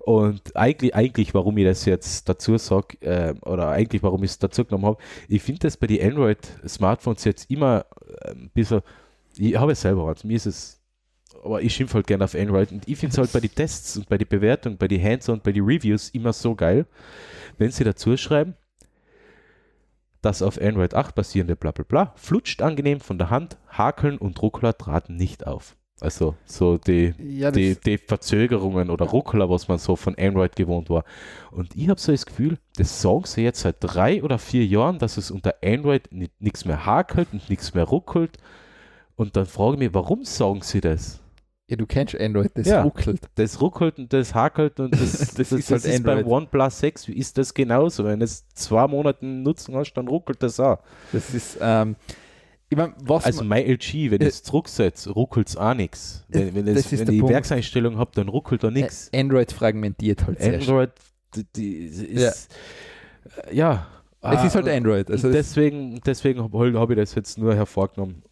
Und eigentlich, eigentlich, warum ich das jetzt dazu sage, äh, oder eigentlich, warum ich es dazu genommen habe, ich finde das bei den Android-Smartphones jetzt immer ein bisschen, ich habe es selber, also mir ist es aber ich schimpfe halt gerne auf Android und ich finde es halt bei den Tests und bei den Bewertungen, bei den Hands und bei den Reviews immer so geil, wenn sie dazu schreiben, das auf Android 8 basierende bla bla bla flutscht angenehm von der Hand, Hakeln und Ruckler traten nicht auf. Also so die, Ja, die, die Verzögerungen oder Ruckler, was man so von Android gewohnt war. Und ich habe so das Gefühl, das sagen sie jetzt seit drei oder vier Jahren, dass es unter Android nichts mehr hakelt und nichts mehr ruckelt. Und dann frage ich mich, warum sagen sie das? Ja, du kennst Android, das Ja. ruckelt. Das ruckelt und das hakelt und das, das, Das das, ist halt ist beim. OnePlus 6 ist das genauso. Wenn du es zwei Monate Nutzen hast, dann ruckelt das auch. Das ist, ähm, ich meine, was Also mein LG, wenn Äh, ich es zurücksetze, ruckelt es auch nichts. Wenn, wenn, das ist wenn der ich die Punkt. Werkseinstellung habe, dann ruckelt da nichts. Äh, Android fragmentiert halt sehr. Android, die, die ist, äh, ja. Es Ah, ist halt Android. Also das, deswegen deswegen habe hab ich das jetzt nur hervorgenommen.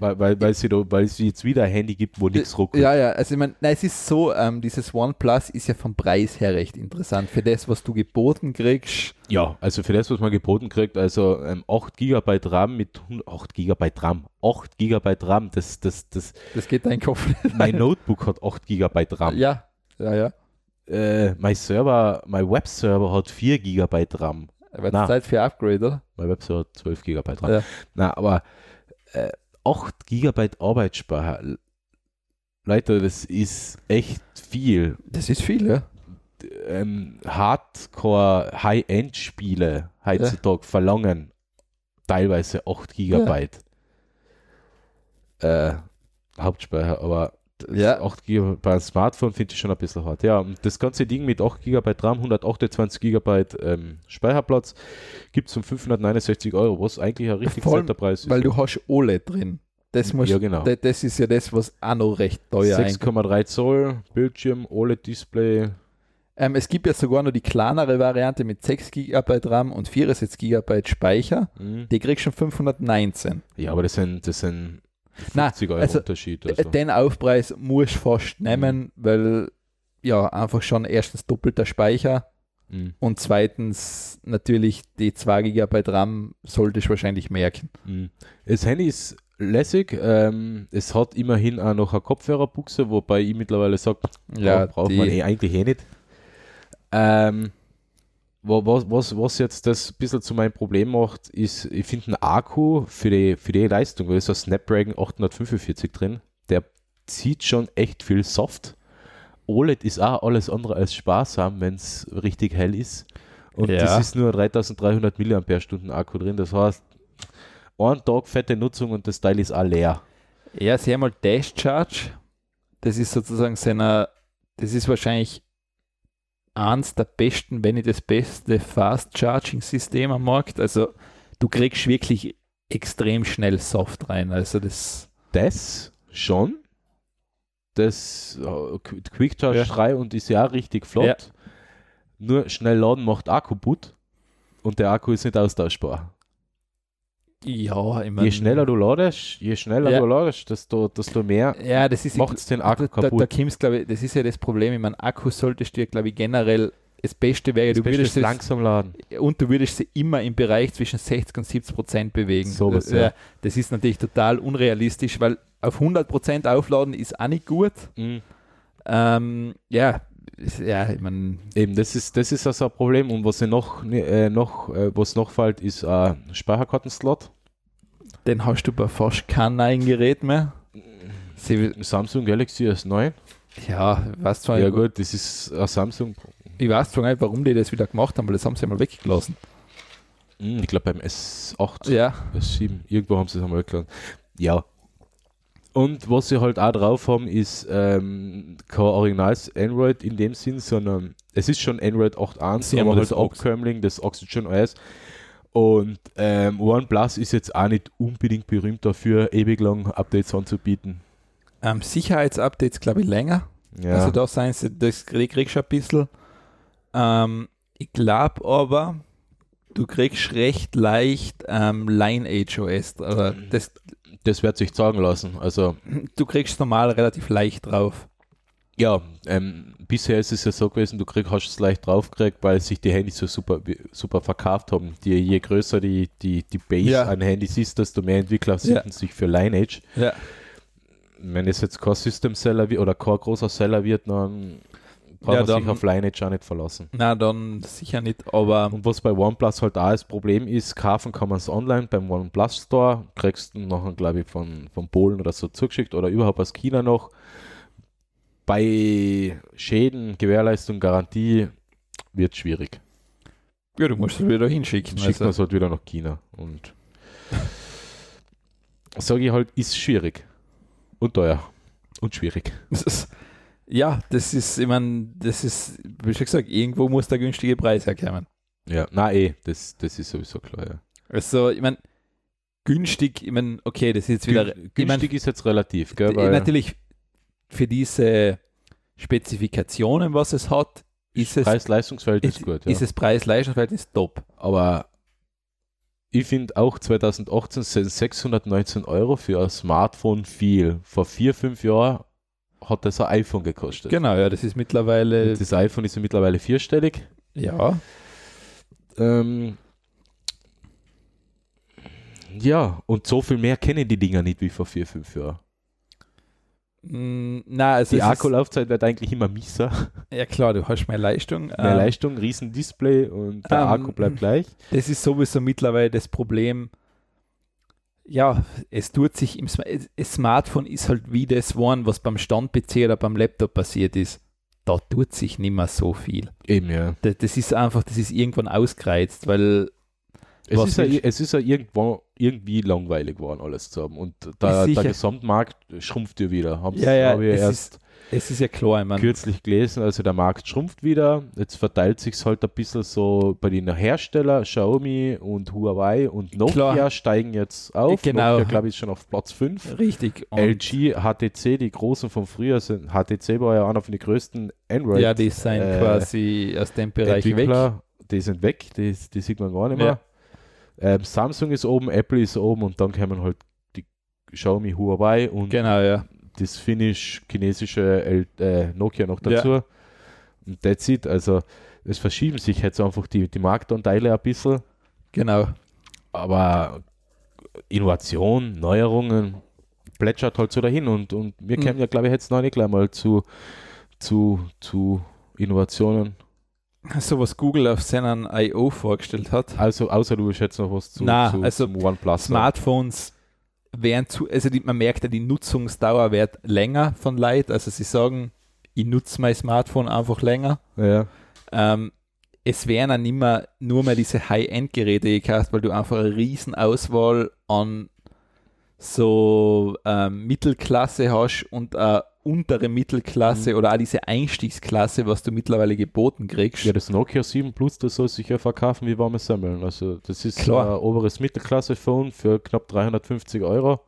Weil, weil, weil, sie da, weil es jetzt wieder ein Handy gibt, wo nichts ruckelt. ja, ja, also ich meine, es ist so, ähm, dieses OnePlus ist ja vom Preis her recht interessant. Für das, was du geboten kriegst, Ja, also für das, was man geboten kriegt, also ähm, 8 GB RAM mit 100 8 GB RAM, 8 GB RAM, das, das, das, das geht dein Kopf mein. Notebook hat 8 GB RAM. Ja, ja, ja. Äh, mein Server, mein Webserver hat 4 GB RAM. Jetzt Zeit für Upgrade, oder? Mein Webserver hat 12 GB RAM. Ja. Na, aber äh, 8 GB Arbeitsspeicher, Leute, das ist echt viel. Das ist viel, ja. ähm, Hardcore High-End-Spiele heutzutage verlangen teilweise 8 Gigabyte äh, Hauptspeicher, aber Ja. 8 GB bei einem Smartphone finde ich schon ein bisschen hart. Ja, und das ganze Ding mit 8 GB RAM, 128 GB ähm, Speicherplatz gibt es um 569 Euro, was eigentlich ein richtig fetter Preis ist. Weil du hast OLED drin. Das, muss, Ja, genau. da- das ist ja das, was auch noch recht teuer eigentlich 6,3 Zoll Bildschirm, OLED-Display. ähm, Es gibt ja sogar noch die kleinere Variante mit 6 GB RAM und 64 GB Speicher. Mhm. Die kriegst du schon 519. Ja, aber das sind, das sind 50 Euro also, Unterschied. Also. Den Aufpreis musst du fast nehmen, weil ja einfach schon erstens doppelter Speicher Mhm. und zweitens natürlich die 2 GB RAM solltest du wahrscheinlich merken. Mhm. Das Handy ist lässig. Ähm, es hat immerhin auch noch eine Kopfhörerbuchse, wobei ich mittlerweile sage, Ja, braucht man eh eigentlich eh nicht. Ähm, was, was, was jetzt das ein bisschen zu meinem Problem macht, ist, ich finde einen Akku für die, für die Leistung, da ist ein Snapdragon 845 drin, der zieht schon echt viel Soft. OLED ist auch alles andere als sparsam, wenn es richtig hell ist. Und Ja. das ist nur 3300 mAh Akku drin, das heißt, ein Tag fette Nutzung und das Teil ist auch leer. Ja, sie haben mal Dash Charge. Das ist sozusagen seiner, das ist wahrscheinlich eins der besten, wenn nicht das beste Fast Charging System am Markt. Also du kriegst wirklich extrem schnell Soft rein. Also das, Das schon. Das Qu- Quick Charge Ja. 3 und ist ja richtig flott. Ja. Nur schnell laden macht Akku kaputt und der Akku ist nicht austauschbar. Ja, ich mein, je schneller du ladest, je schneller Ja. du ladest, desto, desto mehr ja, macht es den Akku da, da, kaputt. da Kims, glaube ich, das ist ja das Problem. Ich meine, Akku solltest du glaube ich, generell das Beste wäre, das du Beste würdest es, langsam laden. und du würdest sie immer im Bereich zwischen 60 und 70 Prozent bewegen. Sowas, das, ja. das ist natürlich total unrealistisch, weil auf 100 Prozent aufladen ist auch nicht gut. Mhm. Ähm, ja, ja, ich meine, Eben, das ist, das ist also ein Problem. Und was noch, äh, noch, äh, was noch fällt, ist ein Speicherkartenslot. den hast du bei fast keinem Gerät mehr. Sie, Samsung Galaxy S9. ja, weißt zwar, Ja gut, das ist ein Samsung. ich weiß zwar nicht, warum die das wieder gemacht haben, weil das haben sie einmal weggelassen. Hm, Ich glaube beim S8. Ja, S7, irgendwo haben sie es einmal geladen. Ja. Und was sie halt auch drauf haben, ist ähm, kein originales Android in dem Sinn, sondern es ist schon Android 8.1, Sie haben aber das halt. Abkömmling, das Oxygen OS. Und ähm, OnePlus ist jetzt auch nicht unbedingt berühmt dafür, ewig lang Updates anzubieten. ähm, Sicherheitsupdates, glaube ich, länger. Ja, Also da sein sie, das krieg- kriegst du ein bisschen. Ähm, ich glaube aber, du kriegst recht leicht ähm, Lineage OS. Oder das, Das wird sich sagen lassen. Also Du kriegst normal relativ leicht drauf. ja, ähm, bisher ist es ja so gewesen, du krieg, hast es leicht draufgekriegt, weil sich die Handys so super, super verkauft haben. Die, je größer die, die, die Base Ja. an Handys ist, desto mehr Entwickler Ja. suchen sich für Lineage. Ja. Wenn es jetzt kein System-Seller wird oder kein großer Seller wird, dann kann Ja, man sich dann- auf Lineage auch nicht verlassen. Na, dann sicher nicht, aber Und was bei OnePlus halt auch das Problem ist, kaufen kann man es online beim OnePlus Store, kriegst du nachher, glaube ich, von, von Polen oder so zugeschickt oder überhaupt aus China noch. Bei Schäden, Gewährleistung, Garantie wird schwierig. ja, du musst es wieder hinschicken. Schickt man Also, es halt wieder nach China. Und sage ich halt, ist schwierig. Und teuer. Und schwierig. Ja, das ist, ich meine, das ist, wie schon gesagt, irgendwo muss der günstige Preis herkommen. Ja, na eh, das, das ist sowieso klar, ja. Also, ich meine, günstig, ich meine, okay, das ist jetzt wieder, Gün- ich mein, günstig ist jetzt relativ, gell? Weil, natürlich für diese Spezifikationen, was es hat, ist es, Preis-Leistungsverhältnis ist, gut. Ja. ist es Preis-Leistungsverhältnis top. Aber ich finde auch 2018 sind 619 Euro für ein Smartphone viel. Vor vier, fünf Jahren hat das ein iPhone gekostet. Genau, ja, das ist mittlerweile, Und das iPhone ist mittlerweile vierstellig. ja, Ähm, ja, und so viel mehr kennen die Dinger nicht wie vor vier, fünf Jahren. Mm, na, also Die Akkulaufzeit wird eigentlich immer mieser. Ja klar, du hast mehr Leistung. Mehr Ähm, Leistung, riesen Display und der ähm, Akku bleibt gleich. Das ist sowieso mittlerweile das Problem. Ja, es tut sich im das Smartphone ist halt wie das One, was beim Stand-PC oder beim Laptop passiert ist. Da tut sich nicht mehr so viel. Eben, ja. Das, das ist einfach, das ist irgendwann ausgereizt, weil Es ist, ja, es ist ja irgendwo, irgendwie langweilig geworden, alles zu haben. Und Ist der, Gesamtmarkt schrumpft ja wieder. Hab's, Ja, ja, hab ich erst es ist ja klar, ich meine, kürzlich gelesen, also der Markt schrumpft wieder. Jetzt verteilt sich halt ein bisschen so bei den Herstellern, Xiaomi und Huawei und Nokia Klar. steigen jetzt auf. Genau. Nokia, glaube ich, ist schon auf Platz 5. richtig. Und LG, HTC, die großen von früher sind. HTC war ja einer von den größten Android ja, die sind äh, quasi aus dem Bereich weg. Die sind weg, die, die sieht man gar nicht mehr. Ähm, Samsung ist oben, Apple ist oben und dann kommen halt die Xiaomi, Huawei und Genau, ja. Das finnisch-chinesische äh, Nokia noch dazu. Und that's it. Also es verschieben sich jetzt einfach die, die Marktanteile ein bisschen, Genau. aber Innovation, Neuerungen plätschert halt so dahin und, und wir Mhm. kämen ja, glaube ich, jetzt noch nicht gleich mal zu, zu, zu Innovationen. So was Google auf seinen I.O. vorgestellt hat. Also, außer du willst jetzt noch was zu, Na, zu also. Smartphones werden zu, also die, man merkt ja, die Nutzungsdauer wird länger von Leid. Also sie sagen, ich nutze mein Smartphone einfach länger. Ja. Ähm, es werden dann immer nur mehr diese High-End-Geräte gekauft, weil du einfach eine riesen Auswahl an so ähm, Mittelklasse hast und eine untere Mittelklasse Mhm. oder auch diese Einstiegsklasse, was du mittlerweile geboten kriegst. ja, das Nokia 7 Plus, das soll sich ja verkaufen wie warme Semmeln. Also, das ist Klar. ein oberes Mittelklasse-Phone für knapp 350 Euro.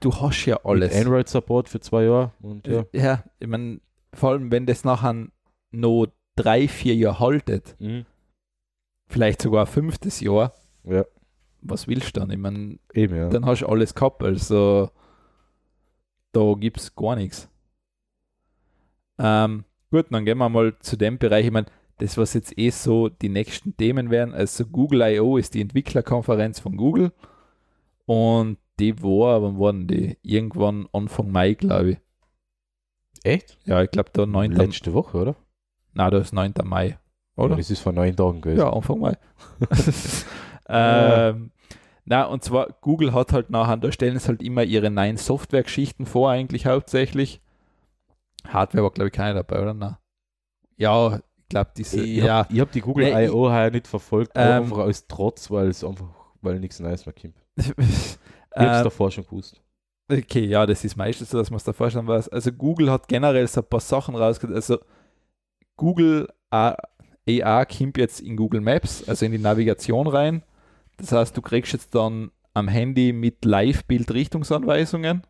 du hast ja alles. Mit Android-Support für zwei Jahre. Und ja. Ja, ich meine, vor allem wenn das nachher noch drei, vier Jahre haltet, Mhm. vielleicht sogar ein fünftes Jahr, ja, was willst du dann? Ich meine, ja. dann hast du alles gehabt, also da gibt es gar nichts. Ähm, gut, dann gehen wir mal zu dem Bereich, ich meine, das, was jetzt eh so die nächsten Themen werden, also Google I.O. ist die Entwicklerkonferenz von Google und die war, wann waren die? Irgendwann Anfang Mai, glaube ich. Echt? Ja, ich glaube da 9. Letzte Woche, oder? Nein, das ist 9. Mai, oder? Ja, das ist vor neun Tagen gewesen. Ja, Anfang Mai. ähm, na, und zwar, Google hat halt nachher, da stellen es halt immer ihre neuen Software-Geschichten vor, eigentlich hauptsächlich. Hardware war, glaube ich, keine dabei, oder? Na. Ja, ich glaube, diese, Ich ja, habe hab die Google Nee, ich- I.O. heuer nicht verfolgt, Ähm, einfach aus Trotz, weil es einfach, weil nichts Neues mehr kommt. Ich habe es äh, davor schon gewusst. okay, ja, das ist meistens so, dass man es da vorstellen weiß. Also, Google hat generell so ein paar Sachen rausgebracht. Also, Google AR kommt jetzt in Google Maps, also in die Navigation rein. Das heißt, du kriegst jetzt dann am Handy mit Live-Bild-Richtungsanweisungen,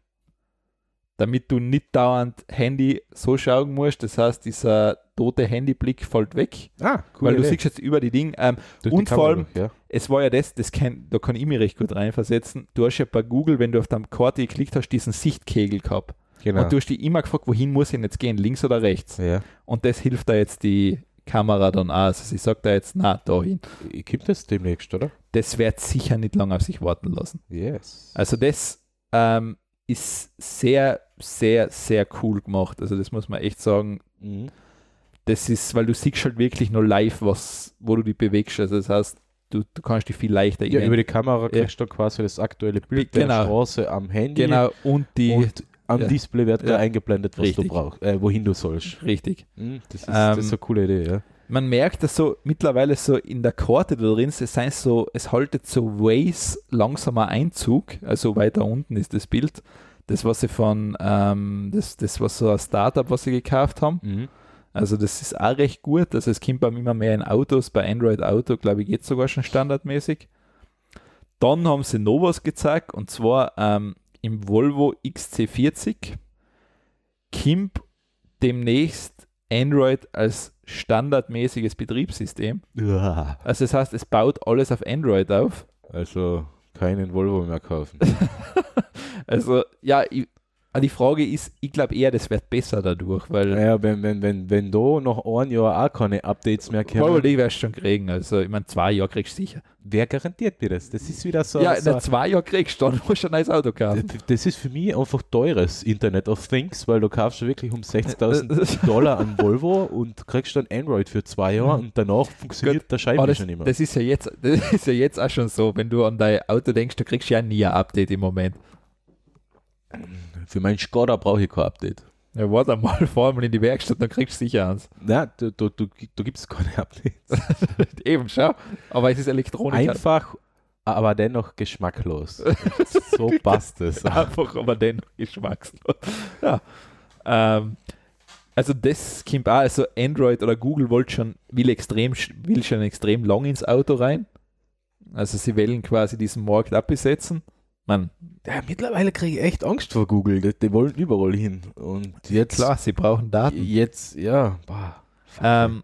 damit du nicht dauernd Handy so schauen musst. Das heißt, dieser tote Handyblick fällt weg, Ah, cool. weil du siehst jetzt über die Dinge. Ähm, und die vor allem, durch, ja. es war ja das, das kann, da kann ich mich recht gut reinversetzen. Du hast ja bei Google, wenn du auf deinem Karte geklickt hast, diesen Sichtkegel gehabt. Genau. Und du hast dich immer gefragt, wohin muss ich jetzt gehen, links oder rechts? ja. Und das hilft da jetzt die Kamera dann auch. Also sie sagt da jetzt, na, dahin. Gibt es demnächst, oder? Das wird sicher nicht lange auf sich warten lassen. Yes. Also das ähm, ist sehr, sehr, sehr cool gemacht. Also das muss man echt sagen. Mhm. Das ist, weil du siehst halt wirklich nur live, was, wo du dich bewegst. Also das heißt, du, du kannst dich viel leichter Ja, über die Kamera kriegst du quasi das aktuelle Bild der Genau. Straße am Handy. Genau, und die Und am Ja. Display wird Ja. eingeblendet, was Richtig. du brauchst, äh, wohin du sollst. richtig. Mhm, Das, ist, Ähm, das ist eine coole Idee, ja. Man merkt das so mittlerweile so in der Karte da drin, es sei so, es haltet so Waze langsamer Einzug, also weiter unten ist das Bild. Das, was sie von, ähm, das, das war so ein Startup, was sie gekauft haben. Mhm. Also das ist auch recht gut. Also es kommt beim immer mehr in Autos, bei Android Auto, glaube ich, geht sogar schon standardmäßig. Dann haben sie noch was gezeigt und zwar ähm, im Volvo XC40 kommt demnächst Android als standardmäßiges Betriebssystem. Uah. Also das heißt, es baut alles auf Android auf. Also keinen Volvo mehr kaufen. Also ja, ich, die Frage ist, ich glaube eher, das wird besser dadurch, weil naja, wenn, wenn, wenn, wenn da nach einem Jahr auch keine Updates mehr Volvo kommen, die wirst du schon kriegen. Also ich meine, zwei Jahre kriegst du sicher. wer garantiert dir das? Das ist wieder so. ja, in so der zwei Jahre kriegst du, dann musst du ein neues Auto kaufen. das ist für mich einfach teures Internet of Things, weil du kaufst wirklich um 60.000 Dollar an Volvo und kriegst dann Android für zwei Jahre und danach funktioniert der Scheibe Aber das, schon immer. das ist ja jetzt, das ist ja jetzt auch schon so, wenn du an dein Auto denkst, du kriegst ja nie ein Update im Moment. Für meinen Skoda brauche ich kein Update. Ja, warte mal, fahr mal in die Werkstatt, dann kriegst du sicher eins. Nein, du, du, du, du gibst keine Updates. Eben, schau. Aber es ist Elektronik. Einfach, aber dennoch geschmacklos. so passt es. Einfach, aber dennoch geschmackslos. Ja. Ähm, also das kommt auch, also Android oder Google wollte schon, will extrem, will schon extrem lang ins Auto rein. Also sie wollen quasi diesen Markt abbesetzen. Man, Ja, mittlerweile kriege ich echt Angst vor Google. Die, die wollen überall hin. Und jetzt, klar, sie brauchen Daten. jetzt, ja, boah. Ähm,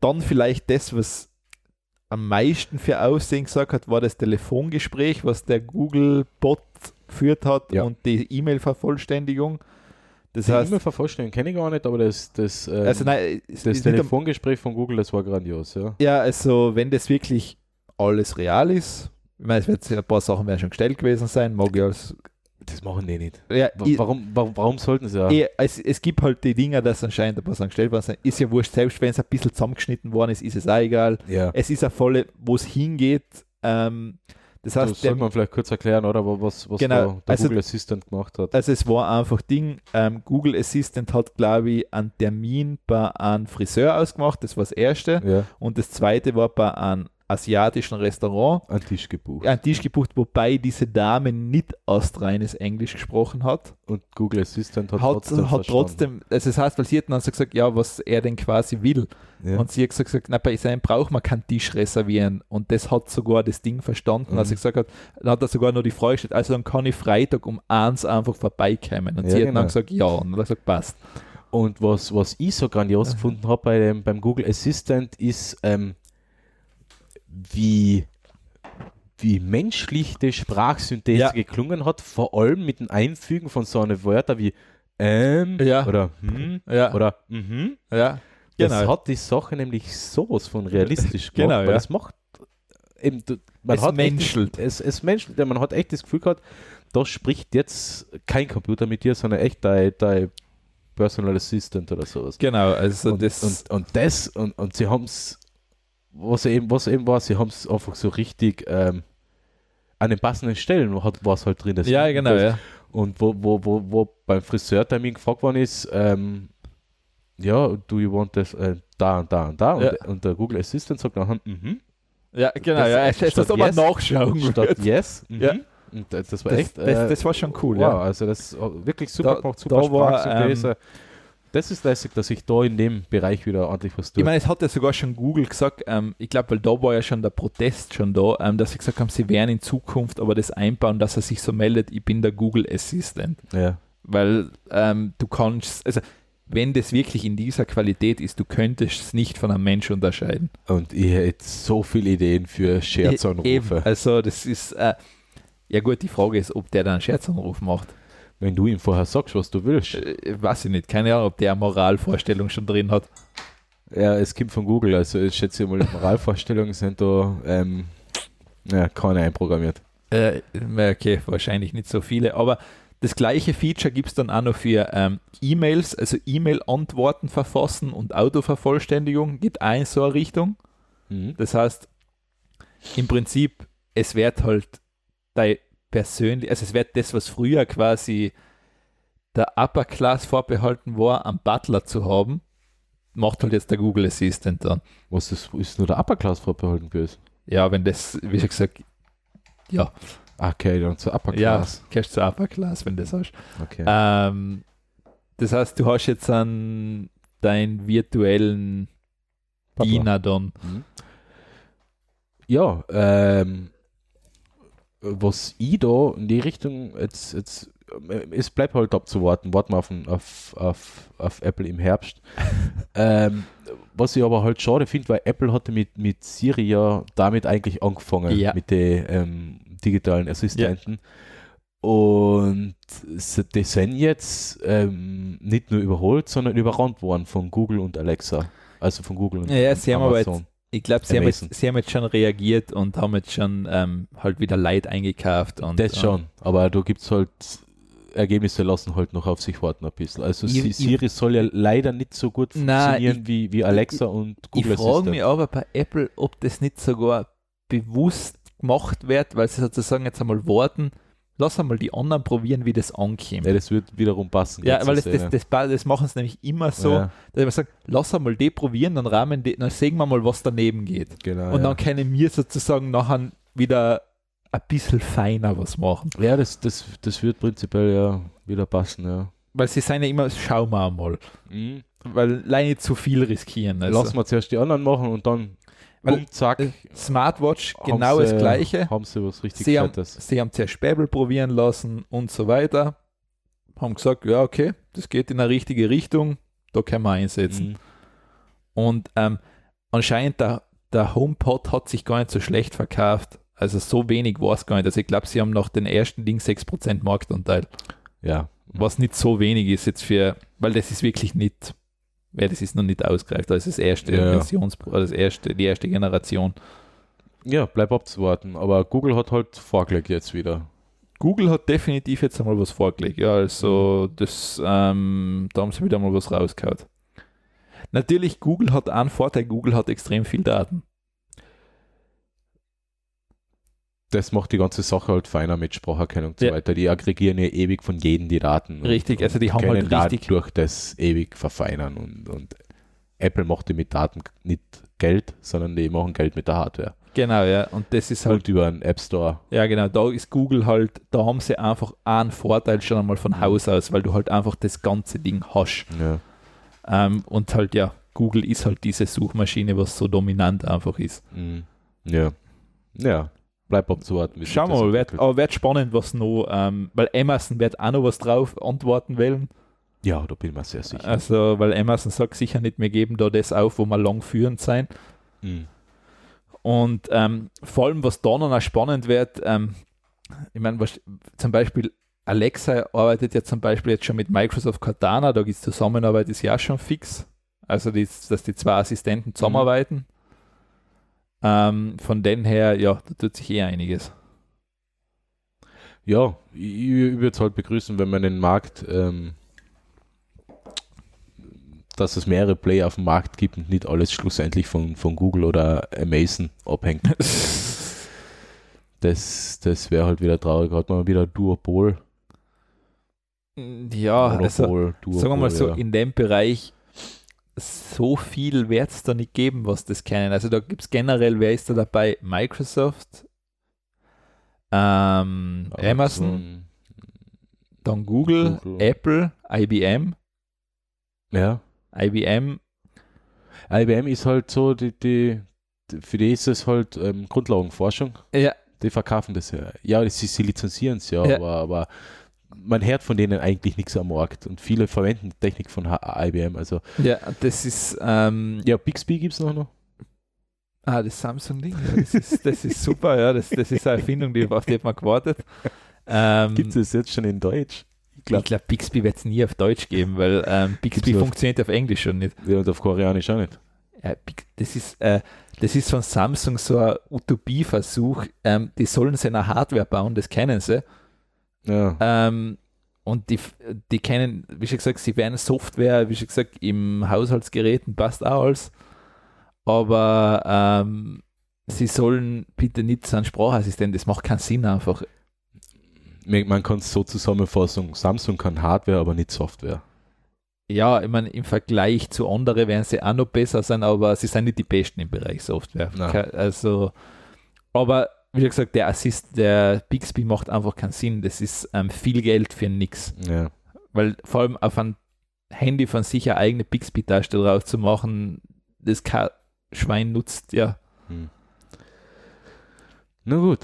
dann vielleicht das, was am meisten für Aussehen gesagt hat, war das Telefongespräch, was der Google-Bot geführt hat Ja. und die E-Mail-Vervollständigung. Das Die heißt, E-Mail-Vervollständigung kenne ich gar nicht, aber das, das, ähm, also nein, das Telefongespräch von Google, das war grandios, ja. ja, also wenn das wirklich alles real ist, ich meine, es wird ein paar Sachen werden schon gestellt gewesen sein, mag ja als, Das machen die nicht. ja, Wa- ich, Warum, warum, warum sollten sie ja? es, es gibt halt die Dinge, dass anscheinend ein paar Sachen gestellt worden sind, ist ja wurscht, selbst wenn es ein bisschen zusammengeschnitten worden ist, ist es auch egal. Ja. Es ist eine volle, wo es hingeht, ähm, das Das heißt, der, sollte man vielleicht kurz erklären, oder? Was, was Genau, da der also- Google Assistant gemacht hat. Also es war einfach Ding, ähm, Google Assistant hat, glaube ich, einen Termin bei einem Friseur ausgemacht, das war das erste. ja, Und das zweite war bei einem asiatischen Restaurant, an Tisch gebucht. einen Tisch gebucht, wobei diese Dame nicht astreines Englisch gesprochen hat. Und Google Assistant hat, Hat, trotzdem hat trotzdem, also das heißt, weil sie hatten dann so gesagt, ja, was er denn quasi will. Ja. Und sie hat gesagt, na, bei seinem braucht man keinen Tisch reservieren. Und das hat sogar das Ding verstanden, als Mhm. er gesagt hat, dann hat er sogar nur die Frage gestellt, also dann kann ich Freitag um eins einfach vorbeikommen. Und Ja, sie hat genau. dann gesagt, ja. Und dann hat er gesagt, passt. Und was, was ich so grandios gefunden habe bei dem, beim Google Assistant ist, ähm, wie, wie menschlich die Sprachsynthese Ja. geklungen hat, vor allem mit dem Einfügen von so einer Wörter wie ähm Ja. oder hm Ja, oder mhm. ja. Das Genau. hat die Sache nämlich sowas von realistisch gemacht, Genau, weil ja. das macht eben, man Es hat echt menschelt. das- es, es menschelt, ja, man hat echt das Gefühl gehabt, da spricht jetzt kein Computer mit dir, sondern echt dein, dein Personal Assistant oder sowas. Genau, also und, das, und, und das, und, und sie haben es, was eben, was eben war, sie haben es einfach so richtig ähm, an den passenden Stellen hat war es halt drin. Das- ja, genau, das, ja. Und wo, wo, wo, wo beim Friseurtermin gefragt worden ist, ähm, ja, do you want this äh, da und da und da? Und, Ja. der- und der Google Assistant sagt nachher, mhm. Ja, genau, Das- ja. Es ist, man yes- nachschauen Statt yes, mhm. Ja. Und das, das war Das, echt. das, äh, das war schon cool, wow, ja. also das hat wirklich super Da- gemacht, super da war, Sprachsynthese. Das ist lässig, dass ich da in dem Bereich wieder ordentlich was tue. Ich meine, es hat ja sogar schon Google gesagt, ähm, ich glaube, weil da war ja schon der Protest schon da, ähm, dass sie gesagt haben, sie werden in Zukunft aber das einbauen, dass er sich so meldet, ich bin der Google Assistant. ja. Weil ähm, du kannst, also wenn das wirklich in dieser Qualität ist, du könntest es nicht von einem Mensch unterscheiden. Und ich hätte so viele Ideen für Eben, Scherzanrufe. also das ist, äh, ja gut, die Frage ist, ob der dann einen Scherzanruf macht. Wenn du ihm vorher sagst, was du willst. Äh, weiß ich nicht, keine Ahnung, ob der eine Moralvorstellung schon drin hat. Ja, es kommt von Google, also ich schätze mal, Moralvorstellungen sind da, ähm, ja, keine einprogrammiert. Äh, okay, wahrscheinlich nicht so viele, aber das gleiche Feature gibt es dann auch noch für ähm, E-Mails, also E-Mail-Antworten verfassen und Autovervollständigung, geht auch in so eine Richtung. Mhm. Das heißt, im Prinzip, es wird halt dein persönlich, also es wird das, was früher quasi der Upper Class vorbehalten war, am Butler zu haben, macht halt jetzt der Google Assistant dann. Was ist, ist nur der Upper Class vorbehalten gewesen? Ja, wenn das, wie schon gesagt, ja, Okay, dann zur Upper ja, Class. gehst zu Upper Class, wenn das hast. Okay. Ähm, das heißt, du hast jetzt an deinen virtuellen Papa. Diener dann. Mhm. Ja, ähm, was ich da in die Richtung jetzt, jetzt äh, es bleibt halt abzuwarten, warten wir auf, auf, auf, auf Apple im Herbst. ähm, was ich aber halt schade finde, weil Apple hatte mit, mit Siri ja damit eigentlich angefangen, Ja. mit den ähm, digitalen Assistenten. Und sie- die sind jetzt ähm, nicht nur überholt, sondern überrannt worden von Google und Alexa. Also von Google und Ja, ja, sie haben aber jetzt- Amazon. Ich glaube, sie, haben Amazon. jetzt- sie haben jetzt schon reagiert und haben jetzt schon ähm, halt wieder Leid eingekauft. Und, Das schon, aber da gibt es halt Ergebnisse lassen halt noch auf sich warten ein bisschen. Also Ich- ich- Siri soll ja leider nicht so gut Nein, funktionieren wie, wie Alexa und Ich Google frage Assistant. mich aber bei Apple, ob das nicht sogar bewusst gemacht wird, weil sie sozusagen jetzt einmal warten, lass einmal die anderen probieren, wie das ankommt. Ja, das wird wiederum passen. Ja, weil das, das, das, das, machen sie nämlich immer so, Ja, dass man sagt, lass einmal die probieren, dann rahmen die, dann sehen wir mal, was daneben geht. genau. Und ja. dann können wir sozusagen nachher wieder ein bisschen feiner was machen. ja, das, das, das wird prinzipiell ja wieder passen, ja. Weil sie sind ja immer, schauen wir mal. Mhm. Weil leider zu viel riskieren. Also, Lassen wir zuerst die anderen machen und dann Weil- zack, äh, Smartwatch, genau sie, das Gleiche. Haben sie was richtig Sie haben, sie haben zuerst Späbel probieren lassen und so weiter. Haben gesagt, ja, okay, das geht in eine richtige Richtung, da können wir einsetzen. Mhm. Und ähm, anscheinend der, der HomePod hat sich gar nicht so schlecht verkauft. Also so wenig war es gar nicht. Also ich glaube, sie haben nach den ersten Ding 6% Marktanteil, Ja. was nicht so wenig ist jetzt für, weil das ist wirklich nicht, weil das ist noch nicht ausgereift. Das ist das erste Ja. Versions, oder das erste, die erste Generation. ja, bleib abzuwarten. Aber Google hat halt vorgelegt jetzt wieder. Google hat definitiv jetzt einmal was vorgelegt. Ja, also das, ähm, da haben sie wieder mal was rausgehauen. Natürlich, Google hat einen Vorteil, Google hat extrem viel Daten. Das macht die ganze Sache halt feiner mit Spracherkennung und so Ja. weiter. Die aggregieren ja ewig von jedem die Daten. und- Richtig, also die und haben halt richtig- durch das ewig verfeinern und, und Apple macht mit Daten nicht Geld, sondern die machen Geld mit der Hardware. Genau, ja. Und das ist halt, Und über einen App Store. ja genau, da ist Google halt, da haben sie einfach einen Vorteil schon einmal von Haus aus, weil du halt einfach das ganze Ding hast. Ja. Ähm, und halt, ja, Google ist halt diese Suchmaschine, was so dominant einfach ist. Mhm. Ja. Ja. Bleib abzuwarten. Schauen wir mal, wird, aber wird spannend, was noch, ähm, weil Amazon wird auch noch was drauf antworten wollen. Ja, da bin ich mir sehr sicher. Also, weil Amazon sagt sicher nicht, wir geben da das auf, wo wir lang führend sein. Mhm. Und ähm, vor allem, was da noch spannend wird, ähm, ich meine, was- zum Beispiel Alexa arbeitet ja zum Beispiel jetzt schon mit Microsoft Cortana, da gibt es Zusammenarbeit, ist ja schon fix. Also, die, dass die zwei Assistenten zusammenarbeiten. Ähm, von den her, ja, da tut sich eh einiges. Ja, ich, ich würde es halt begrüßen, wenn man den Markt, ähm, dass es mehrere Player auf dem Markt gibt und nicht alles schlussendlich von, von Google oder Amazon abhängt. Das, das wäre halt wieder traurig. Hat man wieder Duopol. Ja, also, Monopol, Duopol, sagen wir mal so, ja. in dem Bereich so viel wird es da nicht geben, was das kennen. Also da gibt es generell, wer ist da dabei? Microsoft, ähm, Amazon, dann Google, Google. Apple, IBM. Ja. IBM, IBM ist halt so, die, die, für die ist es halt ähm, Grundlagenforschung. ja, Die verkaufen das ja. Ja, sie, sie lizenzieren es ja, Ja. aber, aber man hört von denen eigentlich nichts am Markt und viele verwenden die Technik von IBM. Also Ja, das ist, ähm, ja, Bixby gibt es noch. noch. ah, das Samsung-Ding, ja, das, ist, das ist super, ja, das, das ist eine Erfindung, die, auf die hat man gewartet. Ähm, Gibt es jetzt schon in Deutsch? Ich glaube, glaube, Bixby wird es nie auf Deutsch geben, weil ähm, Bixby auf- funktioniert auf Englisch schon nicht. ja, und auf Koreanisch auch nicht. Ja, das ist, äh, das ist von Samsung so ein Utopieversuch. Ähm, die sollen seine Hardware bauen, das kennen sie. Ja, Ähm, und die, die kennen, wie schon gesagt, sie werden Software, wie schon gesagt, im Haushaltsgeräten passt auch alles. Aber ähm, sie sollen bitte nicht so einen Sprachassistent, das macht keinen Sinn einfach. man kann es so zusammenfassen, Samsung kann Hardware, aber nicht Software. Ja, ich meine, im Vergleich zu anderen werden sie auch noch besser sein, aber sie sind nicht die Besten im Bereich Software. Nein. Also, aber wie gesagt, der Assist, der Bixby macht einfach keinen Sinn. Das ist ähm, viel Geld für nichts. Ja. Weil vor allem auf ein Handy von sich eine eigene Bixby-Taste drauf zu machen, das kein Schwein nutzt, ja. Hm. Na gut.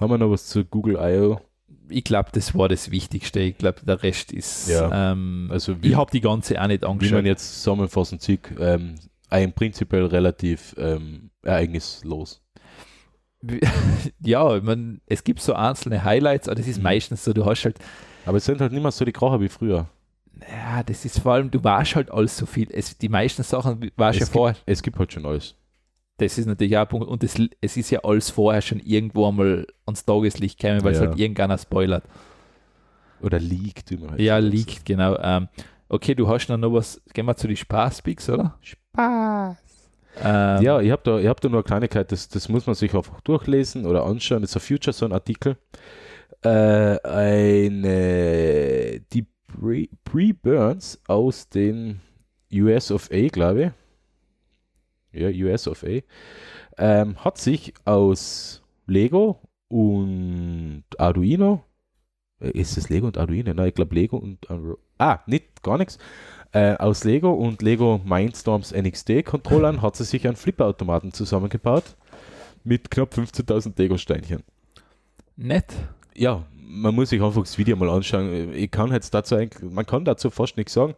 Haben wir noch was zu Google I.O.? Ich glaube, das war das Wichtigste. Ich glaube, der Rest ist. Ja. Ähm, Also wie, ich habe die ganze auch nicht wie man angeschaut. jetzt zusammenfassen sieht, ähm, ein prinzipiell relativ ähm, ereignislos. ja, ich mein, es gibt so einzelne Highlights, aber das ist Mhm. meistens so, du hast halt, Aber es sind halt nicht mehr so die Kracher wie früher. ja, das ist vor allem, du warst halt alles so viel. Es, die meisten Sachen warst ja Es vorher. Es gibt halt schon alles. Das ist natürlich auch ein Punkt. Und das, es ist ja alles vorher schon irgendwo einmal ans Tageslicht gekommen, weil es Ja. halt irgendeiner spoilert. Oder liegt, man halt Ja, so liegt, genau. Ähm, okay, du hast noch, noch was. Gehen wir zu den Spaßpicks, oder? Spaß. Ähm, Ja, ich habe da, hab da nur eine Kleinigkeit, das, das muss man sich einfach durchlesen oder anschauen. Das ist ein Future Zone Artikel. Äh, eine, die Bre- Bree Burns aus den US of A, glaube ich. Ja, US of A. Ähm, hat sich aus Lego und Arduino, äh, ist es Lego und Arduino? Nein, ich glaube Lego und Ardu- Ah, nicht, gar nichts. Äh, aus Lego und Lego Mindstorms NXT-Controllern hat sie sich einen Flipperautomaten zusammengebaut mit knapp 15.000 Lego-Steinchen. Nett. Ja, man muss sich einfach das Video mal anschauen. Ich kann jetzt dazu eigentlich, man kann dazu fast nichts sagen.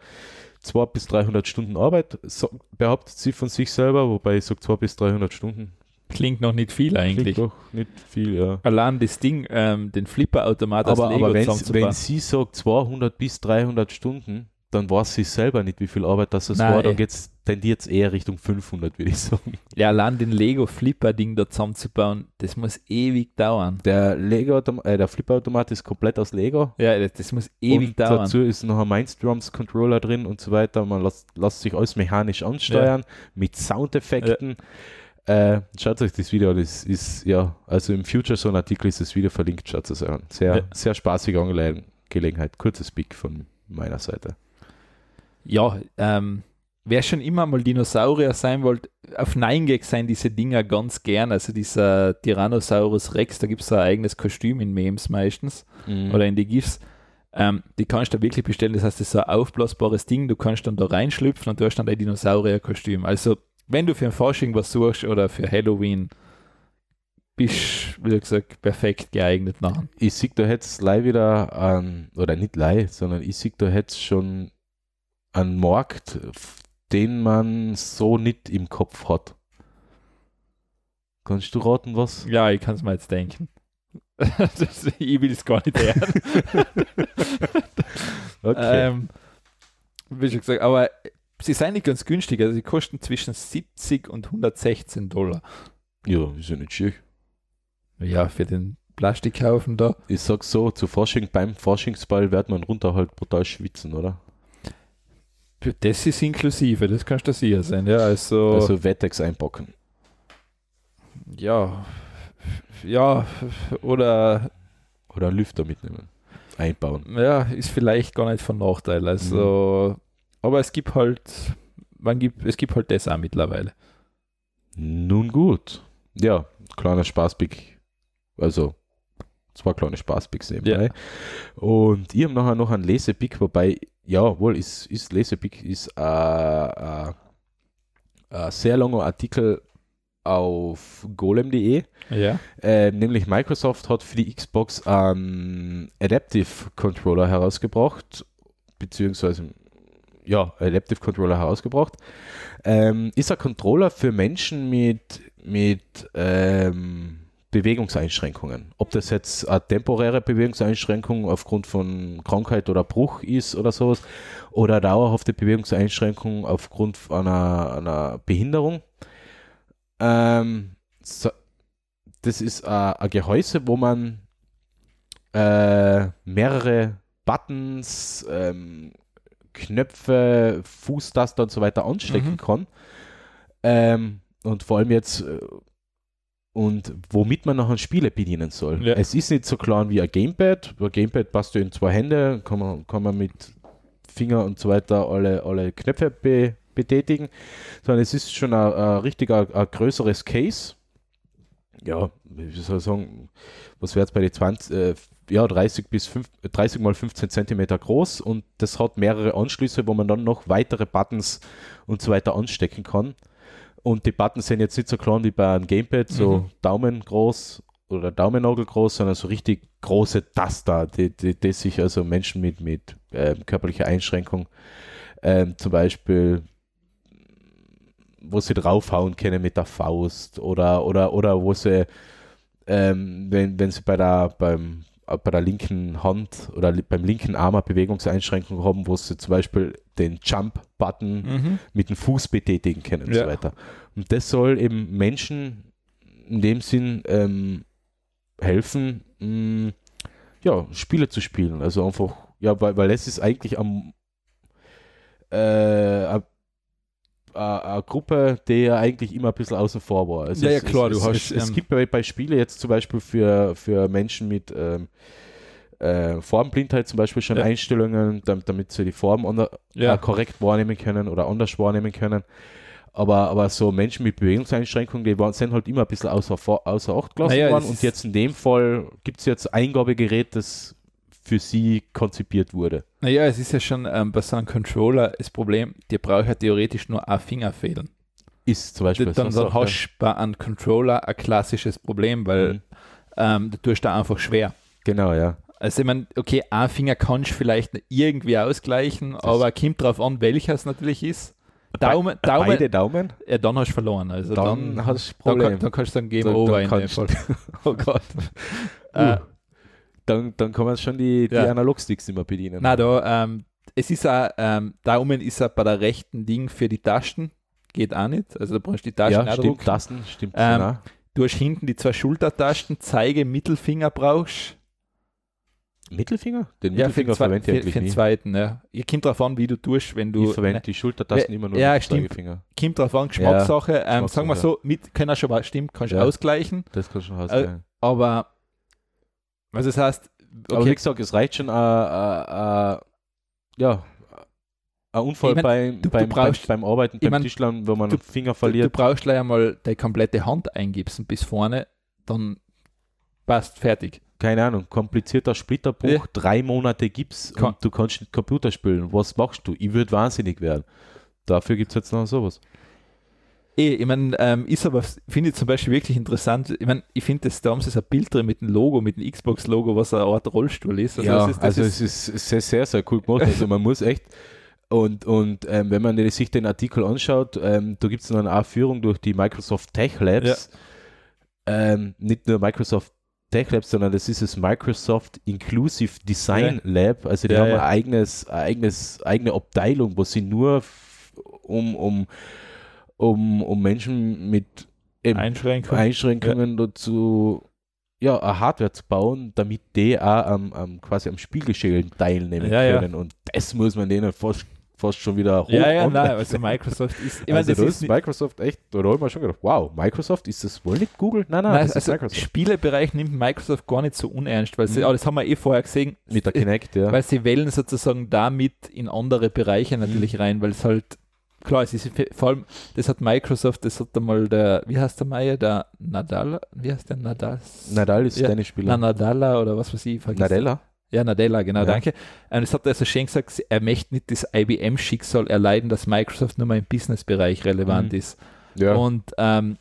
200 bis 300 Stunden Arbeit so, behauptet sie von sich selber, wobei ich sage 200 bis 300 Stunden. Klingt noch nicht viel eigentlich. Klingt doch nicht viel, ja. Allein das Ding, ähm, den Flipper-Automat aus Aber, Lego aber wenn sie sagt 200 bis 300 Stunden, dann weiß sie selber nicht, wie viel Arbeit das es war. Dann eh. geht's, tendiert es eher Richtung 500, würde ich sagen. Ja, allein den Lego-Flipper-Ding da zusammenzubauen, das muss ewig dauern. Der, Lego äh, der Flipperautomat ist komplett aus Lego. Ja, das, das muss ewig und dauern. dazu ist noch ein Mindstorms Controller drin und so weiter. Man lässt, lässt sich alles mechanisch ansteuern mit Soundeffekten. Äh, schaut euch das Video an. Das ist ja, also im Future Zone Artikel ist das Video verlinkt. Schaut es euch an. Sehr, Ja. sehr spaßige Angelegenheit. Kurzes Pick von meiner Seite. Ja, ähm, wer schon immer mal Dinosaurier sein wollte, auf 9gag sein diese Dinger ganz gern. Also dieser Tyrannosaurus Rex, da gibt es ein eigenes Kostüm in Memes meistens Mhm. oder in die GIFs. Ähm, die kannst du da wirklich bestellen. Das heißt, das ist so ein aufblasbares Ding. Du kannst dann da reinschlüpfen und du hast dann ein Dinosaurier-Kostüm. Also, wenn du für ein Fasching was suchst oder für Halloween, bist wie gesagt, perfekt geeignet nachher. ich sehe da jetzt live wieder an, oder nicht live, sondern ich sehe da jetzt schon einen Markt, den man so nicht im Kopf hat. Kannst du raten, was? Ja, ich kann es mir jetzt denken. das, ich will es gar nicht hören. Okay. Ähm, wie schon gesagt, aber sie sind nicht ganz günstig. Also sie kosten zwischen 70 und 116 Dollar. ja, ist ja nicht schön. Ja, für den Plastikhaufen da. Ich sag so, zu Fasching, beim Faschingsball wird man runter halt brutal schwitzen, oder? Das ist inklusive, das kannst du sicher sein. Ja, also, Also Wettex einpacken. ja, ja, oder Oder einen Lüfter mitnehmen. Einbauen. ja, ist vielleicht gar nicht von Nachteil. Also, aber es gibt halt, man gibt, es gibt halt das auch mittlerweile. Nun gut. Ja, kleiner Spaßpick. Also zwei kleine Spaßpicks nebenbei. Und ich habe nachher noch einen Lesepick, wobei, ja, wohl, ist, ist Lesepick, ist äh, äh, ein sehr langer Artikel auf golem.de. Ja. Äh, nämlich Microsoft hat für die Xbox einen Adaptive Controller herausgebracht, beziehungsweise ja, Adaptive Controller herausgebracht. Ähm, ist ein Controller für Menschen mit, mit ähm, Bewegungseinschränkungen. Ob das jetzt eine temporäre Bewegungseinschränkung aufgrund von Krankheit oder Bruch ist oder sowas, oder dauerhafte Bewegungseinschränkung aufgrund einer, einer Behinderung. Ähm, so, das ist ein, Gehäuse, wo man äh, mehrere Buttons, ähm, Knöpfe, Fußtaster und so weiter anstecken Mhm. kann. Ähm, und vor allem jetzt äh, und womit man nachher Spiele bedienen soll. Ja. Es ist nicht so klar wie ein Gamepad. Ein Gamepad passt du in zwei Hände, kann man, kann man mit Finger und so weiter alle, alle Knöpfe be, betätigen, sondern es ist schon ein, ein richtiger ein größeres Case. Ja, wie soll ich sagen, was wäre jetzt bei den 20, äh, ja, 30 bis 5, 30 mal 15 Zentimeter groß und das hat mehrere Anschlüsse, wo man dann noch weitere Buttons und so weiter anstecken kann. Und die Buttons sind jetzt nicht so klein wie bei einem Gamepad, so Mhm. Daumen groß oder Daumennagel groß, sondern so richtig große Taster, die, die, die sich also Menschen mit, mit ähm, körperlicher Einschränkung ähm, zum Beispiel wo sie draufhauen können mit der Faust oder oder oder wo sie ähm, wenn, wenn sie bei der beim bei der linken Hand oder beim linken Arm eine Bewegungseinschränkung haben, wo sie zum Beispiel den Jump-Button Mhm. mit dem Fuß betätigen können und Ja. so weiter. Und das soll eben Menschen in dem Sinn ähm, helfen, mh, ja, Spiele zu spielen. Also einfach, ja, weil, weil das ist eigentlich am äh, eine Gruppe, die ja eigentlich immer ein bisschen außen vor war. Also Ja, ja, es, klar, es, du es, hast, Es, es ähm, gibt bei, bei Spiele jetzt zum Beispiel für, für Menschen mit ähm, äh, Formblindheit zum Beispiel schon Ja. Einstellungen, damit, damit sie die Form ander, Ja. äh, korrekt wahrnehmen können oder anders wahrnehmen können. Aber, aber so Menschen mit Bewegungseinschränkungen, die waren, sind halt immer ein bisschen außer, außer Acht gelassen Naja, worden. es Und jetzt in dem Fall gibt es jetzt ein Eingabegerät, das für sie konzipiert wurde. Naja, es ist ja schon ähm, bei so einem Controller das Problem, dir braucht ja theoretisch nur ein Finger fehlen. Ist zum Beispiel Dann, so dann hast du bei einem Controller ein klassisches Problem, weil Mhm. ähm, du tust da einfach schwer. Genau, ja. Also ich meine, okay, ein Finger kannst du vielleicht irgendwie ausgleichen, aber kommt drauf an, welches natürlich ist. Daumen, Daumen, Beide Daumen, ja, dann hast du verloren. Also dann, dann, hast du dann, Problem. kann, dann kannst du sagen Game Dann- Over dann in dem Fall. Oh Gott. Uh, äh, dann, dann kann man schon die, die Ja. Analogsticks mehr bedienen. na, da, ähm, es ist auch, ähm, Daumen ist auch bei der rechten Ding für die Tasten. Geht auch nicht. Also da brauchst du die Tasten ja, auch stimmt. Tasten, stimmt. Ähm, genau. Du hast hinten die zwei Schultertasten, Zeige, Mittelfinger brauchst. Mittelfinger? Den Ja, für Mittelfinger zwei, verwende ich für, eigentlich für den nie. zweiten. Ja. Ihr kommt drauf an, wie du tust, wenn du. ich verwende die Schultertasten immer nur ja, mit dem stimmt. Zeigefinger. kommt drauf an, Geschmackssache. ähm, Geschmackssache, sagen wir so, mit, können auch schon was stimmt, kannst du Ja. ausgleichen. Das kann schon Äh, ausgleichen. Aber, also das heißt, Aber wie okay, gesagt, es reicht schon, äh, äh, äh, ja, ein Unfall Ich mein, beim, du- du beim, brauchst- beim, beim Arbeiten, ich beim mein, Tischlern, wo man du- einen Finger du, du verliert. brauchst gleich einmal die komplette Hand eingibsen bis vorne, dann passt fertig. Keine Ahnung, komplizierter Splitterbruch, Ja. drei Monate Gips Kann- und du kannst nicht Computer spielen. Was machst du? Ich würde wahnsinnig werden. Dafür gibt es jetzt noch sowas. Eh, ich meine, ähm, ist aber, finde ich zum Beispiel wirklich interessant. Ich meine, ich finde, das, da haben sie so ein Bild drin mit dem Logo, mit dem Xbox-Logo, was eine Art Rollstuhl ist. ja, das ist, das also ist, es ist sehr, sehr, sehr cool gemacht. Also man muss echt, und, und ähm, wenn man sich den Artikel anschaut, ähm, da gibt es dann auch Führung durch die Microsoft Tech Labs. Ähm, nicht nur Microsoft Tech Labs, sondern das ist das Microsoft Inclusive Design Lab. Also die Ja, haben ja. ein eigenes, ein eigenes, eigene Abteilung, wo sie nur um, um, um, um Menschen mit eben Einschränkung. Einschränkungen dazu, ja, eine Hardware zu bauen, damit die auch am, am quasi am Spielgeschehen teilnehmen Ja, ja. können. Und das muss man denen fast, fast schon wieder hoch ja, ja, nein, also Microsoft ist, ich also das das ist ist Microsoft echt, da habe ich mir schon gedacht, wow, Microsoft, ist das wohl nicht Google? Nein, nein, Nein, das ist also Microsoft. Spielebereich nimmt Microsoft gar nicht so unernst, weil sie, Mhm. das haben wir eh vorher gesehen, Mit der Kinect, ja. weil sie wählen sozusagen damit in andere Bereiche natürlich Mhm. rein, weil es halt, klar, es ist vor allem, das hat Microsoft, das hat einmal der, wie heißt der Meier, der Nadal, wie heißt der Nadal? Nadal ist Ja. Tennisspieler. Na, Nadala oder was weiß ich. vergiss- Nadella? Ja, Nadella, genau, Ja. danke. Und es hat also schön gesagt, er möchte nicht das IBM-Schicksal erleiden, dass Microsoft nur mal im Business-Bereich relevant Mhm. ist. Ja. Und ähm,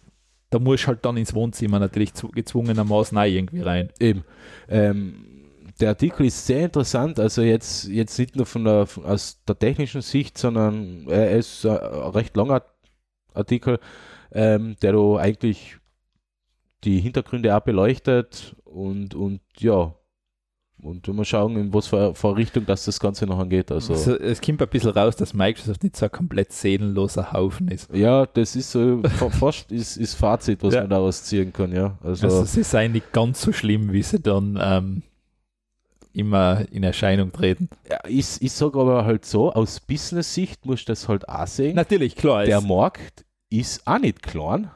da muss halt dann ins Wohnzimmer natürlich gezwungenermaßen auch irgendwie rein. Eben. Ähm, der Artikel ist sehr interessant, also jetzt, jetzt nicht nur von der, von, aus der technischen Sicht, sondern er ist ein recht langer Artikel, ähm, der da eigentlich die Hintergründe auch beleuchtet und, und ja, und wenn wir schauen, in was für, für Richtung dass das Ganze noch angeht. Also, Also, es kommt ein bisschen raus, dass Microsoft nicht so ein komplett seelenloser Haufen ist. ja, das ist so fa- fast ist, ist Fazit, was Ja. man daraus ziehen kann, ja. Also, Also sie seien nicht ganz so schlimm, wie sie dann ähm, immer in Erscheinung treten. ja, ich, ich sage aber halt so, aus Business-Sicht musst du das halt auch sehen. Natürlich, klar, der Markt ist auch nicht klein.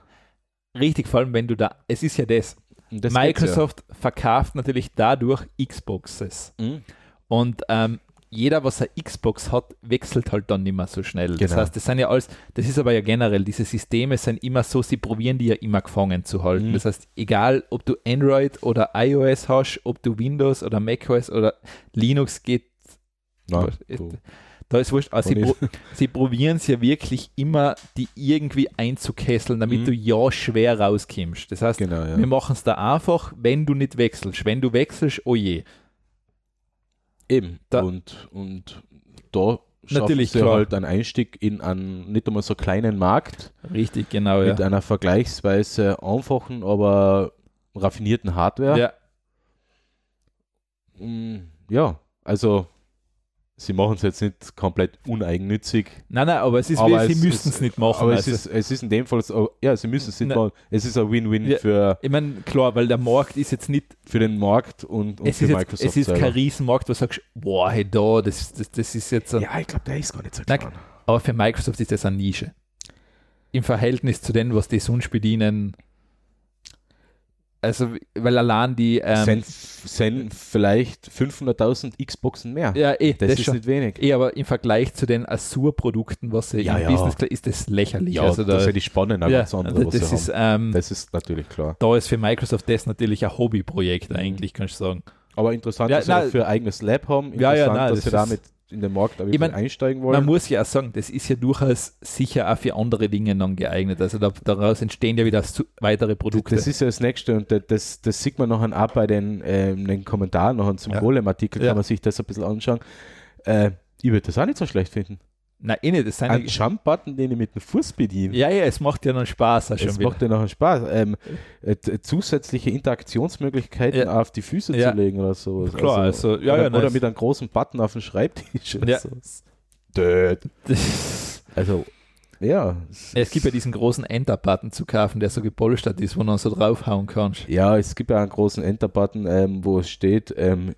richtig, vor allem wenn du da, es ist ja das, das Microsoft verkauft natürlich dadurch Xboxes. ja. Mhm. Und ähm, jeder, was eine Xbox hat, wechselt halt dann nicht mehr so schnell. Das Genau. heißt, das sind ja alles, das ist aber ja generell, diese Systeme sind immer so, sie probieren die ja immer gefangen zu halten. Mhm. Das heißt, egal ob du Android oder iOS hast, ob du Windows oder macOS oder Linux geht, Es- so. da ist wurscht. Also sie, pro, sie probieren es ja wirklich immer, die irgendwie einzukesseln, damit Mhm. du ja schwer rauskommst. Das heißt, Genau, ja. wir machen es da einfach, wenn du nicht wechselst. Wenn du wechselst, oh je. Eben. Da- und, und da Natürlich, sie klar. halt einen Einstieg in einen nicht einmal so kleinen Markt Richtig, genau. Ja. mit einer vergleichsweise einfachen, aber raffinierten Hardware. ja. Mm, ja, also sie machen es jetzt nicht komplett uneigennützig. Nein, nein, aber es ist, Aber wie, sie es müssten ist- es nicht machen. Aber also. es, ist, es ist in dem Fall, so, ja, sie müssen es nicht machen. Es ist ein Win-Win Ja. für, ich meine, klar, weil der Markt ist jetzt nicht, für den Markt und, und es für ist, jetzt, Microsoft es ist selber. kein Riesenmarkt, wo du sagst, boah, hey, da, das, das, das ist jetzt ein, Ja, ich glaube, der ist gar nicht so Nein, klein. aber für Microsoft ist das eine Nische. Im Verhältnis zu denen, was die sonst bedienen. Also, weil allein die, ähm, sind, sind vielleicht 500.000 Xboxen mehr. ja, eh, das, das, ist schon. nicht wenig. Eh, aber im Vergleich zu den Azure-Produkten, was sie Ja, im ja. Business ist das lächerlich. Ja, also da, das ist ja die Spannung auch ja, ganz andere, also das, sie ist, ähm, Das ist natürlich klar. da ist für Microsoft das natürlich ein Hobbyprojekt Mhm. eigentlich, kannst du sagen. Aber interessant, Ja, dass sie nein. dafür ein eigenes Lab haben. Ja, ja, Interessant, nein, dass das sie ist- damit in den Markt wirklich mein, einsteigen Man wollen. muss ja auch sagen, das ist ja durchaus sicher auch für andere Dinge dann geeignet. Also da, daraus entstehen ja wieder weitere Produkte. Das ist ja das Nächste und das, das, das sieht man nachher auch bei den, ähm, den Kommentaren nachher zum Ja. Golem-Artikel, Ja. kann man sich das ein bisschen anschauen. Äh, ich würde das auch nicht so schlecht finden. Nein, eh nicht. Das sind Ein Jump-Button, den ich mit dem Fuß bediene. ja, ja, es macht ja dann Spaß Es wieder. macht ja nachher Spaß. Ähm, äh, zusätzliche Interaktionsmöglichkeiten Ja. auf die Füße Ja. zu legen oder so. Klar, also, ja, oder, ja, oder nice. mit einem großen Button auf dem Schreibtisch. Oder Ja. Also, ja. es gibt ja diesen großen Enter-Button zu kaufen, der so gepolstert ist, wo dann so draufhauen kannst. Ja, es gibt ja einen großen Enter-Button, ähm, wo es steht ähm,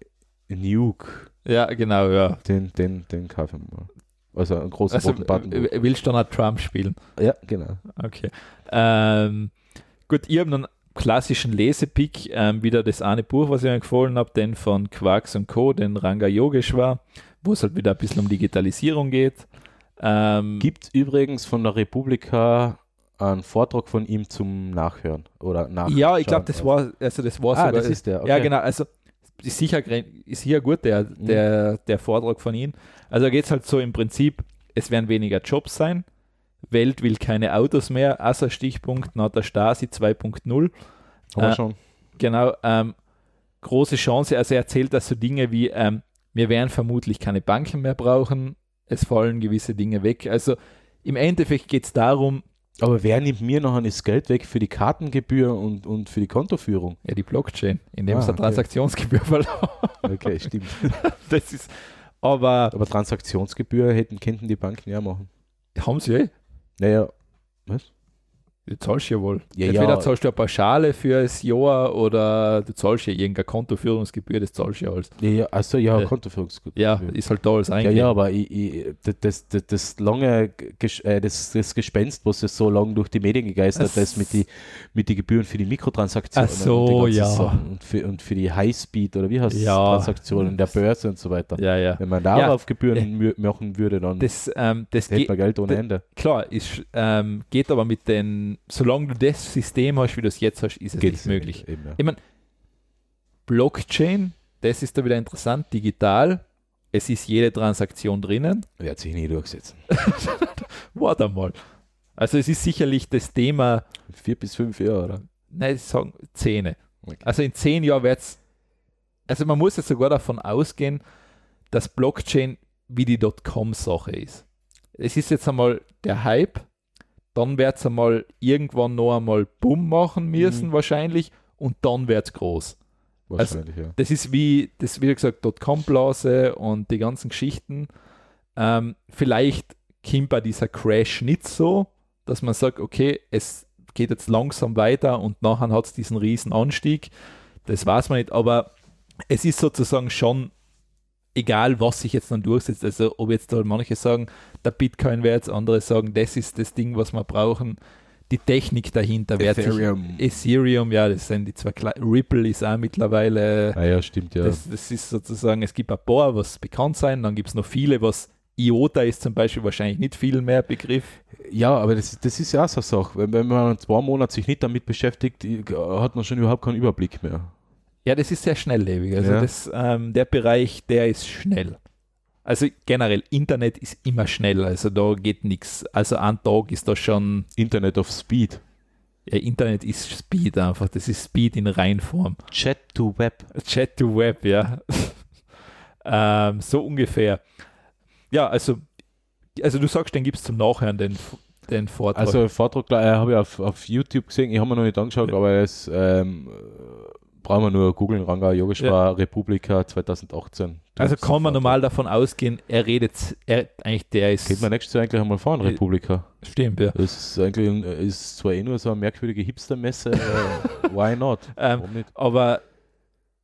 Nuke. Ja, genau, ja. Den, den, den kaufen wir. Also einen großen Also roten Button. w- willst du auch Trump spielen? Ja, genau. Okay. Ähm, gut, ich habe einen klassischen Lesepick, ähm, wieder das eine Buch, was ich mir empfohlen habe, den von Quarks und Co., den Ranga Yogeshwar, wo es halt wieder ein bisschen um Digitalisierung geht. Ähm, Gibt übrigens von der Republika einen Vortrag von ihm zum Nachhören oder Nachschauen. ja, ich glaube, das war, also das war Ah, sogar, das ist der. Okay. ja genau, also ist sicher, ist sicher gut, der, der, der Vortrag von ihm. Also da geht es halt so im Prinzip, es werden weniger Jobs sein, Welt will keine Autos mehr, außer Stichpunkt nach der Stasi 2.0. Haben wir äh, schon. Genau, ähm, große Chance. Also er erzählt dass so Dinge wie, ähm, wir werden vermutlich keine Banken mehr brauchen, es fallen gewisse Dinge weg. Also im Endeffekt geht es darum, Aber wer nimmt mir noch das Geld weg für die Kartengebühr und, und für die Kontoführung? ja, die Blockchain, indem Ah, es eine okay. Transaktionsgebühr verloren. Okay, stimmt. Das ist, aber Aber Transaktionsgebühr hätten, könnten die Banken ja machen. haben sie eh. Naja, was? Du zahlst ja wohl. Ja, Entweder ja. zahlst du eine Pauschale für das Jahr oder du zahlst ja irgendeine Kontoführungsgebühr, das zahlst du ja alles. Ja, ja, achso, ja, Äh, Kontoführungsgebühr. Ja, ist halt da alles Ja, eingegeben. ja, aber ich, ich, das, das, das lange äh, das, das Gespenst, was es so lange durch die Medien gegeistert ist, mit die, mit die Gebühren für die Mikrotransaktionen Ach so, und ja. Sachen und, für, und für die Highspeed oder wie heißt es, Ja. Transaktionen der Börse und so weiter. ja, ja. Wenn man darauf Ja. auf Gebühren mü- machen würde, dann Das, ähm, das hätte man Geld ohne de- Ende. klar, ist, ähm, geht aber mit den, solange du das System hast, wie du es jetzt hast, ist es Geht's nicht möglich. Eben, ja. Ich meine, Blockchain, das ist da wieder interessant, digital, es ist jede Transaktion drinnen. Wird sich nie durchsetzen. Warte mal. Also es ist sicherlich das Thema, Vier bis fünf Jahre, oder? nein, ich sagen Zähne. Okay. Also in zehn Jahren wird es, also man muss jetzt sogar davon ausgehen, dass Blockchain wie die Dotcom-Sache ist. Es ist jetzt einmal der Hype, dann wird es einmal irgendwann noch einmal Bumm machen müssen Mhm. wahrscheinlich und dann wird es groß. Wahrscheinlich, ja. Das ist wie, das wie gesagt, Dotcom-Blase und die ganzen Geschichten. Ähm, vielleicht kommt bei dieser Crash nicht so, dass man sagt, okay, es geht jetzt langsam weiter und nachher hat es diesen riesen Anstieg. Das weiß man nicht, aber es ist sozusagen schon egal, was sich jetzt dann durchsetzt. Also ob jetzt da manche sagen, der Bitcoin wird jetzt, andere sagen, das ist das Ding, was wir brauchen. Die Technik dahinter wird sich Ethereum. Ethereum, ja, das sind die zwei Kle Ripple ist auch mittlerweile, Ah ja, stimmt, ja. das, das ist sozusagen, es gibt ein paar, was bekannt sein, dann gibt es noch viele, was IOTA ist zum Beispiel wahrscheinlich nicht viel mehr Begriff. Ja, aber das, das ist ja auch so eine Sache. Wenn, wenn man zwei Monate sich nicht damit beschäftigt, hat man schon überhaupt keinen Überblick mehr. Ja, das ist sehr schnelllebig. Also Ja. das, ähm, der Bereich, der ist schnell. Also generell, Internet ist immer schnell, also da geht nichts. Also ein Tag ist da schon, Internet of Speed. ja, Internet ist Speed einfach, das ist Speed in Reinform. Chat to Web. Chat to Web, ja. ähm, so ungefähr. Ja, also, also du sagst, den gibt es zum Nachhören, den, den Vortrag. Also Vortrag äh, habe ich auf, auf YouTube gesehen, ich habe mir noch nicht angeschaut, Ja. aber es ähm, äh, brauchen wir nur googeln, Ranga Yogeshwar Republika 2018. Also kann man normal davon ausgehen, er redet, er eigentlich der ist. Geht man nächstes Jahr eigentlich einmal fahren, Äh, Republika. Stimmt, ja. Das ist eigentlich ein- ist zwar eh nur so eine merkwürdige Hipstermesse, aber why not? Ähm, nicht? aber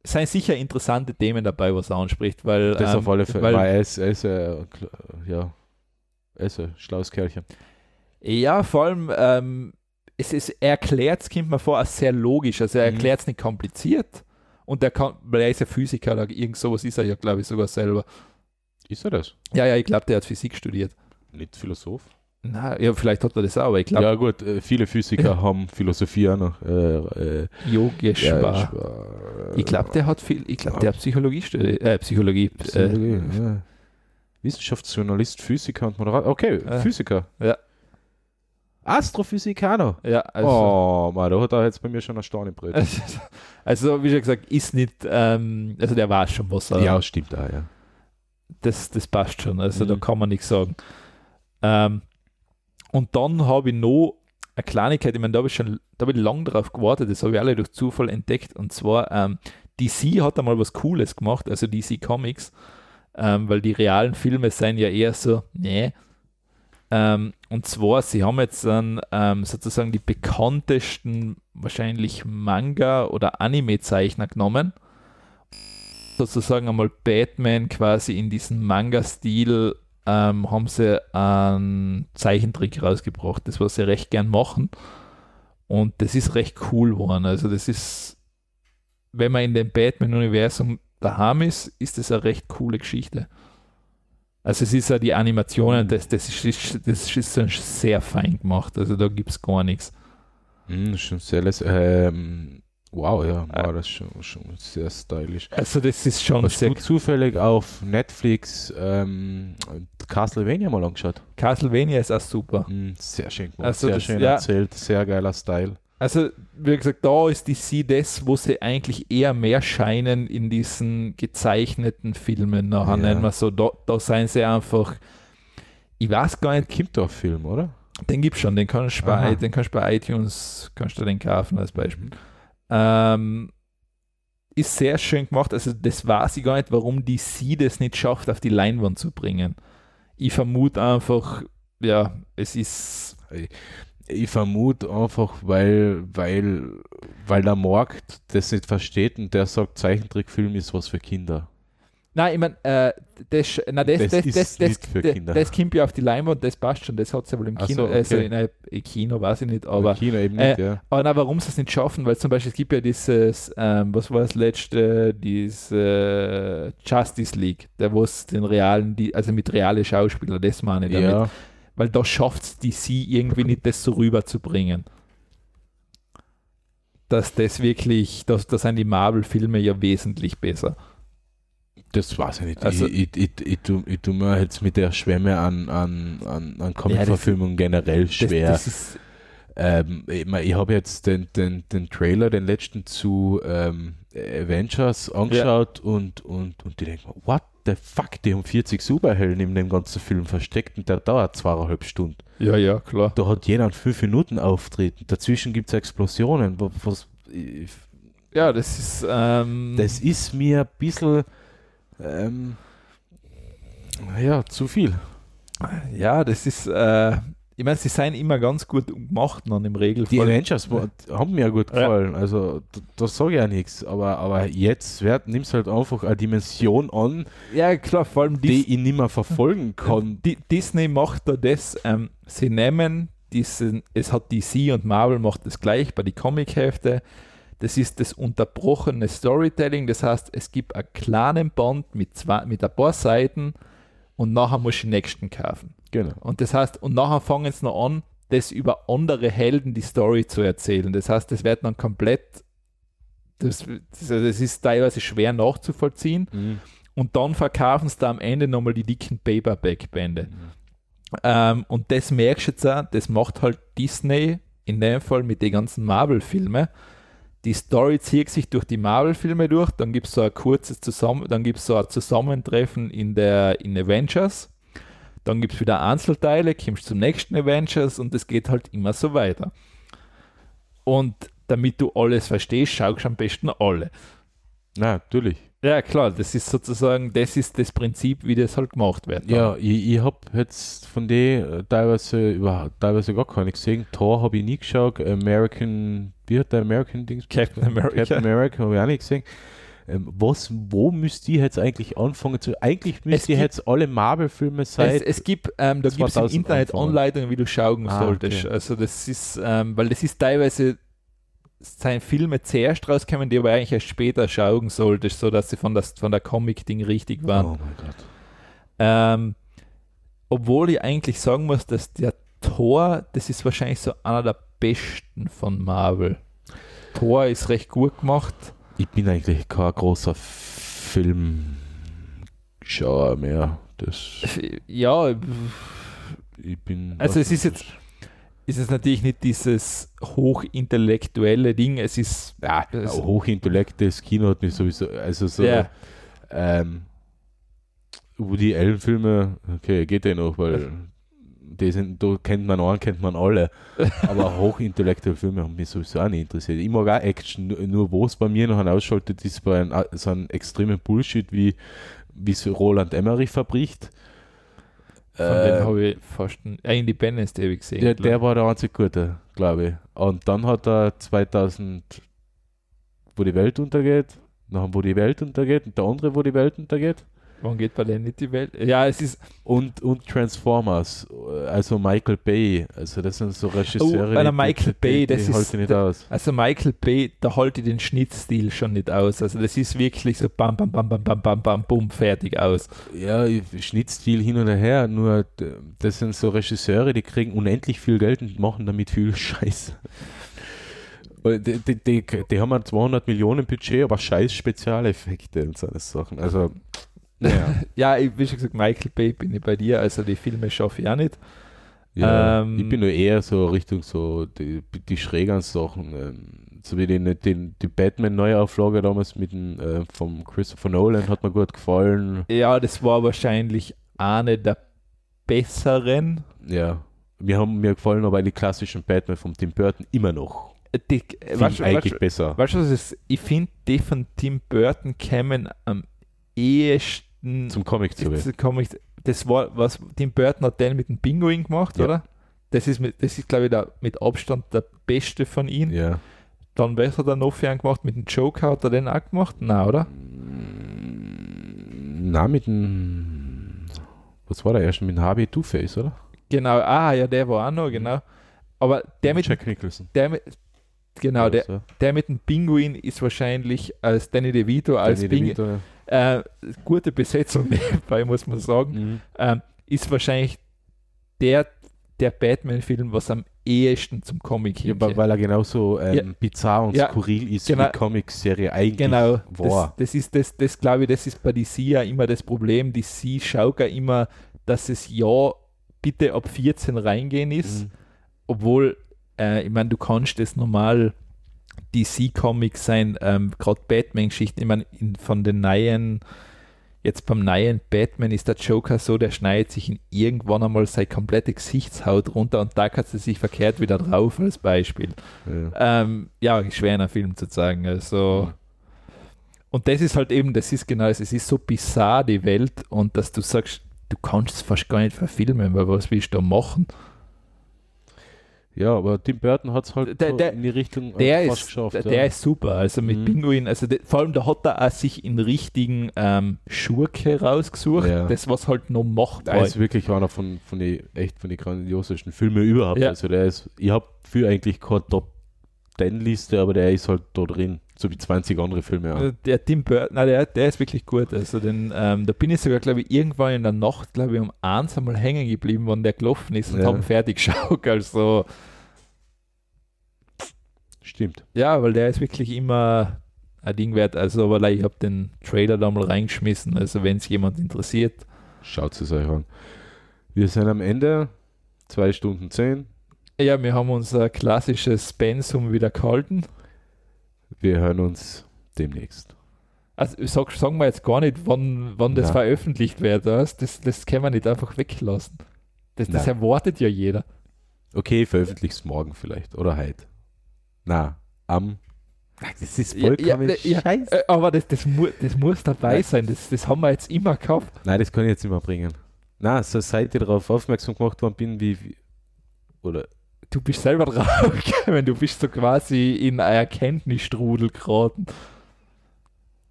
es sind sicher interessante Themen dabei, was er anspricht, weil, Das ähm, auf alle Fälle, weil weil er ist, er ist, äh, ja, er ist ein schlaues Kerlchen. ja, vor allem ähm, es ist, er erklärt es, kommt mir vor, als sehr logisch. Also er Mhm. erklärt es nicht kompliziert und er kann, weil er ist ja Physiker oder irgend sowas ist er ja, glaube ich, sogar selber. Ist er das? Ja, ja, ich glaube, der hat Physik studiert. Nicht Philosoph? Na, ja, vielleicht hat er das auch, aber ich glaube, ja gut, äh, viele Physiker haben Philosophie auch noch. Äh, äh, ja, ich glaube, der hat viel, ich glaube, der hat Psychologie studiert, äh, Psychologie, äh, Psychologie, ja. Wissenschaftsjournalist, Physiker und Moderator. Okay. Physiker. Ja. Astrophysiker. ja, also, oh, Mann, da hat er jetzt bei mir schon eine Stein im Brett. also, wie schon gesagt, ist nicht, ähm, also der weiß schon, was er, ja, stimmt auch, ja. das, das passt schon, also da Mhm. kann man nichts sagen. Ähm, und dann habe ich noch eine Kleinigkeit, ich meine, da habe ich schon, da habe ich lange drauf gewartet, das habe ich alle durch Zufall entdeckt, und zwar, ähm, DC hat einmal was Cooles gemacht, also DC Comics, ähm, weil die realen Filme sind ja eher so, nee. Ähm, und zwar, sie haben jetzt dann ähm, sozusagen die bekanntesten, wahrscheinlich Manga- oder Anime-Zeichner genommen. Sozusagen einmal Batman quasi in diesem Manga-Stil ähm, haben sie einen Zeichentrick rausgebracht, das was sie recht gern machen. Und das ist recht cool geworden. Also, das ist, wenn man in dem Batman-Universum daheim ist, ist das eine recht coole Geschichte. Also es ist ja die Animationen, das, das, ist, das ist dann sehr fein gemacht. Also da gibt es gar nichts. Hm, ist schon sehr lässig. Ähm, wow, ja, Äh. wow, das schon, schon sehr stylisch. Also das ist schon Hast sehr du zufällig auf Netflix ähm, Castlevania mal angeschaut? Castlevania ist auch super. Hm, sehr schön gemacht, Also sehr schön ja. erzählt, sehr geiler Style. Also, wie gesagt, da ist die sie das, wo sie eigentlich eher mehr scheinen in diesen gezeichneten Filmen. Nachher Ja. nennen wir so, da, da seien sie einfach, ich weiß gar nicht, Kimdorf-Film, oder? den gibt schon, den kannst du bei, den kannst du bei iTunes, kannst du den kaufen als Beispiel. Ähm, ist sehr schön gemacht. Also, das weiß ich gar nicht, warum die sie das nicht schafft, auf die Leinwand zu bringen. Ich vermute einfach, ja, es ist. Ich vermute einfach, weil, weil, weil der Markt das nicht versteht und der sagt, Zeichentrickfilm ist was für Kinder. Nein, ich meine, äh, das, na, das, Das das, ist das, das, nicht für das, Kinder. das kommt ja auf die Leinwand, das passt schon, das hat es ja wohl im Kino, so, also okay. in einem Kino, weiß ich nicht, Aber aber, China eben äh, nicht, ja. aber na, warum sie es nicht schaffen, weil zum Beispiel es gibt ja dieses, ähm, was war das letzte, diese äh, Justice League, der wo es den realen, die, also mit reale Schauspieler, das meine ich damit, Ja, weil da schafft es DC irgendwie nicht, das so rüberzubringen. Dass das wirklich, das, da sind die Marvel-Filme ja wesentlich besser. Das weiß ich nicht. Also- ich, ich, ich, ich, tu, ich tu mir jetzt mit der Schwemme an, an, an, an Comic-Verfilmung generell Das, schwer. das ist, ähm, ich ich habe jetzt den, den, den Trailer, den letzten zu ähm, Avengers angeschaut und, und, und die denken, mir, what the fuck, die haben 40 Superhelden in dem ganzen Film versteckt und der dauert zweieinhalb Stunden. ja, ja, klar. Da hat jeder 5 Minuten Auftreten. Dazwischen gibt es Explosionen. Wa- Was, ich, Ja, das ist. Ähm, das ist mir ein bisschen ähm, ja, zu viel. ja, das ist. Äh, ich meine, sie seien immer ganz gut gemacht dann im Die Regelfall. Avengers wa- haben mir gut Ja. gefallen. Also da, da sage ich ja nichts. Aber, aber jetzt wird, nimmst halt einfach eine Dimension an, ja, klar, vor allem die die, ich nicht mehr verfolgen kann. Di Disney macht da das. Ähm, sie nehmen diesen. Es hat DC und Marvel macht das gleich bei den Comic-Hefte. Das ist das unterbrochene Storytelling. Das heißt, es gibt einen kleinen Band mit, zwei, mit ein paar Seiten und nachher muss ich den nächsten kaufen. Genau. Und das heißt, und nachher fangen sie noch an, das über andere Helden die Story zu erzählen. Das heißt, das wird dann komplett, das, das, das ist teilweise schwer nachzuvollziehen. Mhm. Und dann verkaufen sie da am Ende nochmal die dicken Paperback-Bände. Ähm, und das merkst du jetzt auch, das macht halt Disney in dem Fall mit den ganzen Marvel-Filmen. Die Story zieht sich durch die Marvel-Filme durch, dann gibt es so ein kurzes Zusammen dann gibt's so ein Zusammentreffen in der in Avengers, dann gibt es wieder Einzelteile, kommst zum nächsten Avengers und es geht halt immer so weiter. Und damit du alles verstehst, schaust du am besten alle. Na, natürlich. Ja, klar, das ist sozusagen, das ist das Prinzip, wie das halt gemacht wird. Ja, ich, ich habe jetzt von denen teilweise, über, teilweise gar keine gesehen. Thor habe ich nie geschaut. American, wie hat der American Dings? Captain America. Captain America habe ich auch nicht gesehen. Ähm, was, wo müsst ihr jetzt eigentlich anfangen zu? Eigentlich müsst ihr jetzt alle Marvel-Filme Es, seit. es gibt, ähm, da gibt es im 2000 Internet anfangen. Anleitungen, wie du schauen Ah, solltest. okay. Also das ist, ähm, weil das ist teilweise seine Filme zuerst rauskommen, die aber eigentlich erst später schauen solltest, sodass sie von, das, von der Comic-Ding richtig waren. oh mein Gott. Ähm, obwohl ich eigentlich sagen muss, dass der Thor, das ist wahrscheinlich so einer der besten von Marvel. Thor ist recht gut gemacht. Ich bin eigentlich kein großer Filmschauer mehr. Das, Ja, ich bin. Also es ist jetzt- ist es natürlich nicht dieses hochintellektuelle Ding, es ist ja, Ja, hochintellektes Kino hat mich sowieso. Also so. ja, Ähm, Woody Allen-Filme, okay, geht ja noch, weil die sind, da kennt man einen, kennt man alle. Aber hochintellektuelle Filme haben mich sowieso auch nicht interessiert. Ich mag auch Action, nur, wo es bei mir noch ausschaltet, ist bei ein, so einem extremen Bullshit, wie wie es Roland Emmerich verbricht. von Äh, dem habe ich fast ein äh, Independence Day gesehen. der, der war der einzig Gute, glaube ich. Und dann hat er 2000, wo die Welt untergeht, nachher wo die Welt untergeht und der andere, wo die Welt untergeht. Wann geht bei der nicht die Welt? Ja, es ist Und, und Transformers, also Michael Bay, also das sind so Regisseure, Oh, bei der Michael Bay, das die ist halte ich nicht der- aus. also Michael Bay, da halte ich den Schnittstil schon nicht aus. Also das ist wirklich so bam bam bam bam bam bam bam bumm fertig aus. Ja, Schnittstil hin und her, nur das sind so Regisseure, die kriegen unendlich viel Geld und machen damit viel Scheiße. Und Die, die, die, die haben ein 200 Millionen Budget, aber scheiß Spezialeffekte und so eine Sachen. Also, naja. Ja, ich, wie schon gesagt, Michael Bay bin ich bei dir, also die Filme schaffe ich auch nicht. Ja, Ähm, ich bin nur eher so Richtung so die, die schrägeren Sachen, ähm, so wie den, den, die Batman-Neuauflage damals mit dem, äh, vom Christopher Nolan hat mir gut gefallen. Ja, das war wahrscheinlich eine der besseren. Ja, mir haben mir gefallen aber die klassischen Batman von Tim Burton immer noch. Die, Find weißt, eigentlich weißt, besser. weißt du, was ist? Ich finde, die von Tim Burton kämen am ehesten Zum Comic zu komm ich, das war, was Tim Burton hat den mit dem Pinguin gemacht, Ja. oder? Das ist, mit, das ist glaube ich, der, mit Abstand der beste von ihm. Ja. Dann besser der noch für einen gemacht, mit dem Joker hat er den auch gemacht? Nein, oder? Na, mit dem. Was war der erste? Mit dem HB Two-Face, oder? Genau, ah, ja, der war auch noch, genau. Aber der mit, Jack Nicholson. der mit, genau, der, der mit dem Pinguin ist wahrscheinlich als Danny DeVito, als Danny Pinguin, DeVito, äh, gute Besetzung nebenbei, muss man sagen. ja. Mhm. ähm, ist wahrscheinlich der der Batman-Film, was am ehesten zum Comic Ja, hingeht. weil er genauso ähm, Ja. bizarr und Ja. skurril ist, Genau. wie die Comic-Serie eigentlich Genau, war. das, das ist das, das glaube ich, das ist bei DC ja immer das Problem. DC schaut ja immer, dass es ja bitte ab 14 reingehen ist, Mhm. obwohl, äh, ich meine, du kannst das normal DC-Comics sein, ähm, gerade Batman-Geschichten, ich meine, in- von den neuen, jetzt beim neuen Batman ist der Joker so, der schneidet sich in irgendwann einmal seine komplette Gesichtshaut runter und da kannst du sich verkehrt wieder drauf, als Beispiel. Ja. Ähm, ja, schwer in einem Film zu sagen. Also, und das ist halt eben, das ist genau, es ist so bizarr, die Welt, und dass du sagst, du kannst es fast gar nicht verfilmen, weil was willst du da machen? Ja, aber Tim Burton hat es halt Der- der- in die Richtung Der fast ist, geschafft. der, ja. der ist super, also mit Mhm. Pinguin, also de, vor allem da hat er auch sich in richtigen ähm, Schurke rausgesucht, Ja. das was halt noch macht. Der ist wirklich einer von, von den echt von den grandiosesten Filmen überhaupt. Ja. Also der ist, ich habe für eigentlich keine Top 10 Liste, aber der ist halt da drin. So wie 20 andere Filme auch. Äh, Der Tim Burton, der, der ist wirklich gut. Also den, ähm, da bin ich sogar, glaube ich, irgendwann in der Nacht, glaube ich, um eins einmal hängen geblieben, wann der gelaufen ist und Ja. haben fertig geschaut. Also Stimmt. ja, weil der ist wirklich immer ein Ding wert. Also, weil ich habe den Trailer da mal reingeschmissen. Also wenn es jemand interessiert. Schaut es euch an. Wir sind am Ende. 2 Stunden 10. Ja, wir haben unser klassisches Pensum wieder gehalten. Wir hören uns demnächst. Also sag, sagen wir jetzt gar nicht, wann, wann das Nein. veröffentlicht wird. Das, das, das können wir nicht einfach weglassen. Das, das erwartet ja jeder. Okay, veröffentlich's morgen vielleicht. Oder heute. Na, am. Das ist Ja, vollkommen ja, ja, scheiße. Äh, aber das, das, mu das muss dabei Nein. sein. Das, das haben wir jetzt immer gehabt. Nein, das kann ich jetzt nicht mehr bringen. Na, so seit ich darauf aufmerksam gemacht worden bin, wie. wie oder. Du bist selber draufgekommen. Du bist so quasi in ein Erkenntnisstrudel geraten.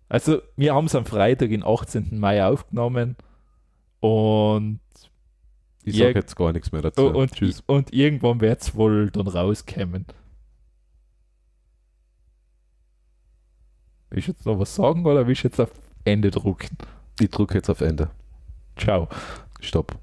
Also, wir haben es am Freitag, den 18. Mai aufgenommen. Und, Ich Ja, sag jetzt gar nichts mehr dazu. und, Tschüss. und irgendwann wird es wohl dann rauskommen. Willst du jetzt noch was sagen oder willst du jetzt auf Ende drucken? Ich drücke jetzt auf Ende. Ciao. Stopp.